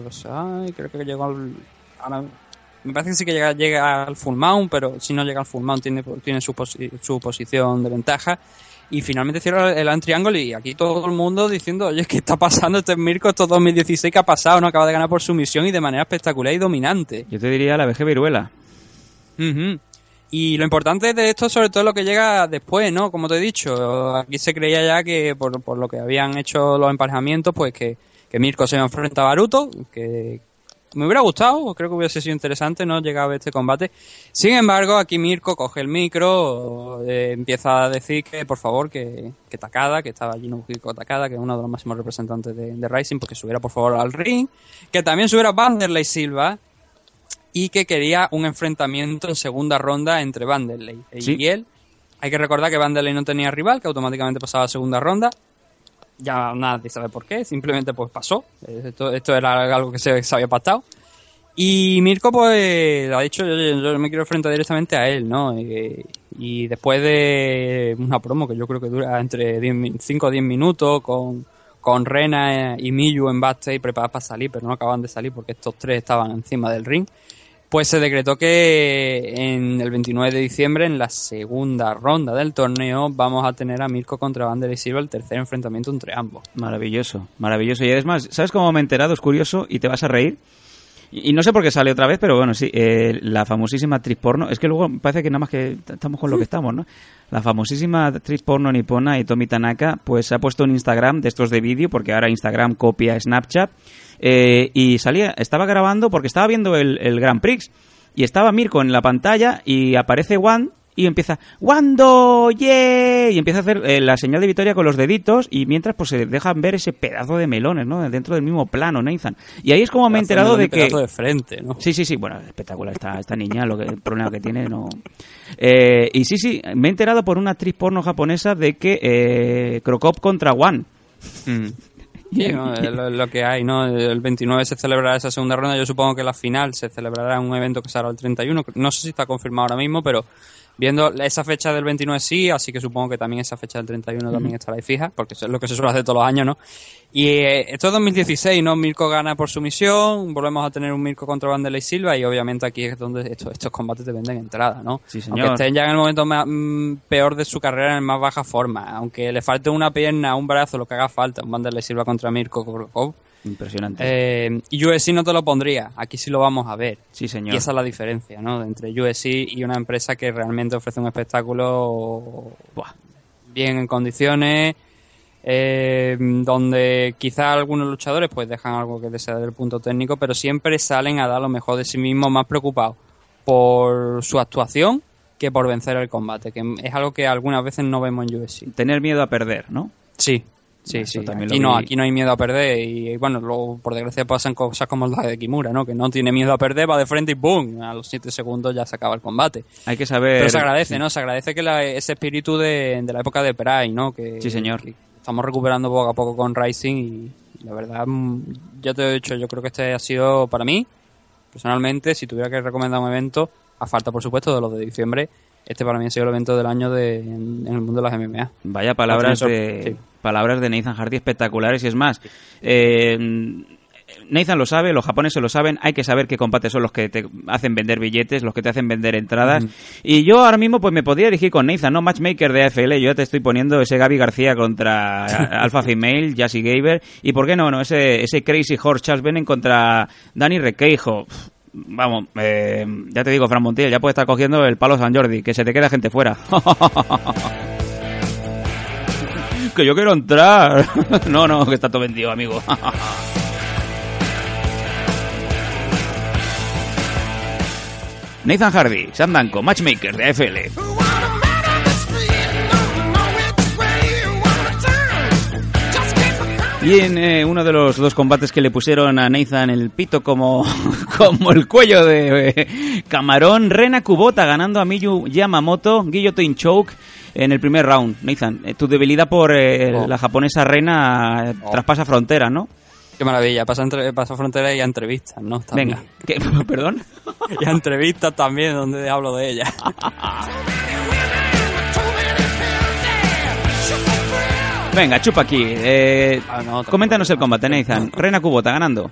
creo que llegó al. me parece que sí que llega, llega al full mount, pero si no llega al full mount tiene, tiene su, posi- su posición de ventaja. Y finalmente cierra el Ant Triangle y aquí todo el mundo diciendo, oye, ¿qué está pasando? Este es Mirko, esto es 2016 que ha pasado, no acaba de ganar por sumisión y de manera espectacular y dominante. Yo te diría la VG Viruela. Y lo importante de esto, sobre todo, es lo que llega después, ¿no? Como te he dicho, aquí se creía ya que por, por lo que habían hecho los emparejamientos, pues que, que Mirko se enfrenta a Baruto, que me hubiera gustado, creo que hubiese sido interesante, no llegaba a este combate. Sin embargo, aquí Mirko coge el micro, eh, empieza a decir que, por favor, que, que Takada, que estaba allí Nobuhiko Takada, que es uno de los máximos representantes de, de Rising, pues que subiera, por favor, al ring, que también subiera Vanderlei Silva, y que quería un enfrentamiento en segunda ronda entre Vanderlei Sí. y él. Hay que recordar que Vanderlei no tenía rival, que automáticamente pasaba a segunda ronda. Ya nadie sabe por qué, simplemente pues pasó. Esto, esto era algo que se, había pactado. Y Mirko pues ha dicho, yo, yo me quiero enfrentar directamente a él, ¿no? Y, y después de una promo que yo creo que dura entre 5 o 10 minutos con, con Rena y Miyu en backstage preparadas para salir, pero no acaban de salir porque estos tres estaban encima del ring, pues se decretó que en el 29 de diciembre, en la segunda ronda del torneo, vamos a tener a Mirko contra Vanderlei Silva, el tercer enfrentamiento entre ambos. Maravilloso, maravilloso. Y además, ¿sabes cómo me he enterado? Es curioso y te vas a reír. Y, no sé por qué sale otra vez, pero bueno, sí, eh, la famosísima actriz porno. Es que luego parece que nada más que estamos con lo que estamos, ¿no? La famosísima actriz porno nipona Itomi Tanaka, pues ha puesto un Instagram de estos de vídeo, porque ahora Instagram copia Snapchat. eh, y salía, estaba grabando porque estaba viendo el, el Grand Prix. Y estaba Mirko en la pantalla y aparece Juan y empieza ¡Wando! ¡Yeah! Y empieza a hacer eh, la señal de victoria con los deditos y mientras pues se dejan ver ese pedazo de melones, ¿no? Dentro del mismo plano, Nathan. Y ahí es como me he enterado de que... de frente, ¿no? Sí, sí, sí, bueno, espectacular esta, esta niña, lo que, el problema que tiene, no... Eh, y sí, sí, me he enterado por una actriz porno japonesa de que eh, Crocop contra One. Sí, ¿no? Es lo, lo que hay, ¿no? El 29 se celebrará esa segunda ronda. Yo supongo que la final se celebrará en un evento que será el 31. No sé si está confirmado ahora mismo, pero viendo esa fecha del 29 sí, así que supongo que también esa fecha del 31 también estará ahí fija, porque eso es lo que se suele hacer todos los años, ¿no? Y eh, esto es 2016, ¿no? Mirko gana por sumisión, volvemos a tener un Mirko contra Vanderlei Silva y obviamente aquí es donde estos, estos combates te venden entrada, ¿no? Sí, Aunque estén ya en el momento más, mm, peor de su carrera, en más baja forma, aunque le falte una pierna, un brazo, lo que haga falta, un Vanderlei Silva contra Mirko Krokov, Impresionante. eh, y USC no te lo pondría, aquí sí lo vamos a ver. sí, señor. Y esa es la diferencia, ¿no? Entre USC y una empresa que realmente ofrece un espectáculo buah, bien en condiciones, eh, donde quizá algunos luchadores pues dejan algo que desear del punto técnico, pero siempre salen a dar lo mejor de sí mismos, más preocupados por su actuación que por vencer el combate, que es algo que algunas veces no vemos en USC. Tener miedo a perder, ¿no? Sí, sí, sí. también Aquí no, aquí no hay miedo a perder y bueno, luego por desgracia pasan cosas como la de Kimura, ¿no? Que no tiene miedo a perder, va de frente y ¡boom! A los 7 segundos ya se acaba el combate. Hay que saber... Pero se agradece, sí. ¿no? Se agradece que la- ese espíritu de, de la época de Pride, ¿no? Que, Sí, señor. que estamos recuperando poco a poco con Rising y la verdad, mm, ya te he dicho, yo creo que este ha sido para mí, personalmente, si tuviera que recomendar un evento, a falta por supuesto de los de diciembre, este para mí ha sido el evento del año de, en, en el mundo de las MMA. Vaya palabras de sí. palabras de Nathan Hardy espectaculares y es más. eh, Nathan lo sabe, los japoneses lo saben, hay que saber qué combates son los que te hacen vender billetes, los que te hacen vender entradas. Y yo ahora mismo pues me podría dirigir con Nathan, no matchmaker de AFL, yo ya te estoy poniendo ese Gaby García contra Alpha Female, Jassy Gaber, y por qué no, no ese, ese Crazy Horse Charles Bennett contra Danny Requeijo. Vamos, eh, ya te digo, Fran Montiel, ya puede estar cogiendo el palo San Jordi, que se te queda gente fuera. que yo quiero entrar. no, no, que está todo vendido, amigo. Nathan Hardy, Sam Danko, matchmaker de AFL. Y en eh, uno de los dos combates que le pusieron a Nathan el pito como, como el cuello de eh, camarón, Rena Kubota ganando a Miyu Yamamoto, Guillotine Choke en el primer round. Nathan, eh, tu debilidad por eh, Oh. la japonesa Rena eh, Oh. traspasa frontera, ¿no? Qué maravilla, pasa, entre, pasa frontera y entrevistas, ¿no? También. Venga, ¿qué? perdón. Y entrevistas también, donde hablo de ella. Venga, chupa aquí. Eh, Ah, no, coméntanos el combate, Nathan. Rena Kubota ganando.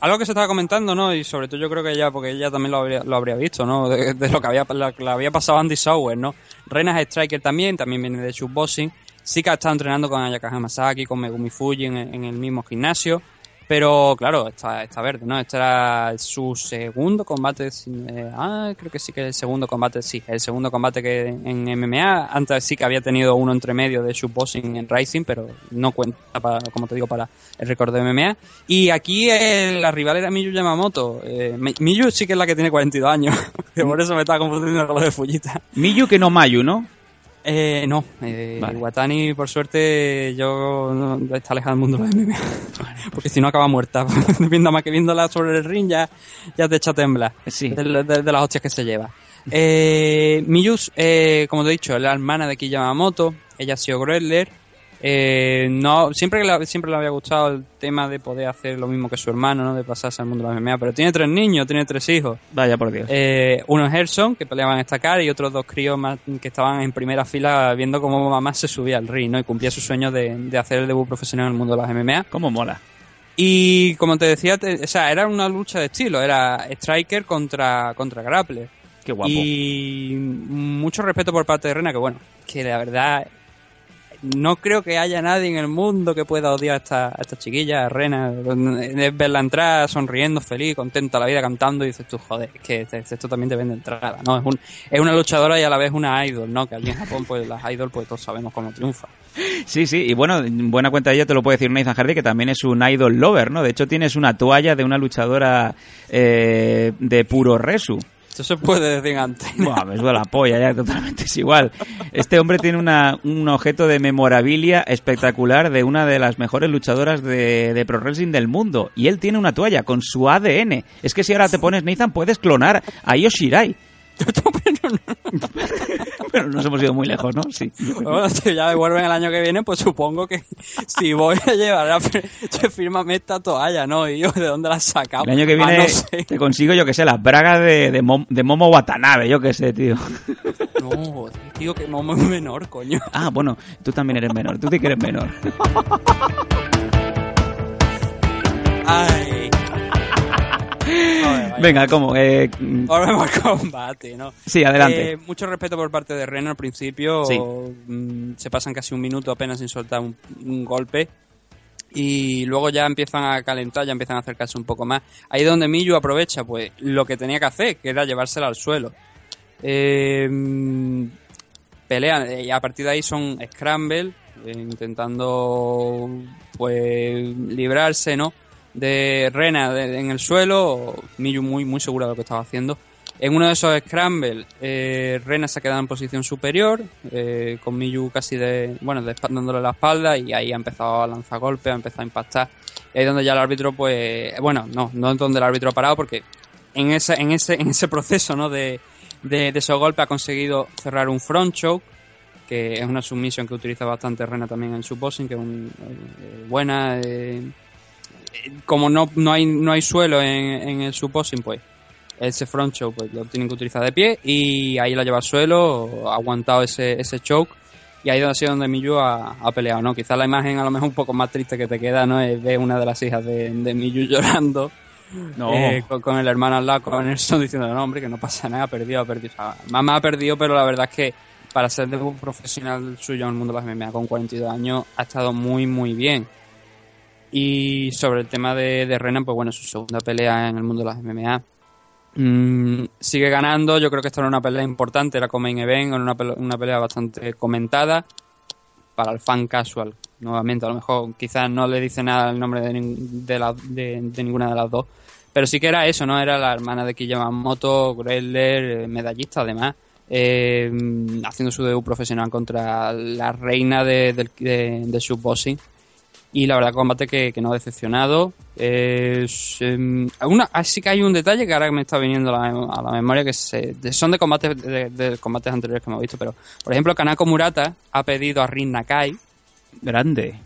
Algo que se estaba comentando, ¿no? Y sobre todo yo creo que ella, porque ella también lo habría, lo habría visto, ¿no? De, de lo que había, había pasado Andy Sauer, ¿no? Reina es striker también, también viene de shootboxing. Sí que ha estado entrenando con Ayaka Hamasaki, con Megumi Fuji en, en el mismo gimnasio. Pero claro, está, está verde, ¿no? Este era su segundo combate. eh, ah, creo que sí que el segundo combate, sí, el segundo combate que en MMA. Antes sí que había tenido uno entre medio de shootboxing en Rising, pero no cuenta, para, como te digo, para el récord de MMA. Y aquí eh, la rival era Miyu Yamamoto. Eh, Mi- Miyu sí que es la que tiene 42 años, por eso me estaba confundiendo con lo de Fujita. Miyu que no Mayu, ¿no? Eh, no, eh, Vale. Watani, por suerte, yo no, está alejada del mundo de la MMA. Porque si no acaba muerta. Viendo más que viéndola sobre el ring ya, ya te echa a temblar. Sí. De, de- de las hostias que se lleva. Eh, Miyus, eh, como te he dicho, es la hermana de Ki Yamamoto. Ella ha sido Groedler. Eh, no, siempre, que la- siempre le había gustado el tema de poder hacer lo mismo que su hermano, ¿no? De pasarse al mundo de la MMA. Pero tiene tres niños, tiene tres hijos. Vaya por Dios. Eh, uno es Gerson, que peleaban esta cara, y otros dos críos más que estaban en primera fila viendo cómo mamá se subía al ring, ¿no? Y cumplía su sueño de, de hacer el debut profesional en el mundo de las MMA. ¿Cómo mola? Y como te decía, te- o sea, era una lucha de estilo, era striker contra, contra grappler. Qué guapo. Y mucho respeto por parte de Rena, que bueno, que la verdad no creo que haya nadie en el mundo que pueda odiar a esta, a esta chiquilla, a Rena. Es verla entrar sonriendo, feliz, contenta la vida, cantando, y dices tú, joder, es que este- esto también te vende entrada, ¿no? Es, un, es una luchadora y a la vez una idol, ¿no? Que allí en Japón, pues las idol, pues todos sabemos cómo triunfa. Sí, sí, y bueno, en buena cuenta de ello te lo puede decir Nathan Hardy, que también es un idol lover, ¿no? De hecho, tienes una toalla de una luchadora eh, de puro resu. Eso se puede decir antes. Buah, me suda la polla, ya totalmente es igual. Este hombre tiene una, un objeto de memorabilia espectacular de una de las mejores luchadoras de, de pro wrestling del mundo. Y él tiene una toalla con su ADN. Es que si ahora te pones Nathan, puedes clonar a Yoshirai. Pero nos hemos ido muy lejos, ¿no? Sí. Bueno, si ya vuelven el año que viene, pues supongo que si voy a llevar fírmame esta toalla, ¿no? Y yo, ¿de dónde la has sacado? El año que Ah, viene no sé. te consigo, yo que sé, las bragas de, de, Mom- de Momo Watanabe, yo que sé, tío. No, tío, que Momo es menor, coño. Ah, bueno, tú también eres menor, tú sí que eres menor. Ay. Venga, ¿cómo? Eh, Volvemos al combate, ¿no? Sí, adelante. Eh, mucho respeto por parte de Ren al principio. Sí. mm, se pasan casi un minuto apenas sin soltar un, un golpe. Y luego ya empiezan a calentar, ya empiezan a acercarse un poco más. Ahí es donde Miyu aprovecha pues lo que tenía que hacer, que era llevársela al suelo. Eh, pelean eh, y a partir de ahí son scramble, eh, intentando pues librarse, ¿no? De Rena en el suelo, Miyu muy muy segura de lo que estaba haciendo. En uno de esos scramble, eh, Rena se ha quedado en posición superior, eh, con Miyu casi de, bueno, de, dándole la espalda y ahí ha empezado a lanzar golpes, ha empezado a impactar. Y ahí donde ya el árbitro, pues, bueno, no, no es donde el árbitro ha parado porque en ese, en ese, en ese proceso, ¿no? De, de, de esos golpes ha conseguido cerrar un front choke, que es una submission que utiliza bastante Rena también en su boxing, que es un- eh, buena. eh, como no, no hay no hay suelo en, en el subboxing, pues ese front choke pues, lo tienen que utilizar de pie y ahí la lleva al suelo, ha aguantado ese, ese choke y ahí ha sido donde Miyu ha, ha peleado, ¿no? Quizás la imagen a lo mejor un poco más triste que te queda, ¿no? Es ver una de las hijas de, de Miyu llorando No. eh, con, con el hermano al lado, con Nelson diciendo, no, hombre, que no pasa nada, ha perdido, ha perdido. O sea, mamá ha perdido, pero la verdad es que para ser debut profesional suyo en el mundo de las MMA con 42 años ha estado muy, muy bien. Y sobre el tema de, de Renan, pues bueno, su segunda pelea en el mundo de las MMA. Mm, sigue ganando, yo creo que esta era una pelea importante, era como main event, era una pelea, una pelea bastante comentada para el fan casual. Nuevamente, a lo mejor quizás no le dice nada el nombre de, de, la- de- de ninguna de las dos. Pero sí que era eso, ¿no? Era la hermana de Kiyamamoto, Greller, eh, medallista además, eh, haciendo su debut profesional contra la reina de, de, de shootboxing. Y la verdad, combate que, que no ha decepcionado. Em, una, ah, sí que hay un detalle que ahora me está viniendo a la, a la memoria, que se- de- son de combates, de, de combates anteriores que hemos visto. Pero, por ejemplo, Kanako Murata ha pedido a Rin Nakai. Grande.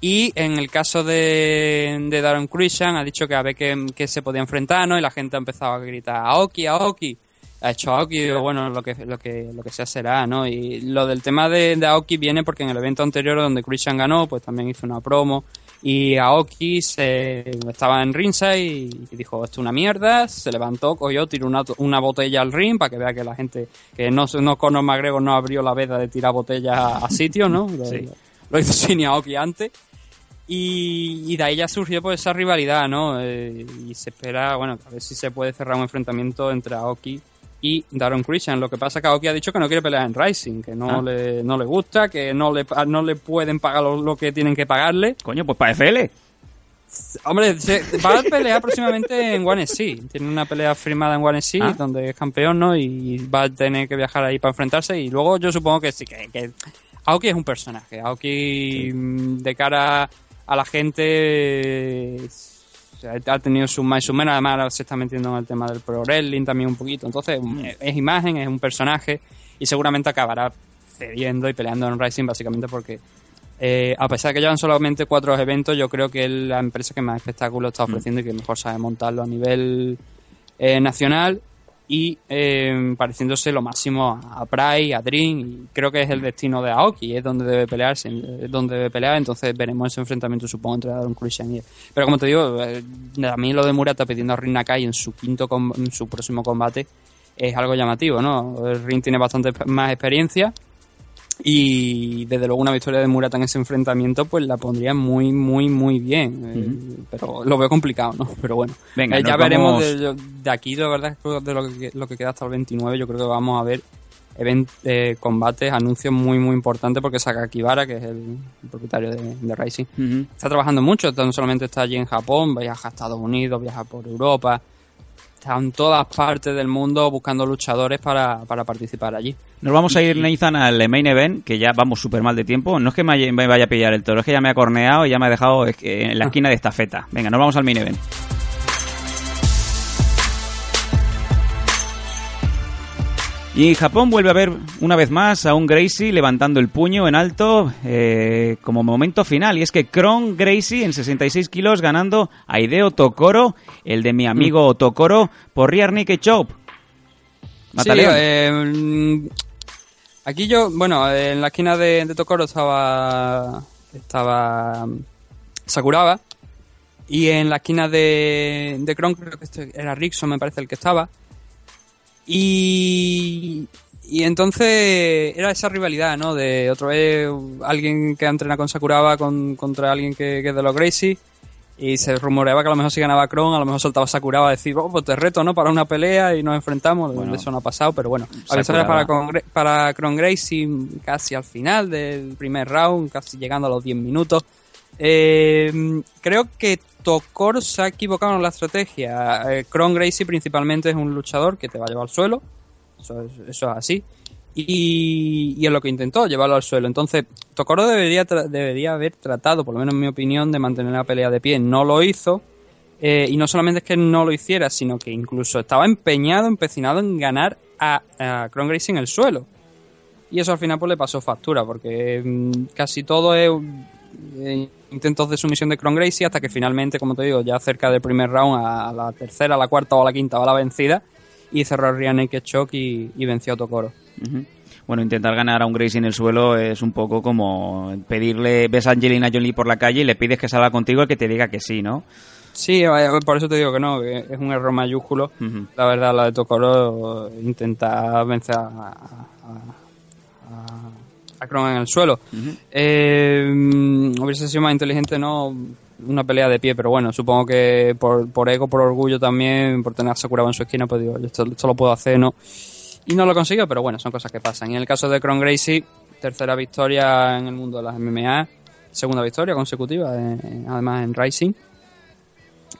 Y en el caso de, de Darren Christian ha dicho que a ver qué, qué se podía enfrentar, ¿no? Y la gente ha empezado a gritar Aoki, Aoki. Ha hecho Aoki, digo, bueno, lo que, lo que, lo que sea será, ¿no? Y lo del tema de, de Aoki viene porque en el evento anterior donde Christian ganó, pues también hizo una promo. Y Aoki se, estaba en ringside y, y dijo, esto es una mierda, se levantó, cogió, tiró una, una botella al ring para que vea que la gente, que no, no Conor McGregor no abrió la veda de tirar botellas a, a sitio, ¿no? Lo, Sí. lo hizo Shinya Aoki antes. Y, y de ahí ya surgió pues esa rivalidad, ¿no? Eh, y se espera, bueno, a ver si se puede cerrar un enfrentamiento entre Aoki y Daron Christian. Lo que pasa es que Aoki ha dicho que no quiere pelear en Rising, que no, Ah. le, no le gusta, que no le, no le pueden pagar lo, lo que tienen que pagarle. Coño, pues para FL. Hombre, se, va a pelear próximamente en One SC. Tiene una pelea firmada en One SC, Ah. donde es campeón, ¿no? Y va a tener que viajar ahí para enfrentarse. Y luego yo supongo que sí, que, que Aoki es un personaje. Aoki, mm, de cara a la gente, sea, ha tenido su más y su menos. Además, ahora se está metiendo en el tema del pro wrestling también un poquito. Entonces, es imagen, es un personaje. Y seguramente acabará cediendo y peleando en Rising, básicamente porque eh, a pesar de que llevan solamente cuatro eventos, yo creo que es la empresa que más espectáculos está ofreciendo y que mejor sabe montarlo a nivel eh, nacional y eh, pareciéndose lo máximo a, Pride, a Dream y creo que es el destino de Aoki, es donde debe pelearse, es donde debe pelear, entonces veremos ese enfrentamiento supongo entre Aaron Christian y él. Pero como te digo, eh, a mí lo de Murata pidiendo a Rin Nakai en su quinto en su próximo combate es algo llamativo, ¿no? Rin tiene bastante más experiencia y desde luego una victoria de Murata en ese enfrentamiento pues la pondría muy muy muy bien. Eh, pero lo veo complicado no pero bueno. Venga, Eh, ya veremos vamos- de, de aquí la verdad es que de lo que, lo que queda hasta el 29 yo creo que vamos a ver event- eh, combates anuncios muy muy importantes porque Sakakibara que es el, el propietario de, de Rising está trabajando mucho no solamente está allí en Japón viaja a Estados Unidos viaja por Europa está en todas partes del mundo buscando luchadores para, para participar allí Nos vamos a ir, Nathan, al main event, que ya vamos súper mal de tiempo. No es que me vaya a pillar el toro, es que ya me ha corneado y ya me ha dejado en la esquina de esta feta. Venga, nos vamos al main event. Y Japón vuelve a ver una vez más a un Gracie levantando el puño en alto eh, como momento final. Y es que Kron Gracie en 66 kilos ganando a Hideo Tokoro, el de mi amigo Tokoro, por Rear Naked Chop. Sí, eh, mm, aquí yo, bueno, en la esquina de, de Tokoro estaba estaba mm, Sakuraba y en la esquina de, de Kron creo que este era Rickson me parece el que estaba y y entonces era esa rivalidad, ¿no? De otra vez alguien que entrena con Sakuraba con, contra alguien que, que es de los Gracie y se rumoreaba que a lo mejor si ganaba Kron, a lo mejor soltaba Sakuraba a decir, oh, pues te reto, ¿no? Para una pelea y nos enfrentamos. Bueno. Eso no ha pasado, pero bueno. Victoria Sakuraba. para, para Kron Gracie casi al final del primer round, casi llegando a los 10 minutos. Eh, creo que Tokoro se ha equivocado en la estrategia. Eh, Gracie principalmente es un luchador que te va a llevar al suelo. Eso es, así. Y, y es lo que intentó, llevarlo al suelo. Entonces, Tokoro debería, debería haber tratado, por lo menos en mi opinión, de mantener la pelea de pie. No lo hizo. Eh, y no solamente es que no lo hiciera, sino que incluso estaba empeñado, empecinado en ganar a, a Kron Gracie en el suelo. Y eso al final pues le pasó factura, porque mm, casi todo es eh, intentos de sumisión de Kron Gracie hasta que finalmente, como te digo, ya cerca del primer round, a la tercera, a la cuarta o a la quinta va la vencida y cerró el Rear Naked Shock y, y venció a Tokoro. Ujú. Bueno, intentar ganar a un Gracie en el suelo es un poco como pedirle, ves a Angelina Jolie por la calle y le pides que salga contigo y que te diga que sí, ¿no? Sí, eh, por eso te digo que no, que es un error mayúsculo. La verdad, la de Tokoro intenta vencer a, a, a- a Kron en el suelo. Eh, mm, hubiese sido más inteligente, ¿no? Una pelea de pie, pero bueno, supongo que por, por ego, por orgullo también, por tener a Sakuraba en su esquina, pues digo, yo esto, esto lo puedo hacer, ¿no? Y no lo consiguió, pero bueno, son cosas que pasan. Y en el caso de Kron Gracie, tercera victoria en el mundo de las MMA, segunda victoria consecutiva, eh, además en Rising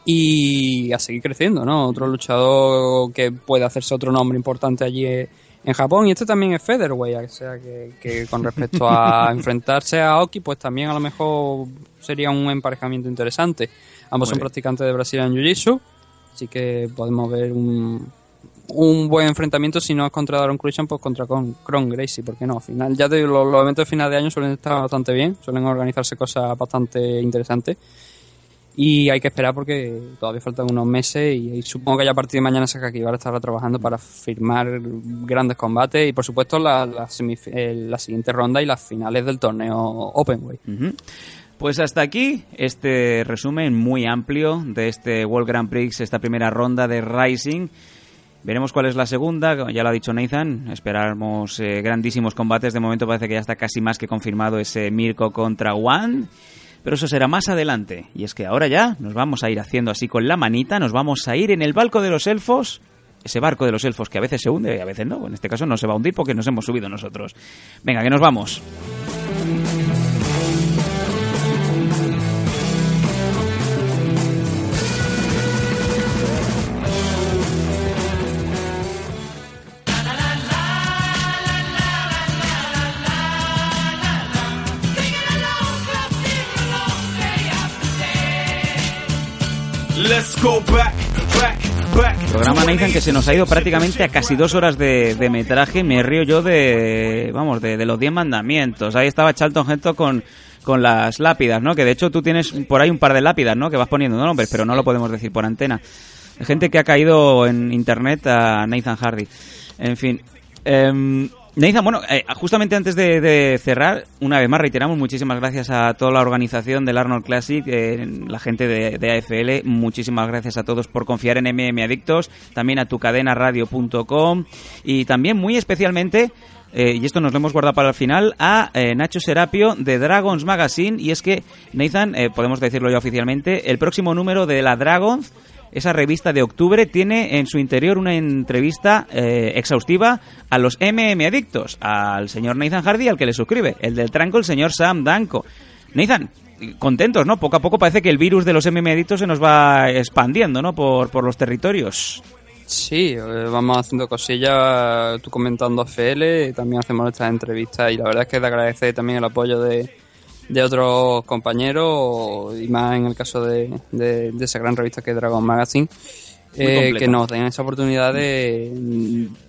y a seguir creciendo, ¿no? Otro luchador que puede hacerse otro nombre importante allí eh, en Japón. Y este también es featherweight, o sea que, que con respecto a enfrentarse a Aoki, pues también a lo mejor sería un emparejamiento interesante. Ambos Muy son bien. practicantes de Brazilian Jiu-Jitsu, así que podemos ver un, un buen enfrentamiento, si no es contra Daron Christian, pues contra con Kron Gracie, porque no, al final, ya te digo, los, los eventos de final de año suelen estar bastante bien, suelen organizarse cosas bastante interesantes y hay que esperar porque todavía faltan unos meses y, supongo que ya a partir de mañana Sakakibara estará trabajando para firmar grandes combates y por supuesto la, la, eh, siguiente ronda y las finales del torneo. Ujú. Pues hasta aquí este resumen muy amplio de este World Grand Prix, esta primera ronda de Rising. Veremos cuál es la segunda, ya lo ha dicho Nathan, esperamos eh, grandísimos combates, de momento parece que ya está casi más que confirmado ese Mirko contra One. Pero eso será más adelante. Y es que ahora ya nos vamos a ir haciendo así con la manita, nos vamos a ir en el barco de los elfos. Ese barco de los elfos que a veces se hunde y a veces no. En este caso no se va a hundir porque nos hemos subido nosotros. Venga, que nos vamos. Programa Nathan que se nos ha ido prácticamente a casi dos horas de, de metraje. Me río yo de, vamos, de, de los 10 mandamientos. Ahí estaba Charlton Heston con, con las lápidas, ¿no? Que de hecho tú tienes por ahí un par de lápidas, ¿no? Que vas poniendo nombres, pero no lo podemos decir por antena. Gente que ha caído en internet a Nathan Hardy. En fin. Em, Nathan, bueno, eh, justamente antes de, cerrar, una vez más reiteramos muchísimas gracias a toda la organización del Arnold Classic, eh, la gente de, AFL, muchísimas gracias a todos por confiar en MM Adictos, también a tucadenaradio.com y también muy especialmente eh, y esto nos lo hemos guardado para el final, a eh, Nacho Serapio de Dragons Magazine. Y es que, Nathan, eh, podemos decirlo ya oficialmente, el próximo número de la Dragons, esa revista de octubre, tiene en su interior una entrevista eh, exhaustiva a los MM adictos, al señor Nathan Hardy, al que le suscribe, el del tranco, el señor Sam Danko. Nathan, contentos, ¿no? Poco a poco parece que el virus de los MM adictos se nos va expandiendo, ¿no? Por, por los territorios. Sí, eh, vamos haciendo cosillas, tú comentando FL, también hacemos nuestras entrevistas y la verdad es que te agradece también el apoyo de, de otros compañeros y más en el caso de, de, de esa gran revista que es Dragon Magazine. Eh, que nos den esa oportunidad de,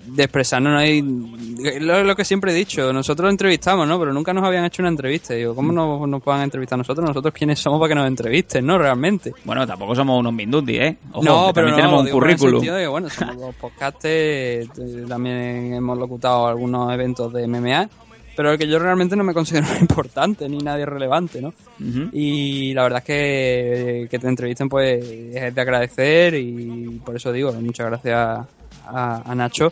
de expresarnos ahí. Lo, lo que siempre he dicho, nosotros entrevistamos, ¿no? Pero nunca nos habían hecho una entrevista. Digo, ¿cómo nos, nos puedan entrevistar nosotros? ¿Nosotros quiénes somos para que nos entrevisten, no? Realmente. Bueno, tampoco somos unos Mindundi, ¿eh? Ojo, no, pero no, tenemos un currículum. de que, bueno, somos los podcasters, eh, también hemos locutado algunos eventos de MMA, pero el que yo realmente no me considero importante ni nadie relevante, ¿no? Ujú. Y la verdad es que que te entrevisten pues es de agradecer y por eso digo, muchas gracias a, a Nacho.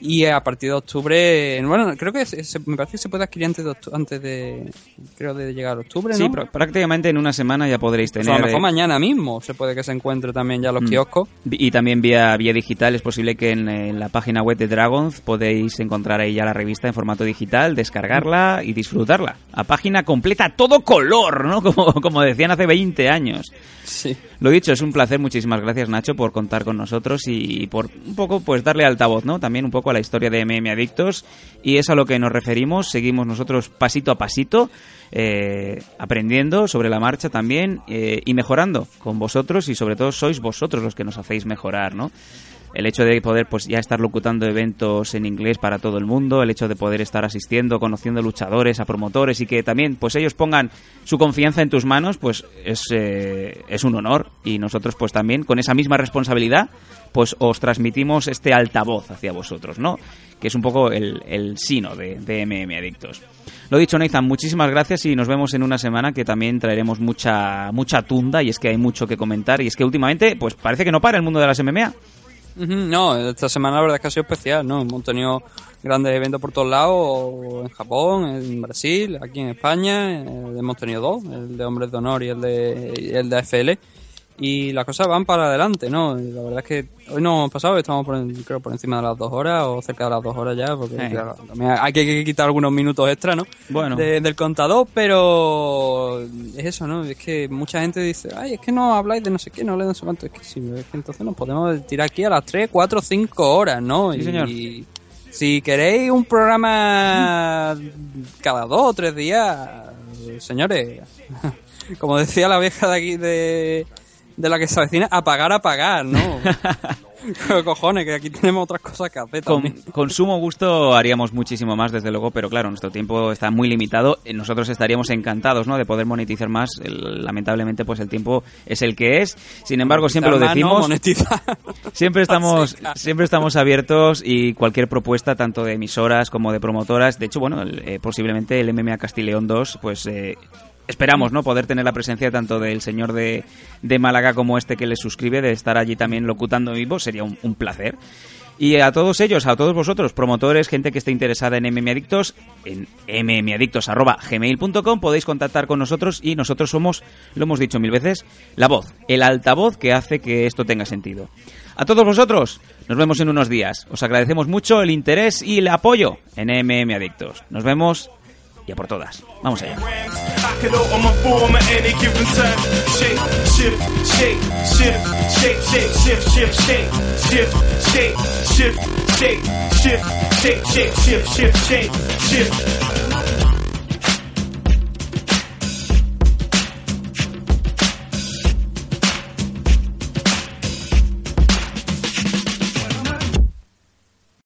Y a partir de octubre, bueno, creo que se- me parece que se puede adquirir antes de, antes de creo de llegar a octubre, ¿no? Sí, pr- prácticamente en una semana ya podréis O sea, tener... a lo mejor eh, mañana mismo se puede que se encuentre también ya los Mm. kioscos. Y también vía, vía digital es posible que en, en la página web de Dragons podéis encontrar ahí ya la revista en formato digital, descargarla y disfrutarla. A página completa, todo color, ¿no? Como, como decían hace 20 años. Sí. Lo dicho, es un placer. Muchísimas gracias, Nacho, por contar con nosotros y por un poco pues darle altavoz, ¿no? También un poco a la historia de MM Adictos. Y es a lo que nos referimos. Seguimos nosotros pasito a pasito, eh, aprendiendo sobre la marcha también eh, y mejorando con vosotros y sobre todo sois vosotros los que nos hacéis mejorar, ¿no? el hecho de poder pues ya estar locutando eventos en inglés para todo el mundo, el hecho de poder estar asistiendo, conociendo luchadores, a promotores y que también pues ellos pongan su confianza en tus manos, pues es, eh, es un honor y nosotros pues también con esa misma responsabilidad pues os transmitimos este altavoz hacia vosotros, ¿no? Que es un poco el, el sino de, de MM Adictos. Lo dicho, Nathan, muchísimas gracias y nos vemos en una semana que también traeremos mucha mucha tunda y es que hay mucho que comentar y es que últimamente pues parece que no para el mundo de las MMA. No, esta semana la verdad es que ha sido especial, ¿no? Hemos tenido grandes eventos por todos lados, en Japón, en Brasil, aquí en España, eh, hemos tenido dos, el de Hombres de Honor y el de, y el de AFL, y las cosas van para adelante, ¿no? Y la verdad es que hoy no hemos pasado, estamos por, creo por encima de las dos horas o cerca de las dos horas ya, porque claro, hay que, que quitar algunos minutos extra, ¿no? Bueno. De- del contador, pero es eso, ¿no? Es que mucha gente dice, ay, es que no habláis de no sé qué, no habláis de no sé cuánto. Es que sí, es que entonces nos podemos tirar aquí a las 3, 4, 5 horas, ¿no? Sí, y señor. si queréis un programa cada dos o tres días, señores, como decía la vieja de aquí de, de la que se avecina, apagar, apagar, ¿no? Cojones, que aquí tenemos otras cosas que hacer Con, sumo gusto haríamos muchísimo más, desde luego, pero claro, nuestro tiempo está muy limitado. Eh, Nosotros estaríamos encantados, ¿no? De poder monetizar más. Lamentablemente, pues el tiempo es el que es. Sin embargo, siempre lo decimos. Siempre estamos, siempre estamos abiertos y cualquier propuesta, tanto de emisoras como de promotoras. De hecho, bueno, el- eh, posiblemente el MMA Castileón 2, pues eh, esperamos no poder tener la presencia tanto del señor de, de Málaga como este que le suscribe, de estar allí también locutando vivo, sería un, un placer. Y a todos ellos, a todos vosotros, promotores, gente que esté interesada en MM Adictos, en mmadictos.gmail.com podéis contactar con nosotros y nosotros somos, lo hemos dicho mil veces, la voz, el altavoz que hace que esto tenga sentido. A todos vosotros, nos vemos en unos días. Os agradecemos mucho el interés y el apoyo en MM Adictos. Nos vemos y a por todas. Vamos allá.